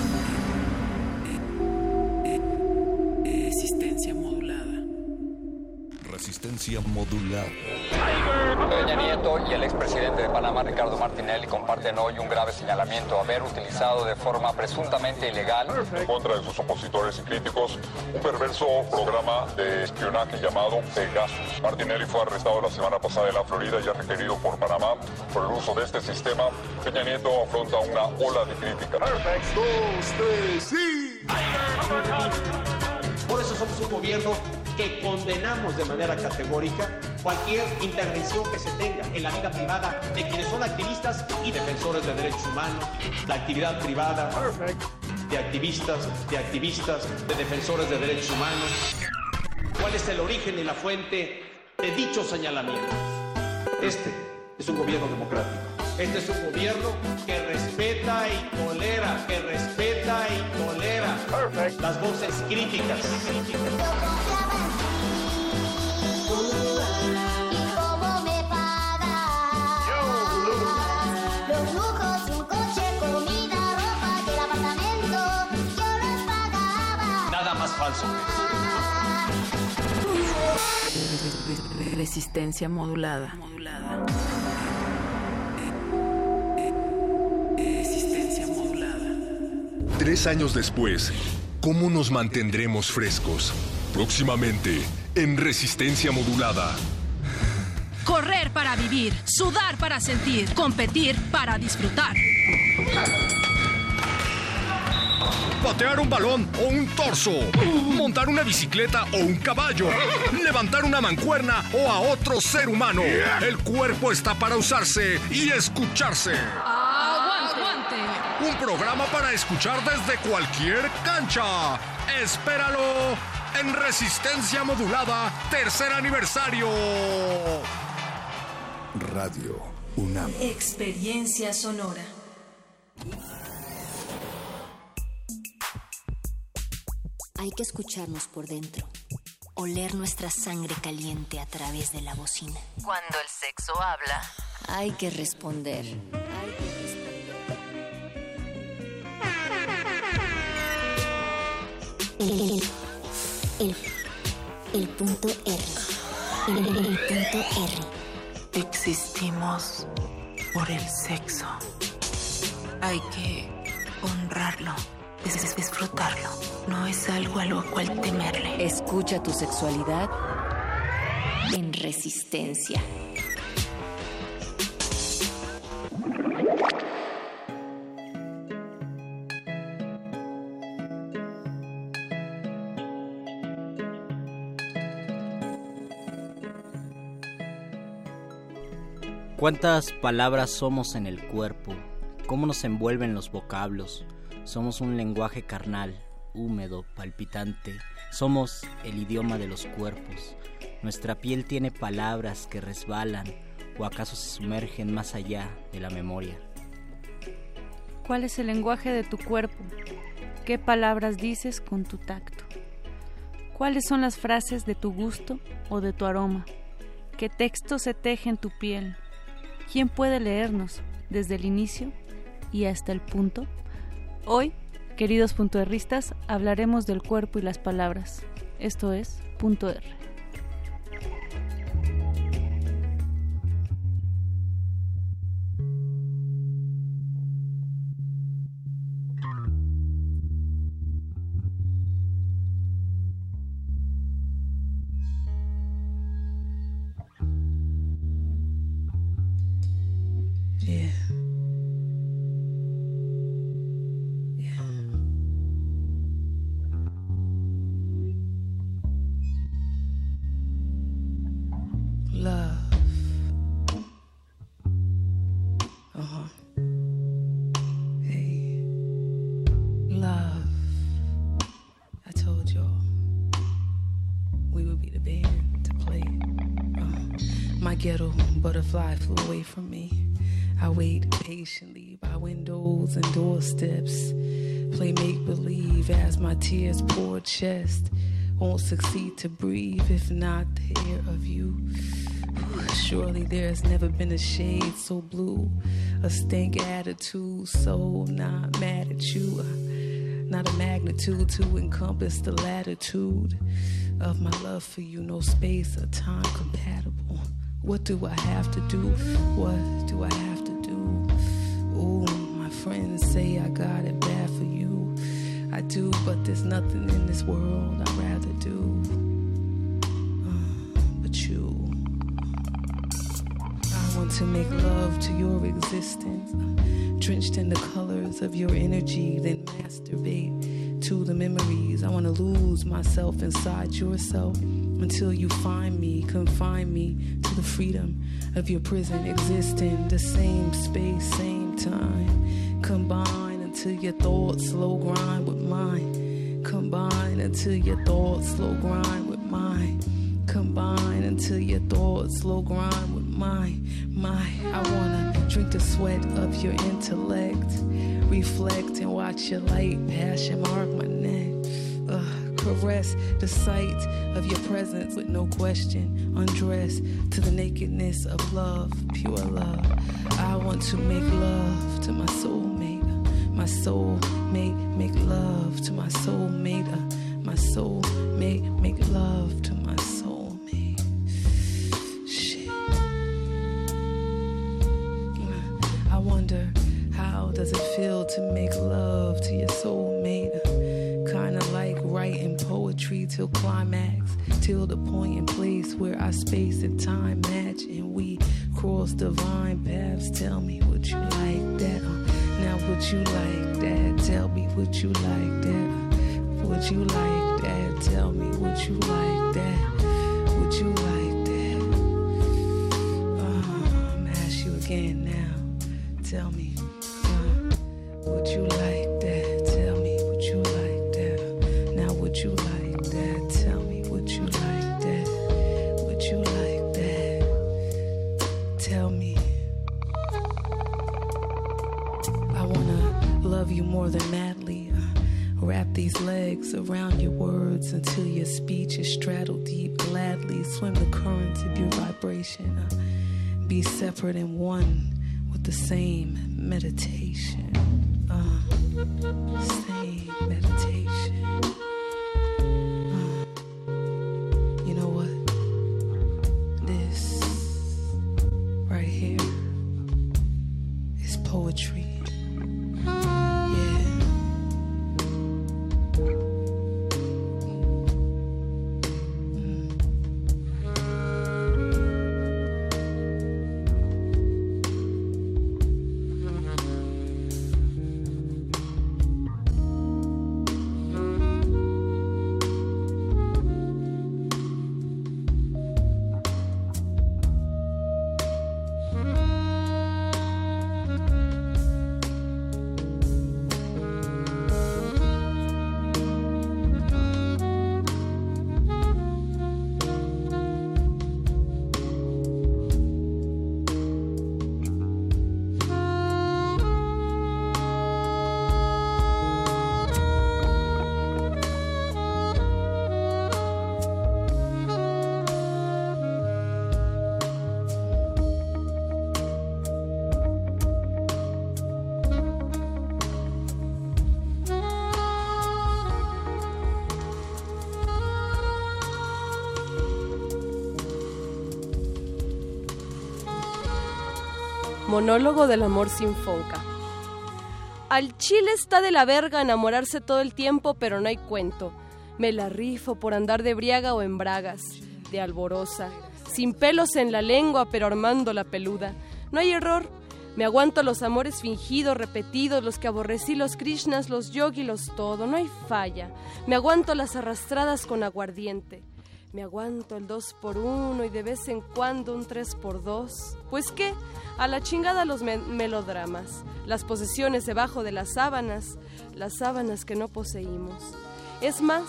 Resistencia modulada. Peña Nieto y el expresidente de Panamá, Ricardo Martinelli, comparten hoy un grave señalamiento, haber utilizado de forma presuntamente ilegal en contra de sus opositores y críticos un perverso programa de espionaje llamado Pegasus. Martinelli fue arrestado la semana pasada en la Florida y ya requerido por Panamá por el uso de este sistema. Peña Nieto afronta una ola de crítica. Por eso somos un gobierno que condenamos de manera categórica cualquier intervención que se tenga en la vida privada de quienes son activistas y defensores de derechos humanos, la actividad privada de activistas, de activistas, de defensores de derechos humanos. ¿Cuál es el origen y la fuente de dichos señalamientos? Este es un gobierno democrático. Este es un gobierno que respeta y tolera, que respeta y tolera las voces críticas. ¿Cómo Resistencia modulada. Resistencia modulada. Tres años después, ¿cómo nos mantendremos frescos? Próximamente, en Resistencia Modulada. Correr para vivir, sudar para sentir, competir para disfrutar. Patear un balón o un torso. Montar una bicicleta o un caballo. Levantar una mancuerna o a otro ser humano. El cuerpo está para usarse y escucharse. Aguante. Un programa para escuchar desde cualquier cancha. Espéralo en Resistencia Modulada, tercer aniversario. Radio UNAM. Experiencia sonora. Hay que escucharnos por dentro, oler nuestra sangre caliente a través de la bocina. Cuando el sexo habla. Hay que responder. El, el, el punto R. El, el punto R. Existimos por el sexo. Hay que honrarlo, dis- disfrutarlo. No es algo a lo cual temerle. Escucha tu sexualidad en resistencia. ¿Cuántas palabras somos en el cuerpo? ¿Cómo nos envuelven los vocablos? Somos un lenguaje carnal, húmedo, palpitante. Somos el idioma de los cuerpos. Nuestra piel tiene palabras que resbalan o acaso se sumergen más allá de la memoria. ¿Cuál es el lenguaje de tu cuerpo? ¿Qué palabras dices con tu tacto? ¿Cuáles son las frases de tu gusto o de tu aroma? ¿Qué texto se teje en tu piel? ¿Quién puede leernos desde el inicio y hasta el punto? Hoy, queridos puntoerristas, hablaremos del cuerpo y las palabras. Esto es Punto R. butterfly flew away from me. I wait patiently by windows and doorsteps. Play make believe as my tears pour chest. Won't succeed to breathe if not the air of you. Surely there's never been a shade so blue, a stink attitude so not mad at you. Not a magnitude to encompass the latitude of my love for you, no space or time compatible. What do I have to do? What do I have to do? Ooh, my friends say I got it bad for you. I do, but there's nothing in this world I'd rather do. Uh, but you. I want to make love to your existence, uh, drenched in the colors of your energy, then masturbate to the memories. I want to lose myself inside yourself until you find me, confine me to the freedom of your prison, existing the same space, same time. Combine until your thoughts slow grind with mine. Combine until your thoughts slow grind with mine. Combine until your thoughts slow grind with mine. My, I wanna drink the sweat of your intellect, reflect and watch your light passion mark my neck. Ugh, caress the sight of your presence with no question. Undress to the nakedness of love, pure love. I want to make love to my soulmate. My soulmate, make love to my soulmate. Uh, my soulmate, make love to my soulmate. Make love to your soulmate? Kinda like writing poetry till climax, till the point and place where our space and time match and we cross divine paths. Tell me would you like that? Now would you like that? Tell me would you like that? Would you like that? Tell me would you like that? Would you like swim the currents of your vibration. Uh, be separate and one with the same meditation. Monólogo del amor sin fonca. Al chile está de la verga enamorarse todo el tiempo, pero no hay cuento. Me la rifo por andar de briaga o en bragas, de alborosa, sin pelos en la lengua, pero armando la peluda. No hay error. Me aguanto los amores fingidos, repetidos, los que aborrecí, los krishnas, los yogi, los todo. No hay falla. Me aguanto las arrastradas con aguardiente. Me aguanto el dos por uno y de vez en cuando un tres por dos. Pues qué, a la chingada los me- melodramas, las posesiones debajo de las sábanas, las sábanas que no poseímos. Es más,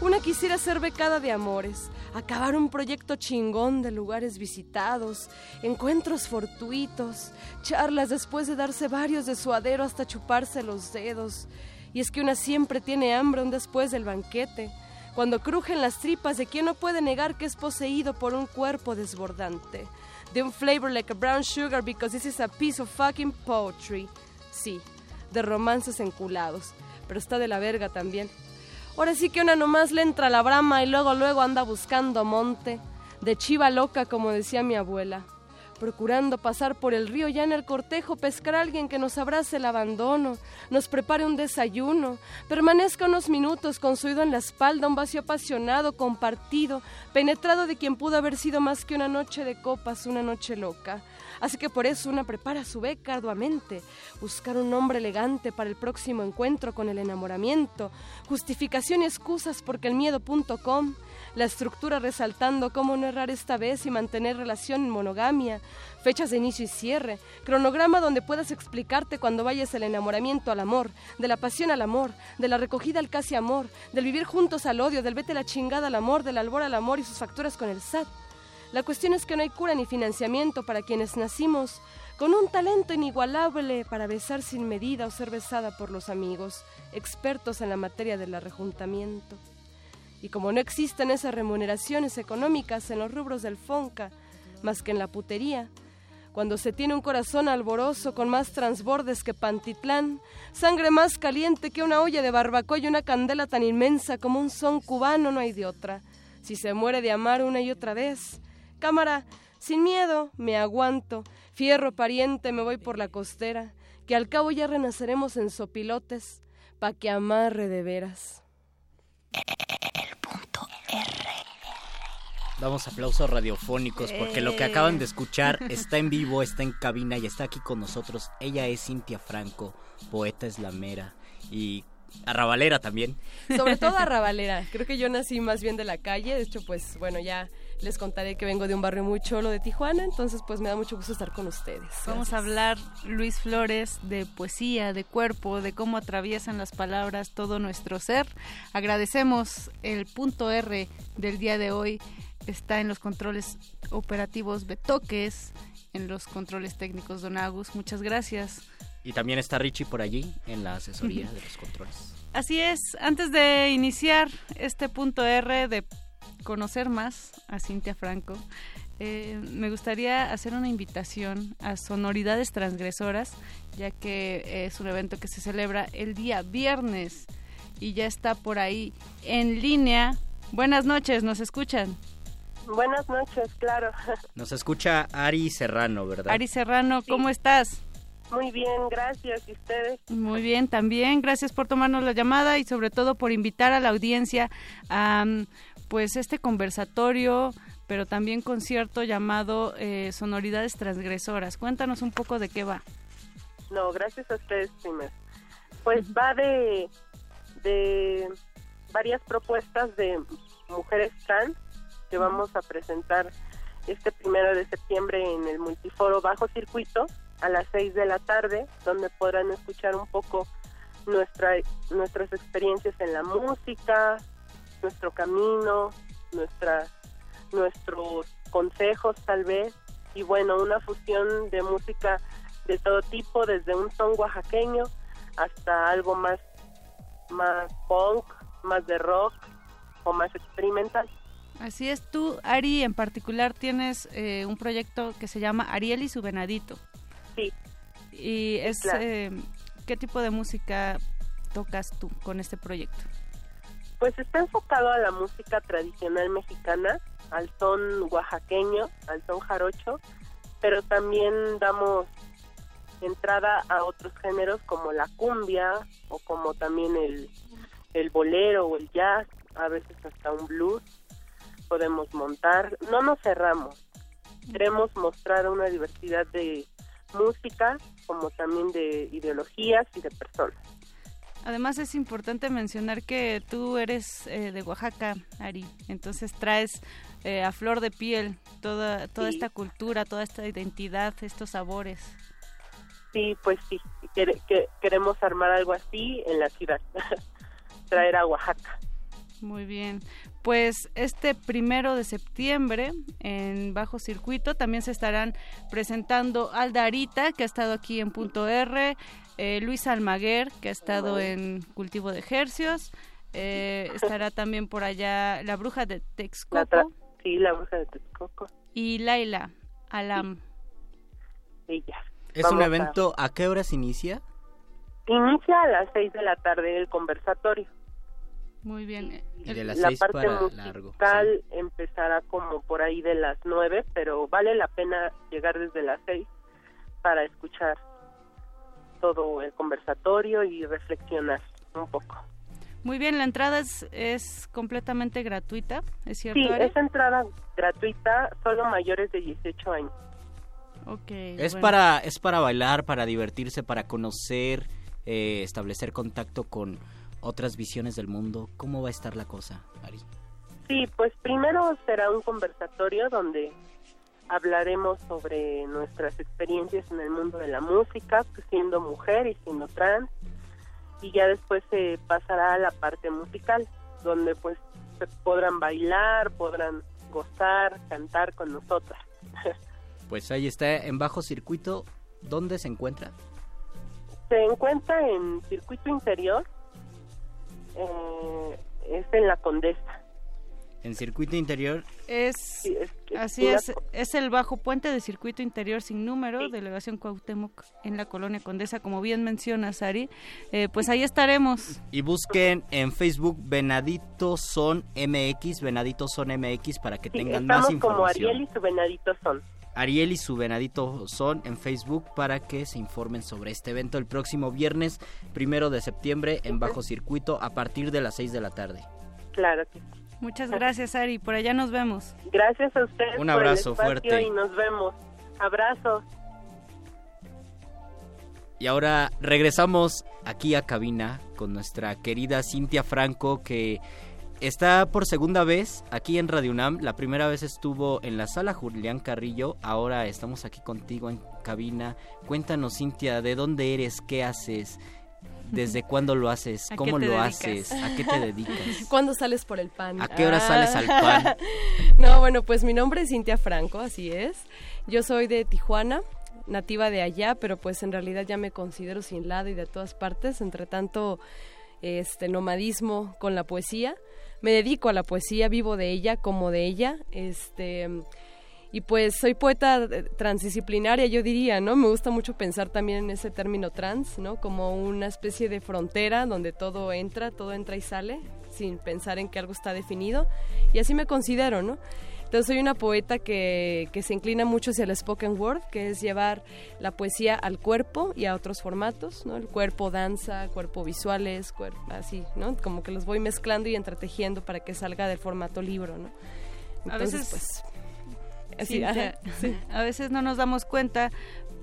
una quisiera ser becada de amores, acabar un proyecto chingón de lugares visitados, encuentros fortuitos, charlas después de darse varios de suadero hasta chuparse los dedos. Y es que una siempre tiene hambre un después del banquete, cuando crujen las tripas de quien no puede negar que es poseído por un cuerpo desbordante, de un flavor like a brown sugar because this is a piece of fucking poetry. Sí, de romances enculados, pero está de la verga también. Ahora sí que una nomás le entra la brama y luego luego anda buscando monte, de chiva loca como decía mi abuela, procurando pasar por el río ya en el cortejo, pescar a alguien que nos abrace el abandono, nos prepare un desayuno, permanezca unos minutos con su oído en la espalda, un vacío apasionado, compartido, penetrado de quien pudo haber sido más que una noche de copas, una noche loca. Así que por eso una prepara su beca arduamente, buscar un nombre elegante para el próximo encuentro con el enamoramiento, justificación y excusas porque el miedo.com, la estructura resaltando cómo no errar esta vez y mantener relación en monogamia, fechas de inicio y cierre, cronograma donde puedas explicarte cuando vayas el enamoramiento al amor, de la pasión al amor, de la recogida al casi amor, del vivir juntos al odio, del vete la chingada al amor, del albor al amor y sus facturas con el SAT. La cuestión es que no hay cura ni financiamiento para quienes nacimos con un talento inigualable para besar sin medida o ser besada por los amigos, expertos en la materia del arrejuntamiento. Y como no existen esas remuneraciones económicas en los rubros del FONCA, más que en la putería, cuando se tiene un corazón alboroso con más transbordes que Pantitlán, sangre más caliente que una olla de barbacoa y una candela tan inmensa como un son cubano, no hay de otra. Si se muere de amar una y otra vez, cámara, sin miedo, me aguanto, fierro pariente, me voy por la costera, que al cabo ya renaceremos en sopilotes, pa' que amarre de veras. Damos aplausos radiofónicos porque lo que acaban de escuchar está en vivo, está en cabina y está aquí con nosotros. Ella es Cintia Franco, poeta eslamera y arrabalera también. Sobre todo arrabalera. Creo que yo nací más bien de la calle. De hecho, pues bueno, ya les contaré que vengo de un barrio muy cholo de Tijuana. Entonces, pues me da mucho gusto estar con ustedes. Vamos a hablar, Luis Flores, de poesía, de cuerpo, de cómo atraviesan las palabras todo nuestro ser. Agradecemos el punto R del día de hoy. Está en los controles operativos Betoques, en los controles técnicos Don Agus. Muchas gracias. Y también está Richie por allí en la asesoría de los controles. Así es, antes de iniciar este punto R de conocer más a Cintia Franco, eh, me gustaría hacer una invitación a Sonoridades Transgresoras, ya que es un evento que se celebra el día viernes y ya está por ahí en línea. Buenas noches, ¿nos escuchan? Buenas noches, claro. Nos escucha Ari Serrano, ¿verdad? Ari Serrano, ¿cómo estás? Muy bien, gracias. ¿Y ustedes? Muy bien, también. Gracias por tomarnos la llamada y sobre todo por invitar a la audiencia a pues este conversatorio, pero también concierto llamado eh, Sonoridades Transgresoras. Cuéntanos un poco de qué va. No, gracias a ustedes primero. Pues va de, de varias propuestas de mujeres trans que vamos a presentar este primero de septiembre en el multiforo Bajo Circuito a las seis de la tarde, donde podrán escuchar un poco nuestra, nuestras experiencias en la música, nuestro camino, nuestra, nuestros consejos tal vez, y bueno, una fusión de música de todo tipo, desde un son oaxaqueño hasta algo más, más punk, más de rock o más experimental. Así es, tú, Ari, en particular tienes eh, un proyecto que se llama Ariel y su venadito. Sí. ¿Y es, eh, qué tipo de música tocas tú con este proyecto? Pues está enfocado a la música tradicional mexicana, al son oaxaqueño, al son jarocho, pero también damos entrada a otros géneros como la cumbia o como también el, el bolero o el jazz, a veces hasta un blues podemos montar. No nos cerramos. Queremos mostrar una diversidad de música como también de ideologías y de personas. Además es importante mencionar que tú eres eh, de Oaxaca, Ari, entonces traes eh, a flor de piel toda toda esta cultura, toda esta identidad, estos sabores. Sí, pues sí, que, queremos armar algo así en la ciudad, traer a Oaxaca. Muy bien. Pues este primero de septiembre en Bajo Circuito también se estarán presentando Alda Arita, que ha estado aquí en Punto R, eh, Luis Almaguer, que ha estado en Cultivo de Ejercios, eh, estará también por allá la Bruja de Texcoco. sí, la Bruja de Texcoco. Y Laila Alam. Ella. ¿Es un evento, a... qué horas inicia? Inicia a las seis de la tarde el conversatorio. Muy bien. Y de las la seis parte para musical largo. empezará como por ahí de las nueve, pero vale la pena llegar desde las seis para escuchar todo el conversatorio y reflexionar un poco. Muy bien, la entrada es, es completamente gratuita, ¿es cierto? Sí, Ari? es entrada gratuita, solo mayores de 18 años. Ok. Es bueno. para es para bailar, para divertirse, para conocer, eh, establecer contacto con otras visiones del mundo. ¿Cómo va a estar la cosa, Ari? Sí, pues primero será un conversatorio donde hablaremos sobre nuestras experiencias en el mundo de la música, pues, siendo mujer y siendo trans, y ya después se pasará a la parte musical, donde pues se podrán bailar, podrán gozar, cantar con nosotras. Pues ahí está en bajo circuito. ¿Dónde se encuentra? se encuentra en circuito interior, eh, es en la Condesa. En circuito interior. Es, así es, es el bajo puente de circuito interior sin número, delegación Cuauhtémoc en la colonia Condesa, como bien menciona Sari. Eh, pues ahí estaremos. Y busquen en Facebook Venadito Son MX, Venadito Son MX para que Sí, tengan más estamos como información. Ariel y su venadito son. Ariel y su Venadito Son en Facebook para que se informen sobre este evento el próximo viernes primero de septiembre en Bajo Circuito a partir de las 6 de la tarde. Claro que sí. Muchas gracias, Ari. Por allá nos vemos. Gracias a ustedes Un por el abrazo fuerte. y nos vemos. Abrazos. Y ahora regresamos aquí a cabina con nuestra querida Cintia Franco que está por segunda vez aquí en Radio UNAM. La primera vez estuvo en la sala Julián Carrillo, ahora estamos aquí contigo en cabina. Cuéntanos Cintia, ¿de dónde eres? ¿Qué haces? ¿Desde cuándo lo haces? ¿A qué ¿Cómo te lo dedicas? haces? ¿A qué te dedicas? ¿Cuándo sales por el pan? ¿A qué hora Ah. sales al pan? no, bueno, pues mi nombre es Cintia Franco, así es. Yo soy de Tijuana, nativa de allá, pero pues en realidad ya me considero sin lado y de todas partes, entre tanto este nomadismo con la poesía. Me dedico a la poesía, vivo de ella como de ella, este y pues soy poeta eh, transdisciplinaria, yo diría, ¿no? Me gusta mucho pensar también en ese término trans, ¿no? Como una especie de frontera donde todo entra, todo entra y sale, sin pensar en que algo está definido. Y así me considero, ¿no? Entonces soy una poeta que, que se inclina mucho hacia el spoken word, que es llevar la poesía al cuerpo y a otros formatos, ¿no? El cuerpo danza, cuerpo visuales, cuerpo, así, ¿no? Como que los voy mezclando y entretejiendo para que salga del formato libro, ¿no? A Entonces, veces- pues... Cintia, sí. A veces no nos damos cuenta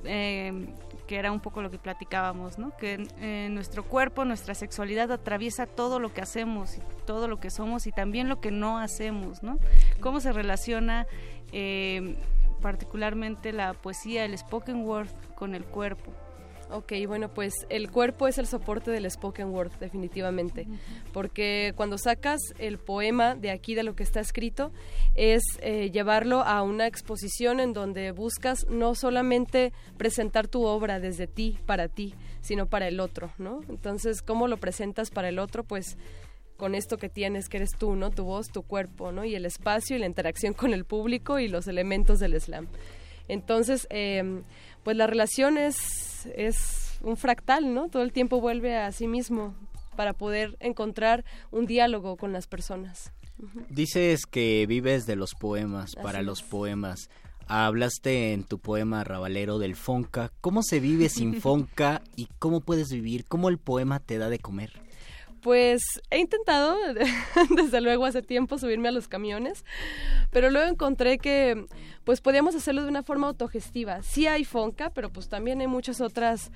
eh, que era un poco lo que platicábamos, ¿no? Que eh, nuestro cuerpo, nuestra sexualidad atraviesa todo lo que hacemos, y todo lo que somos y también lo que no hacemos, ¿no? Cómo se relaciona eh, particularmente la poesía, el spoken word con el cuerpo. Ok, bueno, pues el cuerpo es el soporte del spoken word, definitivamente. Porque cuando sacas el poema de aquí, de lo que está escrito, es eh, llevarlo a una exposición en donde buscas no solamente presentar tu obra desde ti, para ti, sino para el otro, ¿no? Entonces, ¿cómo lo presentas para el otro? Pues con esto que tienes, que eres tú, ¿no? Tu voz, tu cuerpo, ¿no? Y el espacio y la interacción con el público y los elementos del slam. Entonces, eh, pues la relación es, es un fractal, ¿no? Todo el tiempo vuelve a sí mismo para poder encontrar un diálogo con las personas. Dices que vives de los poemas, para los poemas. Hablaste en tu poema Rabalero del Fonca. ¿Cómo se vive sin Fonca y cómo puedes vivir? ¿Cómo el poema te da de comer? Pues he intentado, desde luego hace tiempo, subirme a los camiones, pero luego encontré que pues podíamos hacerlo de una forma autogestiva. Sí hay Fonca, pero pues también hay muchas otras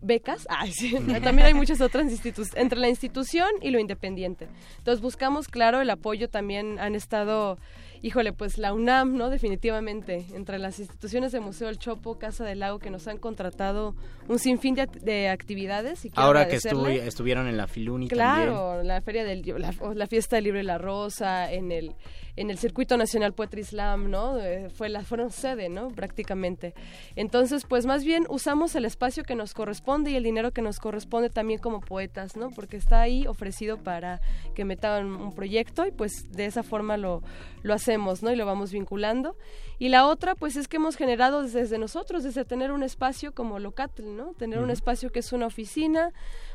becas, Ay, sí, también hay muchas otras instituciones, entre la institución y lo independiente. Entonces buscamos, claro, el apoyo también han estado híjole, pues la UNAM, ¿no? Definitivamente, entre las instituciones de Museo del Chopo, Casa del Lago, que nos han contratado un sinfín de, de actividades. Y Ahora que estuvieron en la Filuni claro, la feria del, la, la fiesta del libro y la rosa, en el en el circuito nacional Poetry Slam, ¿no? Eh, fue la, fueron sede, ¿no? Prácticamente. Entonces, pues más bien usamos el espacio que nos corresponde y el dinero que nos corresponde también como poetas, ¿no? Porque está ahí ofrecido para que metan un proyecto y pues de esa forma lo, lo hacemos, ¿no? Y lo vamos vinculando. Y la otra, pues es que hemos generado desde nosotros, desde tener un espacio como Locatl, ¿no? Tener un espacio que es una oficina,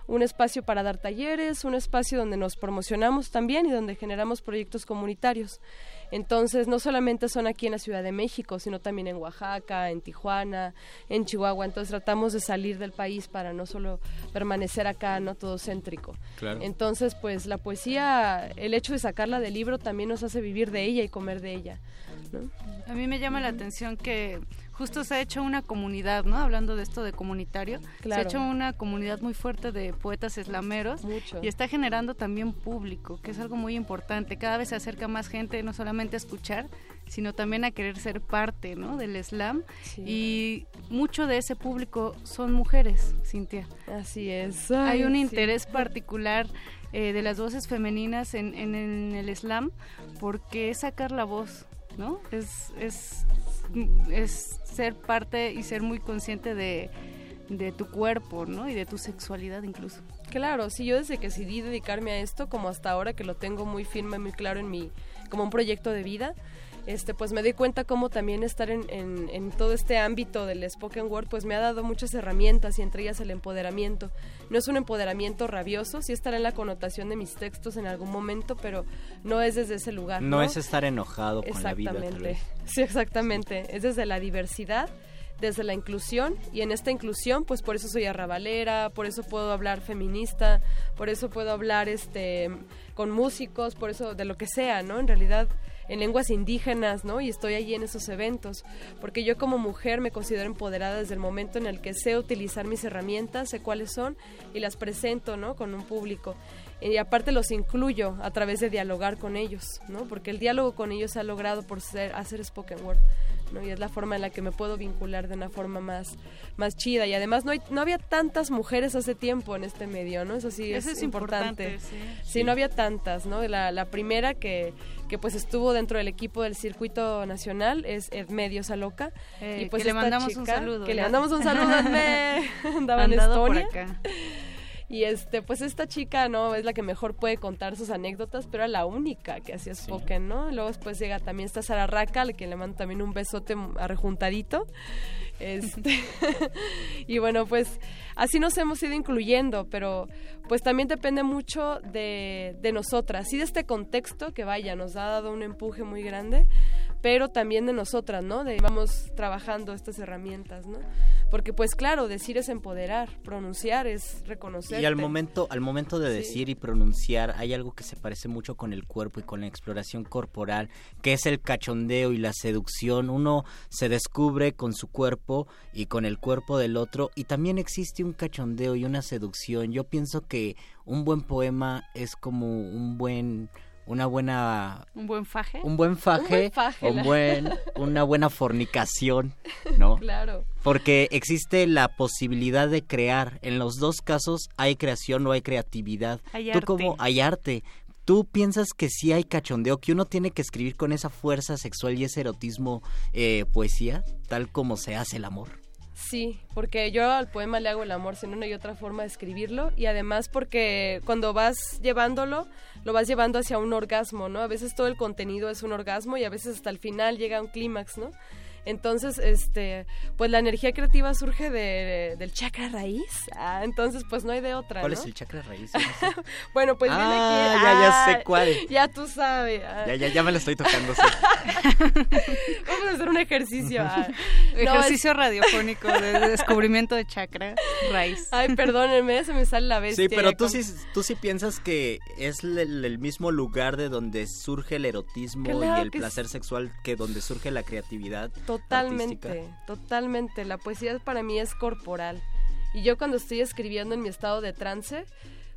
un espacio para dar talleres, un espacio donde nos promocionamos también y donde generamos proyectos comunitarios. Entonces, no solamente son aquí en la Ciudad de México, sino también en Oaxaca, en Tijuana, en Chihuahua. Entonces, tratamos de salir del país para no solo permanecer acá, no todo céntrico. Entonces, pues la poesía, el hecho de sacarla del libro también nos hace vivir de ella y comer de ella. A mí me llama la atención que justo se ha hecho una comunidad, ¿no? Hablando de esto de comunitario, se ha hecho una comunidad muy fuerte de poetas eslameros y está generando también público, que es algo muy importante. Cada vez se acerca más gente, no solamente a escuchar, sino también a querer ser parte, ¿no? Del slam y mucho de ese público son mujeres, Cintia. Así es. Hay un interés particular eh, de las voces femeninas en, en, en el slam porque es sacar la voz, ¿no? Es, es, es ser parte y ser muy consciente de, de tu cuerpo, ¿no? Y de tu sexualidad incluso. Claro, sí, yo desde que decidí dedicarme a esto, como hasta ahora que lo tengo muy firme, muy claro en mi, como un proyecto de vida, este, pues me doy cuenta cómo también estar en, en, todo este ámbito del spoken word, pues me ha dado muchas herramientas y entre ellas el empoderamiento. No es un empoderamiento rabioso, sí estará en la connotación de mis textos en algún momento, pero no es desde ese lugar. No, es estar enojado con la vida. Exactamente, sí, exactamente. Es desde la diversidad desde la inclusión y en esta inclusión pues por eso soy arrabalera, por eso puedo hablar feminista, por eso puedo hablar este con músicos, por eso de lo que sea, ¿no? En realidad en lenguas indígenas, ¿no? Y estoy allí en esos eventos, porque yo como mujer me considero empoderada desde el momento en el que sé utilizar mis herramientas, sé cuáles son y las presento, ¿no? Con un público. Y aparte los incluyo a través de dialogar con ellos, ¿no? Porque el diálogo con ellos se ha logrado por ser, hacer spoken word. ¿No? y es la forma en la que me puedo vincular de una forma más, más chida y además no, hay, no había tantas mujeres hace tiempo en este medio, ¿no? Eso sí es, importante. sí. no había tantas, ¿no? La, la primera que, que pues estuvo dentro del equipo del circuito nacional es Ed Medio Saloca eh, y pues que le mandamos un saludo que le mandamos un saludo andaba en Estonia y este pues esta chica no es la que mejor puede contar sus anécdotas pero era la única que hacía spoken no luego después llega también esta Sara Raca al que le mando también un besote arrejuntadito. Este y bueno pues así nos hemos ido incluyendo, pero pues también depende mucho de, de nosotras y de este contexto que vaya, nos ha dado un empuje muy grande, pero también de nosotras, ¿no? De vamos trabajando estas herramientas, ¿no? Porque pues claro, decir es empoderar, pronunciar es reconocer. Y al momento, al momento de decir y pronunciar, hay algo que se parece mucho con el cuerpo y con la exploración corporal, que es el cachondeo y la seducción. Uno se descubre con su cuerpo y con el cuerpo del otro, y también existe un cachondeo y una seducción. Yo pienso que un buen poema es como un buen una buena un buen faje un buen faje, un buen, una buena fornicación no claro. Porque existe la posibilidad de crear. En los dos casos hay creación o hay creatividad. Hay tú como hay arte. ¿Tú piensas que sí hay cachondeo, que uno tiene que escribir con esa fuerza sexual y ese erotismo eh, poesía, tal como se hace el amor? Sí, porque yo al poema le hago el amor sin una y otra forma de escribirlo y además porque cuando vas llevándolo, lo vas llevando hacia un orgasmo, ¿no? A veces todo el contenido es un orgasmo y a veces hasta el final llega a un clímax, ¿no? Entonces, este, pues la energía creativa surge de, del chakra raíz. Ah, entonces, pues no hay de otra. ¿Cuál es el chakra raíz? bueno, pues viene ah, aquí. Ya, ya sé cuál. Ya tú sabes. Ya, ya, ya me lo estoy tocando. Vamos a hacer un ejercicio. ejercicio radiofónico de descubrimiento de chakra raíz. Ay, perdónenme, se me sale la bestia. Sí, pero tú sí, tú sí piensas que es el, mismo lugar de donde surge el erotismo y el placer sexual que donde surge la creatividad. Totalmente, totalmente. La poesía para mí es corporal. Y yo cuando estoy escribiendo en mi estado de trance,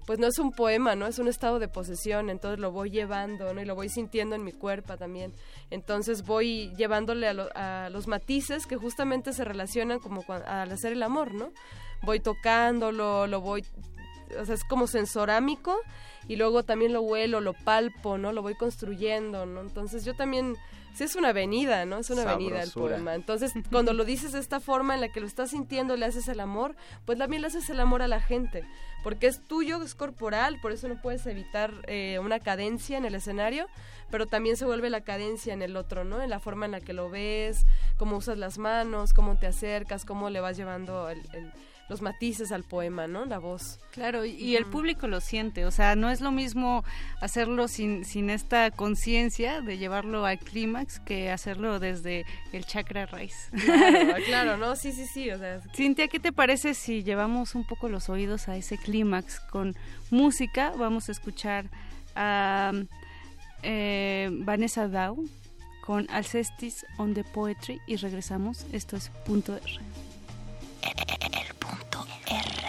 pues no es un poema, ¿no? Es un estado de posesión, entonces lo voy llevando, ¿no? Y lo voy sintiendo en mi cuerpo también. Entonces voy llevándole a, los matices que justamente se relacionan como al hacer el amor, ¿no? Voy tocándolo, lo voy, o sea, es como sensorámico y luego también lo huelo, lo palpo, ¿no? Lo voy construyendo, ¿no? Entonces yo también sí es una avenida, ¿no? Es una avenida el poema. Entonces, cuando lo dices de esta forma en la que lo estás sintiendo, le haces el amor, pues también le haces el amor a la gente, porque es tuyo, es corporal, por eso no puedes evitar eh, una cadencia en el escenario, pero también se vuelve la cadencia en el otro, ¿no? En la forma en la que lo ves, cómo usas las manos, cómo te acercas, cómo le vas llevando el los matices al poema, ¿no? La voz. Claro, y, el público lo siente, o sea, no es lo mismo hacerlo sin, sin esta conciencia de llevarlo al clímax que hacerlo desde el chakra raíz. Claro, claro, ¿no? Sí, sí, sí. O sea, Cintia, ¿qué te parece si llevamos un poco los oídos a ese clímax con música? Vamos a escuchar a eh, Vanessa Dow con Alcestis on the Poetry y regresamos. Esto es Punto R. El punto R.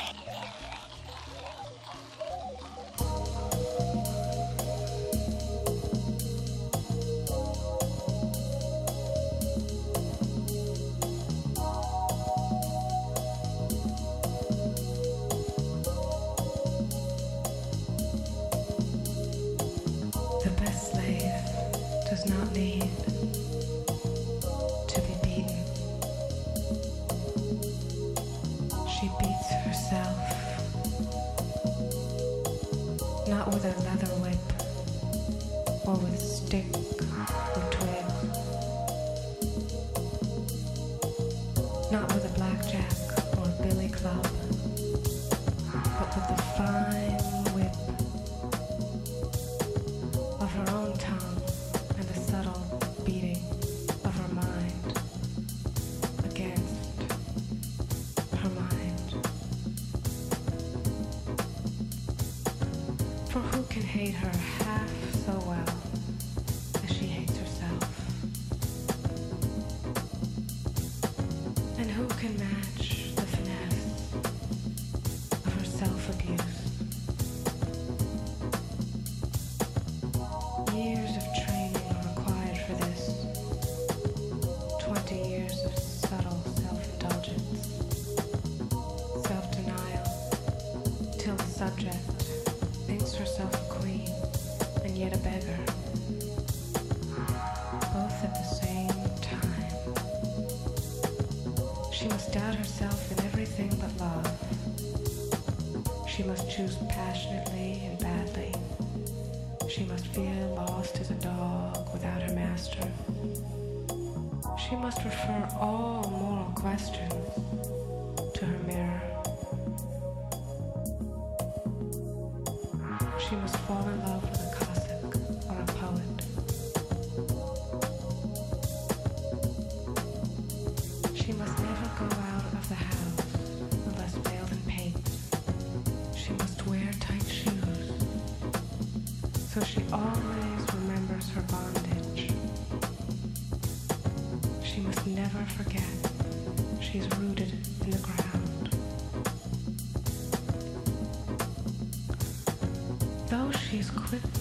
Cliff.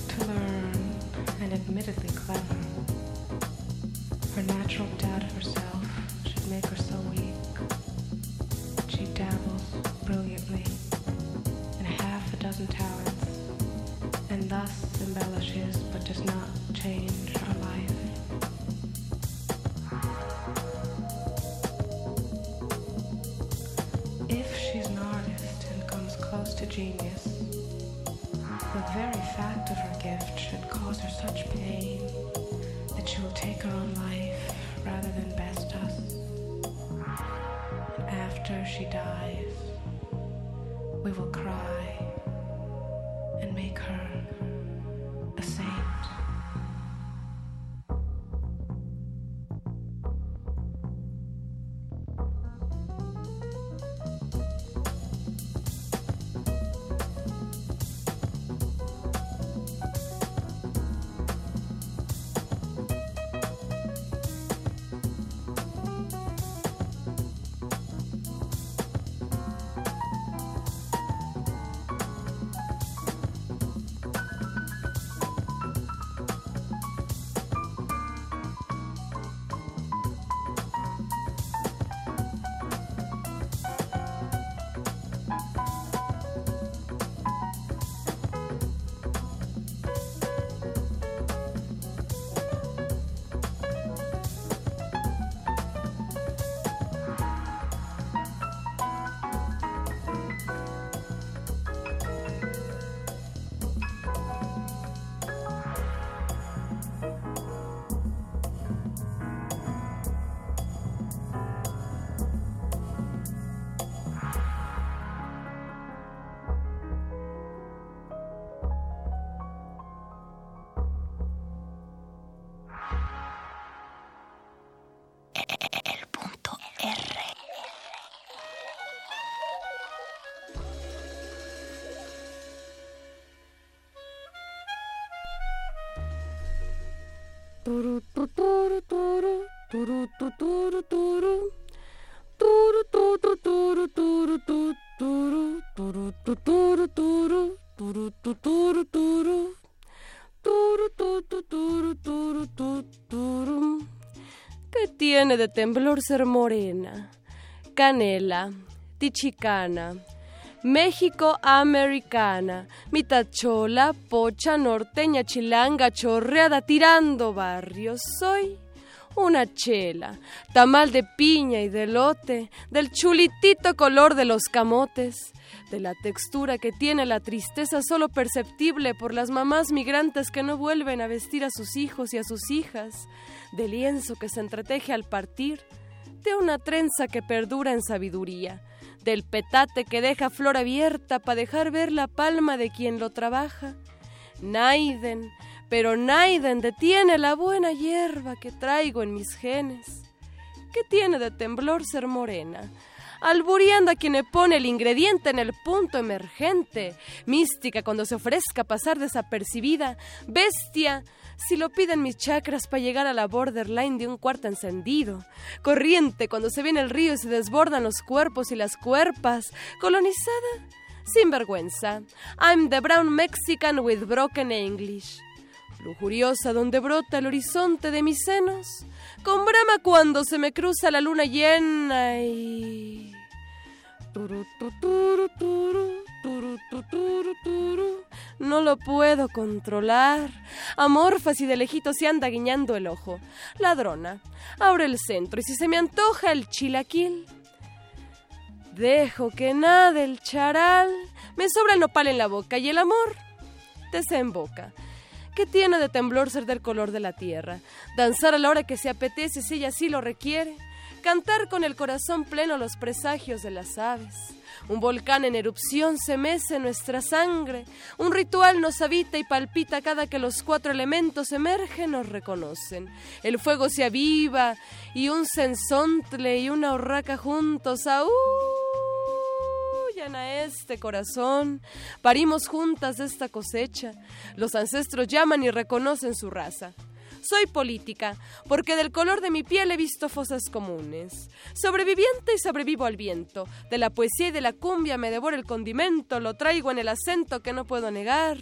turu, tu, turu, turu, turu, tu, turu, turu. Turu, tu, tu, turu, turu, tu, turu, turu, tu, turu, turu, turu, tu, turu, turu. Turu, tu, tu, turu, turu, tu, turu. ¿Qué tiene de temblor ser morena? Canela, tichicana, México americana, mitad chola, pocha, norteña, chilanga, chorreada, tirando barrios. Soy una chela, tamal de piña y de lote, del chulitito color de los camotes, de la textura que tiene la tristeza solo perceptible por las mamás migrantes que no vuelven a vestir a sus hijos y a sus hijas, del lienzo que se entreteje al partir, de una trenza que perdura en sabiduría, del petate que deja flor abierta para dejar ver la palma de quien lo trabaja. Naiden, pero Naiden detiene la buena hierba que traigo en mis genes. ¿Qué tiene de temblor ser morena? Alburiando a quien le pone el ingrediente en el punto emergente. Mística cuando se ofrezca pasar desapercibida. Bestia si lo piden mis chakras para llegar a la borderline de un cuarto encendido. Corriente cuando se viene el río y se desbordan los cuerpos y las cuerpas. Colonizada sin vergüenza. I'm the brown Mexican with broken English. Lujuriosa donde brota el horizonte de mis senos. Con brama cuando se me cruza la luna llena y... Turu, tu, turu, turu, No lo puedo controlar. Amorfas y de lejito se anda guiñando el ojo. Ladrona, abre el centro y si se me antoja el chilaquil. Dejo que nade el charal. Me sobra el nopal en la boca y el amor desemboca. ¿Qué tiene de temblor ser del color de la tierra? Danzar a la hora que se apetece si ella así lo requiere. Cantar con el corazón pleno los presagios de las aves. Un volcán en erupción se mece nuestra sangre. Un ritual nos habita y palpita cada que los cuatro elementos emergen nos reconocen. El fuego se aviva y un sensontle y una horraca juntos aúllan a este corazón. Parimos juntas esta cosecha. Los ancestros llaman y reconocen su raza. Soy política, porque del color de mi piel he visto fosas comunes. Sobreviviente y sobrevivo al viento. De la poesía y de la cumbia me devoro el condimento, lo traigo en el acento que no puedo negar.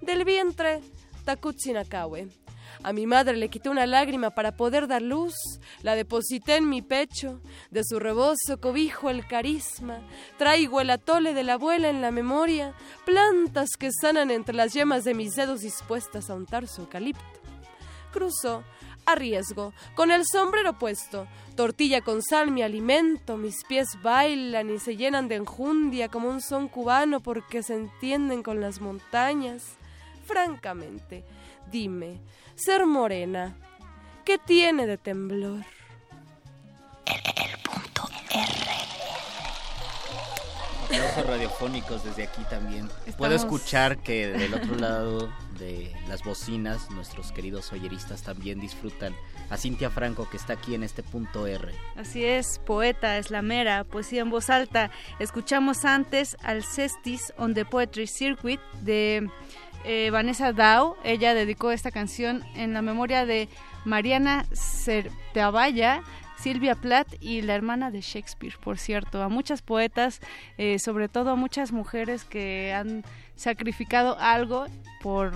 Del vientre, Takutsinakawe. A mi madre le quité una lágrima para poder dar luz, la deposité en mi pecho, de su rebozo cobijo el carisma, traigo el atole de la abuela en la memoria, plantas que sanan entre las yemas de mis dedos dispuestas a untar su eucalipto. Cruzo, a riesgo, con el sombrero puesto, tortilla con sal mi alimento, mis pies bailan y se llenan de enjundia como un son cubano porque se entienden con las montañas. Francamente, dime, ser morena, ¿qué tiene de temblor? El, punto R. Radiofónicos desde aquí también. Puedo escuchar que del otro lado de las bocinas nuestros queridos oyeristas también disfrutan a Cintia Franco que está aquí en este punto R. Así es, poeta, es la mera, poesía en voz alta. Escuchamos antes al Cestis on the Poetry Circuit de eh, Vanessa Dow. Ella dedicó esta canción en la memoria de Mariana Certeavalla, Silvia Plath y la hermana de Shakespeare, por cierto, a muchas poetas, eh, sobre todo a muchas mujeres que han sacrificado algo por,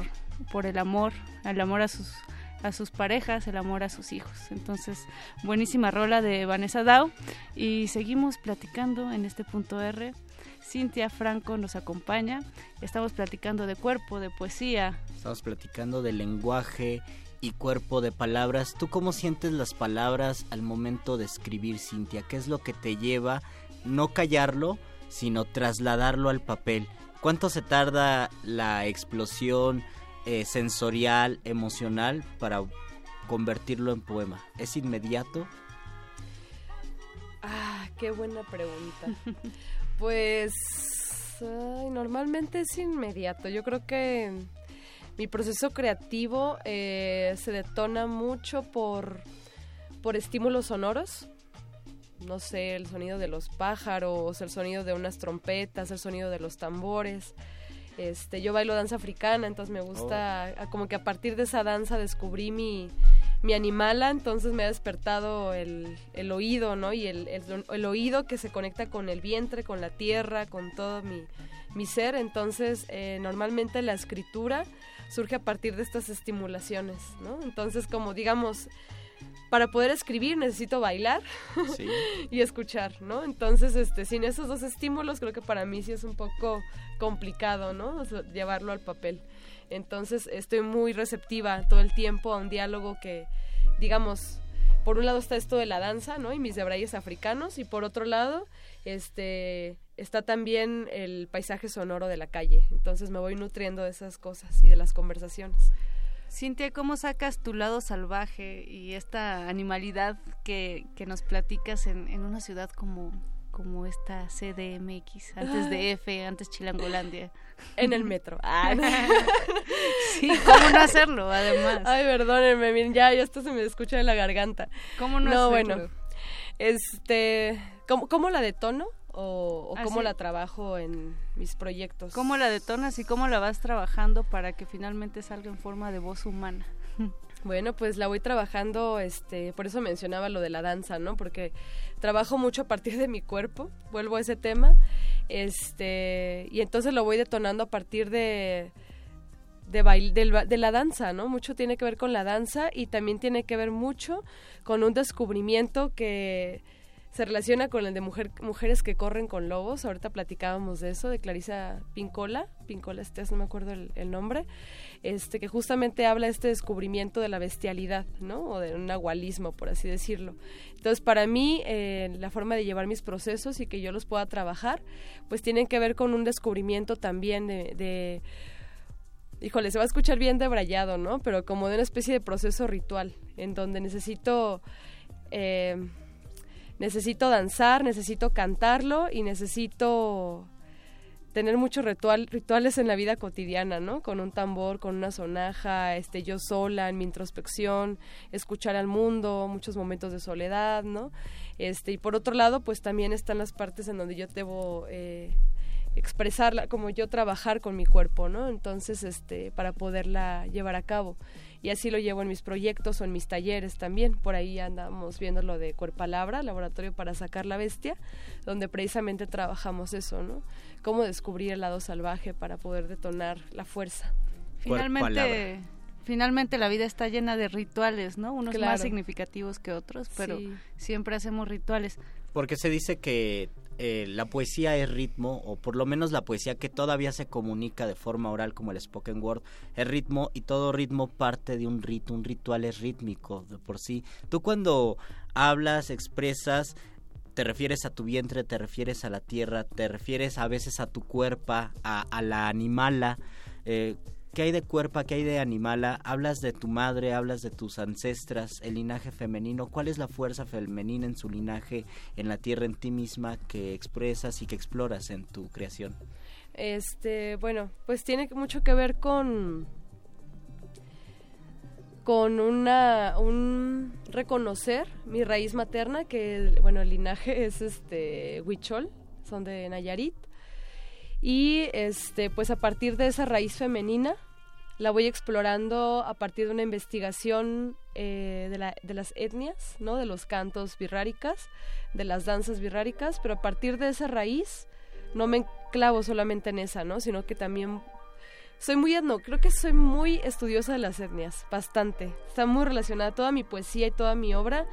por el amor, el amor a sus a sus parejas, el amor a sus hijos. Entonces, buenísima rola de Vanessa Dow y seguimos platicando en este punto R. Cintia Franco nos acompaña. Estamos platicando de cuerpo, de poesía. Estamos platicando de lenguaje y cuerpo de palabras. ¿Tú cómo sientes las palabras al momento de escribir, Cintia? ¿Qué es lo que te lleva no callarlo, sino trasladarlo al papel? ¿Cuánto se tarda la explosión eh, sensorial, emocional para convertirlo en poema? ¿Es inmediato? Ah, qué buena pregunta. pues normalmente es inmediato. Yo creo que mi proceso creativo eh, se detona mucho por, por estímulos sonoros. No sé, el sonido de los pájaros, el sonido de unas trompetas, el sonido de los tambores. Este, yo bailo danza africana, entonces me gusta, a- como que a partir de esa danza descubrí mi, mi animala, entonces me ha despertado el, el oído, ¿no? Y el, el, el, oído que se conecta con el vientre, con la tierra, con todo mi, mi ser. Entonces, eh, normalmente la escritura surge a partir de estas estimulaciones, ¿no? Entonces, como digamos, para poder escribir necesito bailar y escuchar, ¿no? Entonces, este, sin esos dos estímulos, creo que para mí sí es un poco complicado, ¿no? llevarlo al papel. Entonces, estoy muy receptiva todo el tiempo a un diálogo que, digamos, por un lado está esto de la danza, ¿no? Y mis debrayes africanos, y por otro lado, este, está también el paisaje sonoro de la calle. Entonces me voy nutriendo de esas cosas y de las conversaciones. Cintia, ¿cómo sacas tu lado salvaje y esta animalidad que, que nos platicas en, en, una ciudad como, como esta CDMX, antes de F, antes Chilangolandia? En el metro. sí, ¿cómo no hacerlo, además? Ay, perdónenme, miren, ya, ya esto se me escucha de la garganta. ¿Cómo no, hacerlo? bueno, este, ¿cómo, ¿cómo la detono? O, o cómo la trabajo en mis proyectos. ¿Cómo la detonas y cómo la vas trabajando para que finalmente salga en forma de voz humana? Bueno, pues la voy trabajando, este, por eso mencionaba lo de la danza, ¿no? Porque trabajo mucho a partir de mi cuerpo, vuelvo a ese tema, este, y entonces lo voy detonando a partir de, de, baile, de, de, la danza, ¿no? Mucho tiene que ver con la danza y también tiene que ver mucho con un descubrimiento que se relaciona con el de mujer, mujeres que corren con lobos. Ahorita platicábamos de eso, de Clarisa Pincola, Pincola Estés, no me acuerdo el, nombre, este, que justamente habla de este descubrimiento de la bestialidad, ¿no? O de un nahualismo, por así decirlo. Entonces, para mí, eh, la forma de llevar mis procesos y que yo los pueda trabajar, pues tienen que ver con un descubrimiento también de, de híjole, se va a escuchar bien debrayado, ¿no? Pero como de una especie de proceso ritual, en donde necesito... Eh, necesito danzar, necesito cantarlo y necesito tener muchos ritual, rituales en la vida cotidiana, ¿no? Con un tambor, con una sonaja, este, yo sola en mi introspección, escuchar al mundo, muchos momentos de soledad, ¿no? Este, y por otro lado, pues también están las partes en donde yo debo eh, expresarla, como yo trabajar con mi cuerpo, ¿no? Entonces, este, para poderla llevar a cabo y así lo llevo en mis proyectos o en mis talleres también. Por ahí andamos viendo lo de Cuerpalabra, Laboratorio para sacar la bestia, donde precisamente trabajamos eso, ¿no? Cómo descubrir el lado salvaje para poder detonar la fuerza. Finalmente, finalmente la vida está llena de rituales, ¿no? Unos claro. más significativos que otros, pero sí. siempre hacemos rituales. Porque se dice que eh, la poesía es ritmo, o por lo menos la poesía que todavía se comunica de forma oral como el spoken word, es ritmo y todo ritmo parte de un rito, un ritual es rítmico de por sí. Tú cuando hablas, expresas, te refieres a tu vientre, te refieres a la tierra, te refieres a veces a tu cuerpo, a, la animala. Eh, ¿Qué hay de cuerpo? ¿Qué hay de animala? Hablas de tu madre, hablas de tus ancestras, el linaje femenino. ¿Cuál es la fuerza femenina en su linaje, en la tierra, en ti misma, que expresas y que exploras en tu creación? Este, bueno, pues tiene mucho que ver con con una un reconocer mi raíz materna que bueno el linaje es este huichol son de Nayarit y este pues a partir de esa raíz femenina la voy explorando a partir de una investigación eh, de, la, de, las etnias, ¿no? de los cantos birráricas, de las danzas birráricas, pero a partir de esa raíz no me enclavo solamente en esa, ¿no? sino que también soy muy etno, creo que soy muy estudiosa de las etnias, bastante. Está muy relacionada, toda mi poesía y toda mi obra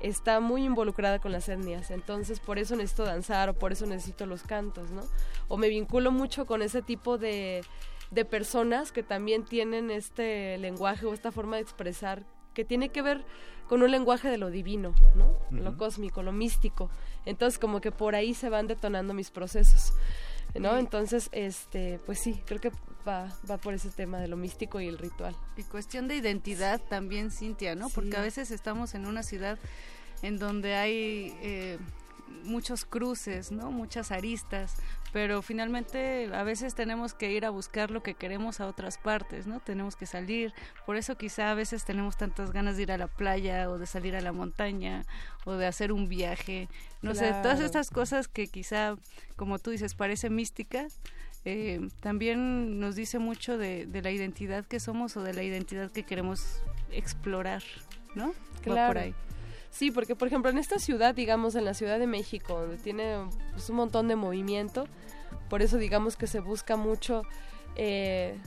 está muy involucrada con las etnias, entonces por eso necesito danzar o por eso necesito los cantos, ¿no? O me vinculo mucho con ese tipo de, de personas que también tienen este lenguaje o esta forma de expresar que tiene que ver con un lenguaje de lo divino, ¿no? Uh -huh. Lo cósmico, lo místico. Entonces como que por ahí se van detonando mis procesos. ¿No? Entonces, este, pues sí, creo que va, va por ese tema de lo místico y el ritual. Y cuestión de identidad también, Cintia, ¿no? Sí. Porque a veces estamos en una ciudad en donde hay eh, muchos cruces, ¿no? Muchas aristas, pero finalmente a veces tenemos que ir a buscar lo que queremos a otras partes, ¿no? Tenemos que salir, por eso quizá a veces tenemos tantas ganas de ir a la playa o de salir a la montaña o de hacer un viaje, no claro. sé, todas estas cosas que quizá, como tú dices, parece mística, eh, también nos dice mucho de, de, la identidad que somos o de la identidad que queremos explorar. ¿no? Va Claro. por ahí. Sí, porque por ejemplo en esta ciudad, digamos en la Ciudad de México, donde tiene pues, un montón de movimiento, por eso digamos que se busca mucho eh,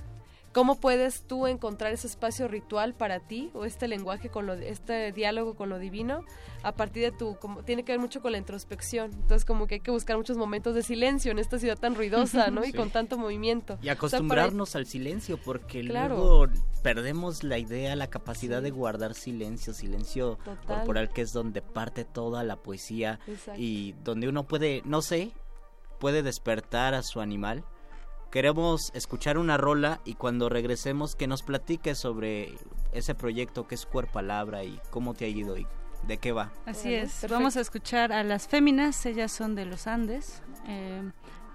cómo puedes tú encontrar ese espacio ritual para ti o este lenguaje con lo este diálogo con lo divino a partir de tu como tiene que ver mucho con la introspección. Entonces como que hay que buscar muchos momentos de silencio en esta ciudad tan ruidosa, ¿no? Y Sí. con tanto movimiento. Y O sea, para- acostumbrarnos al silencio, porque Claro. luego perdemos la idea, la capacidad de guardar silencio, silencio Total. corporal, que es donde parte toda la poesía Exacto. y donde uno puede, no sé, puede despertar a su animal. Queremos escuchar una rola y cuando regresemos que nos platique sobre ese proyecto que es Cuerpo Palabra y cómo te ha ido y de qué va. Así es. perfecto. Vamos a escuchar a las féminas, ellas son de los Andes, eh,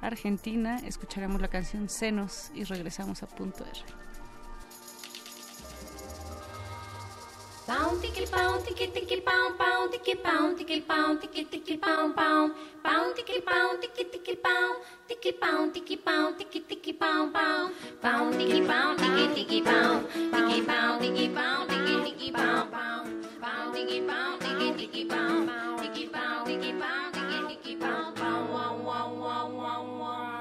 Argentina. Escucharemos la canción Senos y regresamos a punto R. Pound tickle pound tickle tickle pound pound tickle pound tickle pound tickle tickle pound pound pound tickle pound tickle tickle pound tickle pound tickle pound tickle tickle pound pound pound tickle pound tickle tickle pound tickle pound tickle pound tickle tickle pound pound pound tickle pound tickle tickle pound tickle pound tickle pound tickle tickle pound pound wow wow wow wow wow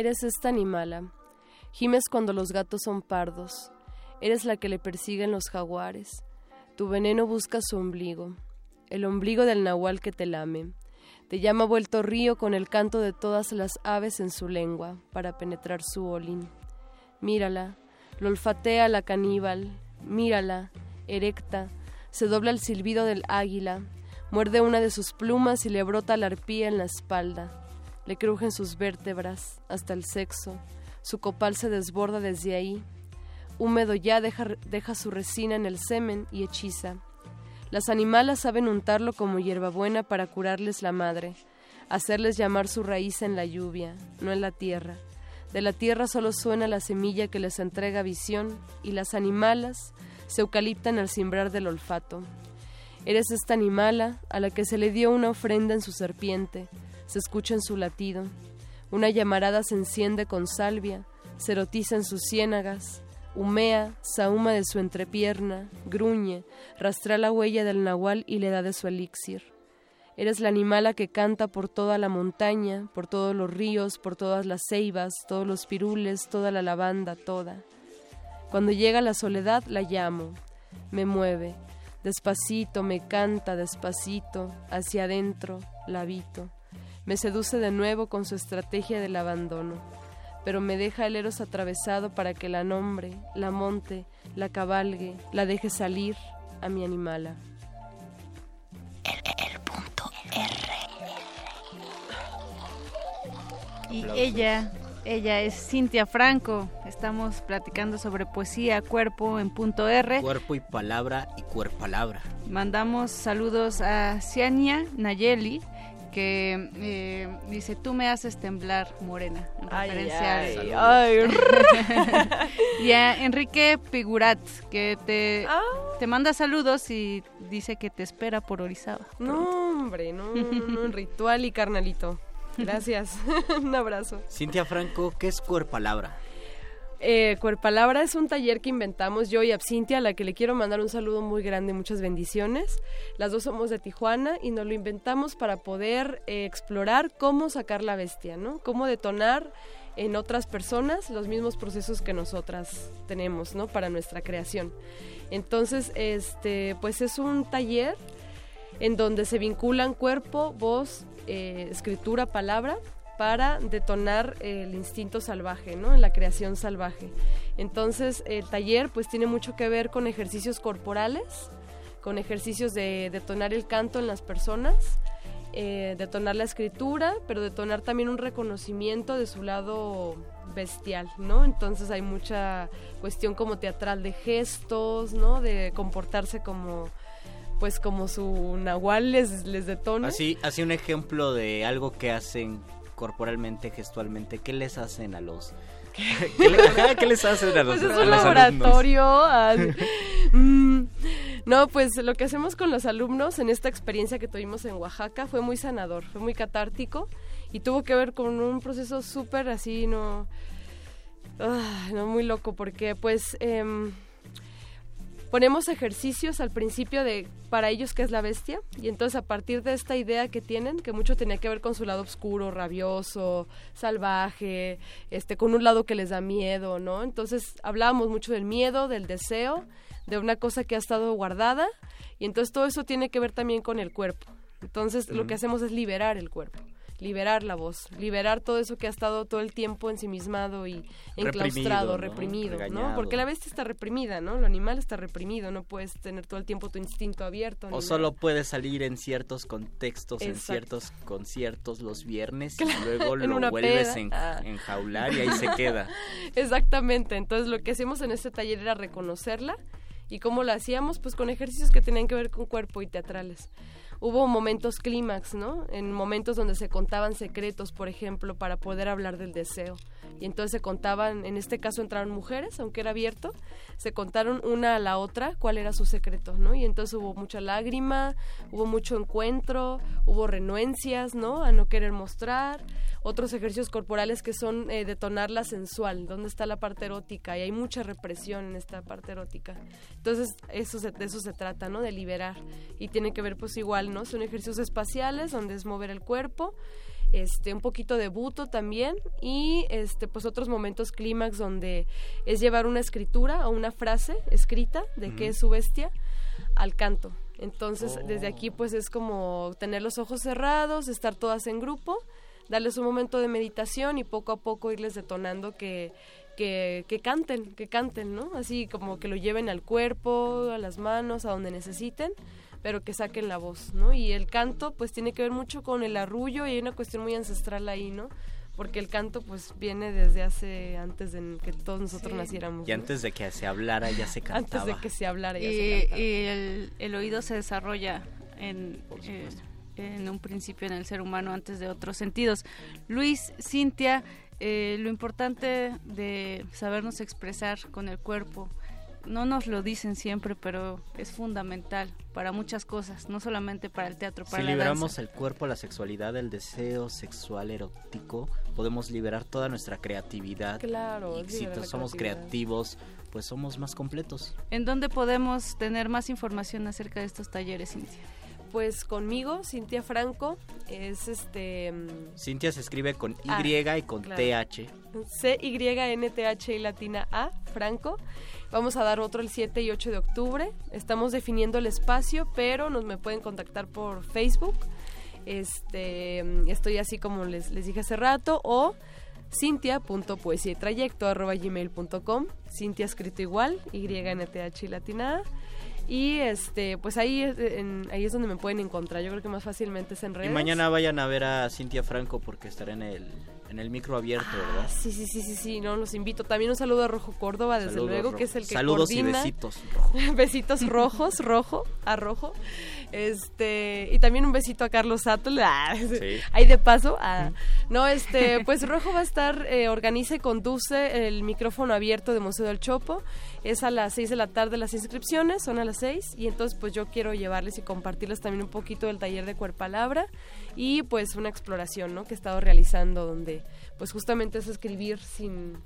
Eres esta animala. Gimes cuando los gatos son pardos. Eres la que le persiguen los jaguares. Tu veneno busca su ombligo, el ombligo del nahual que te lame. Te llama vuelto río con el canto de todas las aves en su lengua para penetrar su olín. Mírala, lo olfatea la caníbal. Mírala, erecta, se dobla el silbido del águila, muerde una de sus plumas y le brota la arpía en la espalda. Le crujen sus vértebras hasta el sexo. Su copal se desborda desde ahí. Húmedo ya deja, su resina en el semen y hechiza. Las animalas saben untarlo como hierbabuena para curarles la madre, hacerles llamar su raíz en la lluvia, no en la tierra. De la tierra solo suena la semilla que les entrega visión y las animalas se eucaliptan al cimbrar del olfato. Eres esta animala a la que se le dio una ofrenda en su serpiente, se escucha en su latido. Una llamarada se enciende con salvia, se erotiza en sus ciénagas, humea, sahuma de su entrepierna, gruñe, rastra la huella del nahual y le da de su elixir. Eres la animala que canta por toda la montaña, por todos los ríos, por todas las ceibas, todos los pirules, toda la lavanda, toda. Cuando llega la soledad la llamo, me mueve, despacito me canta, despacito, hacia adentro la habito. Me seduce de nuevo con su estrategia del abandono, pero me deja el eros atravesado para que la nombre, la monte, la cabalgue, la deje salir a mi animala. El punto R. Y ella, ella es Cintia Franco. Estamos platicando sobre poesía, cuerpo en punto R. Cuerpo y palabra y cuerpalabra. Mandamos saludos a Ciania Nayeli, que eh, dice, tú me haces temblar, Morena, en Ay, referencia ay, al- ay. y a Enrique Pigurat, que te, Ah. te manda saludos y dice que te espera por Orizaba. No, hombre, no, no, no, en ritual y carnalito. Gracias. Un abrazo. Cintia Franco, ¿qué es cuerpalabra? Eh, Cuerpalabra es un taller que inventamos yo y Absintia, a la que le quiero mandar un saludo muy grande, muchas bendiciones. Las dos somos de Tijuana y nos lo inventamos para poder eh, explorar cómo sacar la bestia, ¿no? Cómo detonar en otras personas los mismos procesos que nosotras tenemos, ¿no? Para nuestra creación. Entonces, este, pues es un taller en donde se vinculan cuerpo, voz, eh, escritura, palabra para detonar el instinto salvaje, ¿no? En la creación salvaje. Entonces, el taller pues tiene mucho que ver con ejercicios corporales, con ejercicios de detonar el canto en las personas, eh, detonar la escritura, pero detonar también un reconocimiento de su lado bestial, ¿no? Entonces hay mucha cuestión como teatral de gestos, ¿no? De comportarse como pues como su nahual les, les detona. Así, así un ejemplo de algo que hacen corporalmente, gestualmente. ¿Qué les hacen a los... ¿Qué, le- ajá, ¿qué les hacen a los Pues es un laboratorio. mm, no, pues lo que hacemos con los alumnos en esta experiencia que tuvimos en Oaxaca fue muy sanador, fue muy catártico y tuvo que ver con un proceso súper así, no, ah, no muy loco, porque pues em, ponemos ejercicios al principio de para ellos qué es la bestia y entonces a partir de esta idea que tienen que mucho tenía que ver con su lado oscuro rabioso salvaje este con un lado que les da miedo no entonces hablábamos mucho del miedo del deseo de una cosa que ha estado guardada y entonces todo eso tiene que ver también con el cuerpo. Entonces lo que hacemos es liberar el cuerpo liberar la voz, liberar todo eso que ha estado todo el tiempo ensimismado y enclaustrado, ¿no? reprimido, ¿no? Porque la bestia está reprimida, ¿no? Lo animal está reprimido, no puedes tener todo el tiempo tu instinto abierto. O nada. solo puede salir en ciertos contextos, en ciertos conciertos los viernes Claro, y luego lo vuelves en, Ah. enjaular y ahí se queda. Exactamente, entonces lo que hacemos en este taller era reconocerla y cómo la hacíamos, pues con ejercicios que tenían que ver con cuerpo y teatrales. Hubo momentos clímax, ¿no? En momentos donde se contaban secretos, por ejemplo, para poder hablar del deseo. Y entonces se contaban, en este caso entraron mujeres, aunque era abierto, se contaron una a la otra cuál era su secreto, ¿no? Y entonces hubo mucha lágrima, hubo mucho encuentro, hubo renuencias, ¿no? A no querer mostrar, otros ejercicios corporales que son eh, detonar la sensual, donde está la parte erótica, y hay mucha represión en esta parte erótica. Entonces, eso se, de eso se trata, ¿no? De liberar. Y tiene que ver, pues igual, ¿no? Son ejercicios espaciales, donde es mover el cuerpo, este un poquito de buto también y este pues otros momentos clímax donde es llevar una escritura o una frase escrita de qué es su bestia al canto. Entonces, desde aquí pues es como tener los ojos cerrados, estar todas en grupo, darles un momento de meditación y poco a poco irles detonando que que, que canten, que canten, ¿no? Así como que lo lleven al cuerpo, a las manos, a donde necesiten pero que saquen la voz, ¿no? Y el canto pues tiene que ver mucho con el arrullo y hay una cuestión muy ancestral ahí, ¿no? Porque el canto pues viene desde hace, antes de que todos nosotros naciéramos. Y antes de que se hablara ya se cantaba. Antes de que se hablara ya y, se cantaba. y el, el oído se desarrolla en, eh, en un principio en el ser humano antes de otros sentidos. Luis, Cintia, eh, lo importante de sabernos expresar con el cuerpo, no nos lo dicen siempre, pero es fundamental para muchas cosas, no solamente para el teatro, para si la liberamos danza. el cuerpo, la sexualidad, el deseo sexual erótico, podemos liberar toda nuestra creatividad. Claro, Y si somos creatividad. creativos, pues somos más completos. ¿En dónde podemos tener más información acerca de estos talleres, Cintia? Pues conmigo, Cintia Franco, es este... mm, Cintia se escribe con Y Ah, y con claro. TH. C-Y-N-T-H y latina A, Franco. Vamos a dar otro el 7 y 8 de octubre. Estamos definiendo el espacio, pero nos me pueden contactar por Facebook. Este, mm, estoy así como les, les dije hace rato, o cintia.poesía y trayecto arroba gmail.com. Cintia escrito igual, Y-N-T-H y latina A. Y este, pues ahí, en- ahí es donde me pueden encontrar. Yo creo que más fácilmente es en Y redes. mañana vayan a ver a Cintia Franco porque estará en el, en el micro abierto, ¿verdad? Sí, sí, sí, sí, sí, no, los invito. También un saludo a Rojo Córdoba, desde Saludos, luego, Rojo. que es el que Saludos y coordina. besitos, besitos rojos, rojo, a rojo. Este, y también un besito a Carlos Sattl. Ah, Ahí de paso. ah. No, este, pues Rojo va a estar, eh, organiza y conduce el micrófono abierto de Museo del Chopo. Es a las 6 de la tarde las inscripciones, son a las 6. Y entonces, pues yo quiero llevarles y compartirles también un poquito del taller de Cuerpalabra y pues una exploración, ¿no? Que he estado realizando donde, pues justamente es escribir sin,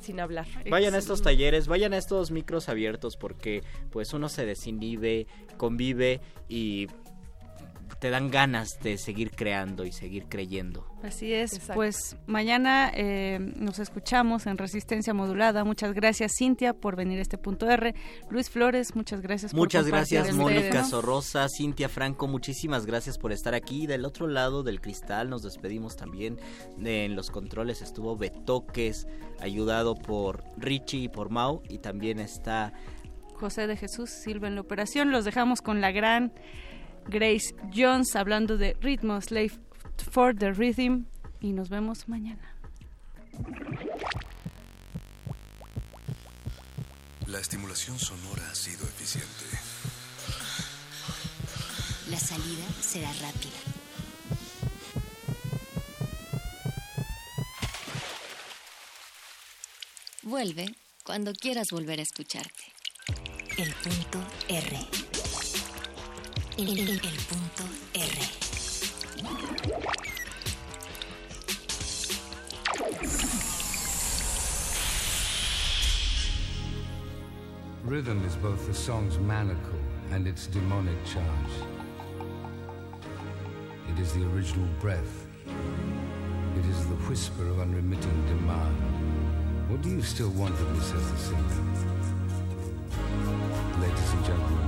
sin hablar. Vayan a estos talleres, vayan a estos micros abiertos porque pues uno se desinhibe, convive y te dan ganas de seguir creando y seguir creyendo. Así es, pues mañana eh, nos escuchamos en Resistencia Modulada. Muchas gracias Cintia por venir a este punto R. Luis Flores, muchas gracias por Muchas gracias Mónica tema. Sorrosa, Cintia Franco, muchísimas gracias por estar aquí. Del otro lado del cristal nos despedimos también. De- en los controles estuvo Betoques, ayudado por Richie y por Mau y también está José de Jesús Silva en la operación. Los dejamos con la gran Grace Jones hablando de ritmo, Slave for the Rhythm. Y nos vemos mañana. La estimulación sonora ha sido eficiente. La salida será rápida. Vuelve cuando quieras volver a escucharte. El punto R. El, punto R. Rhythm is both the song's manacle and its demonic charge. It is the original breath. It is the whisper of unremitting demand. What do you still want of me, says the singer? Ladies and gentlemen,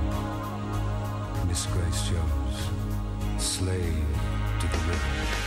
Miss Grace Jones, slave to the rhythm.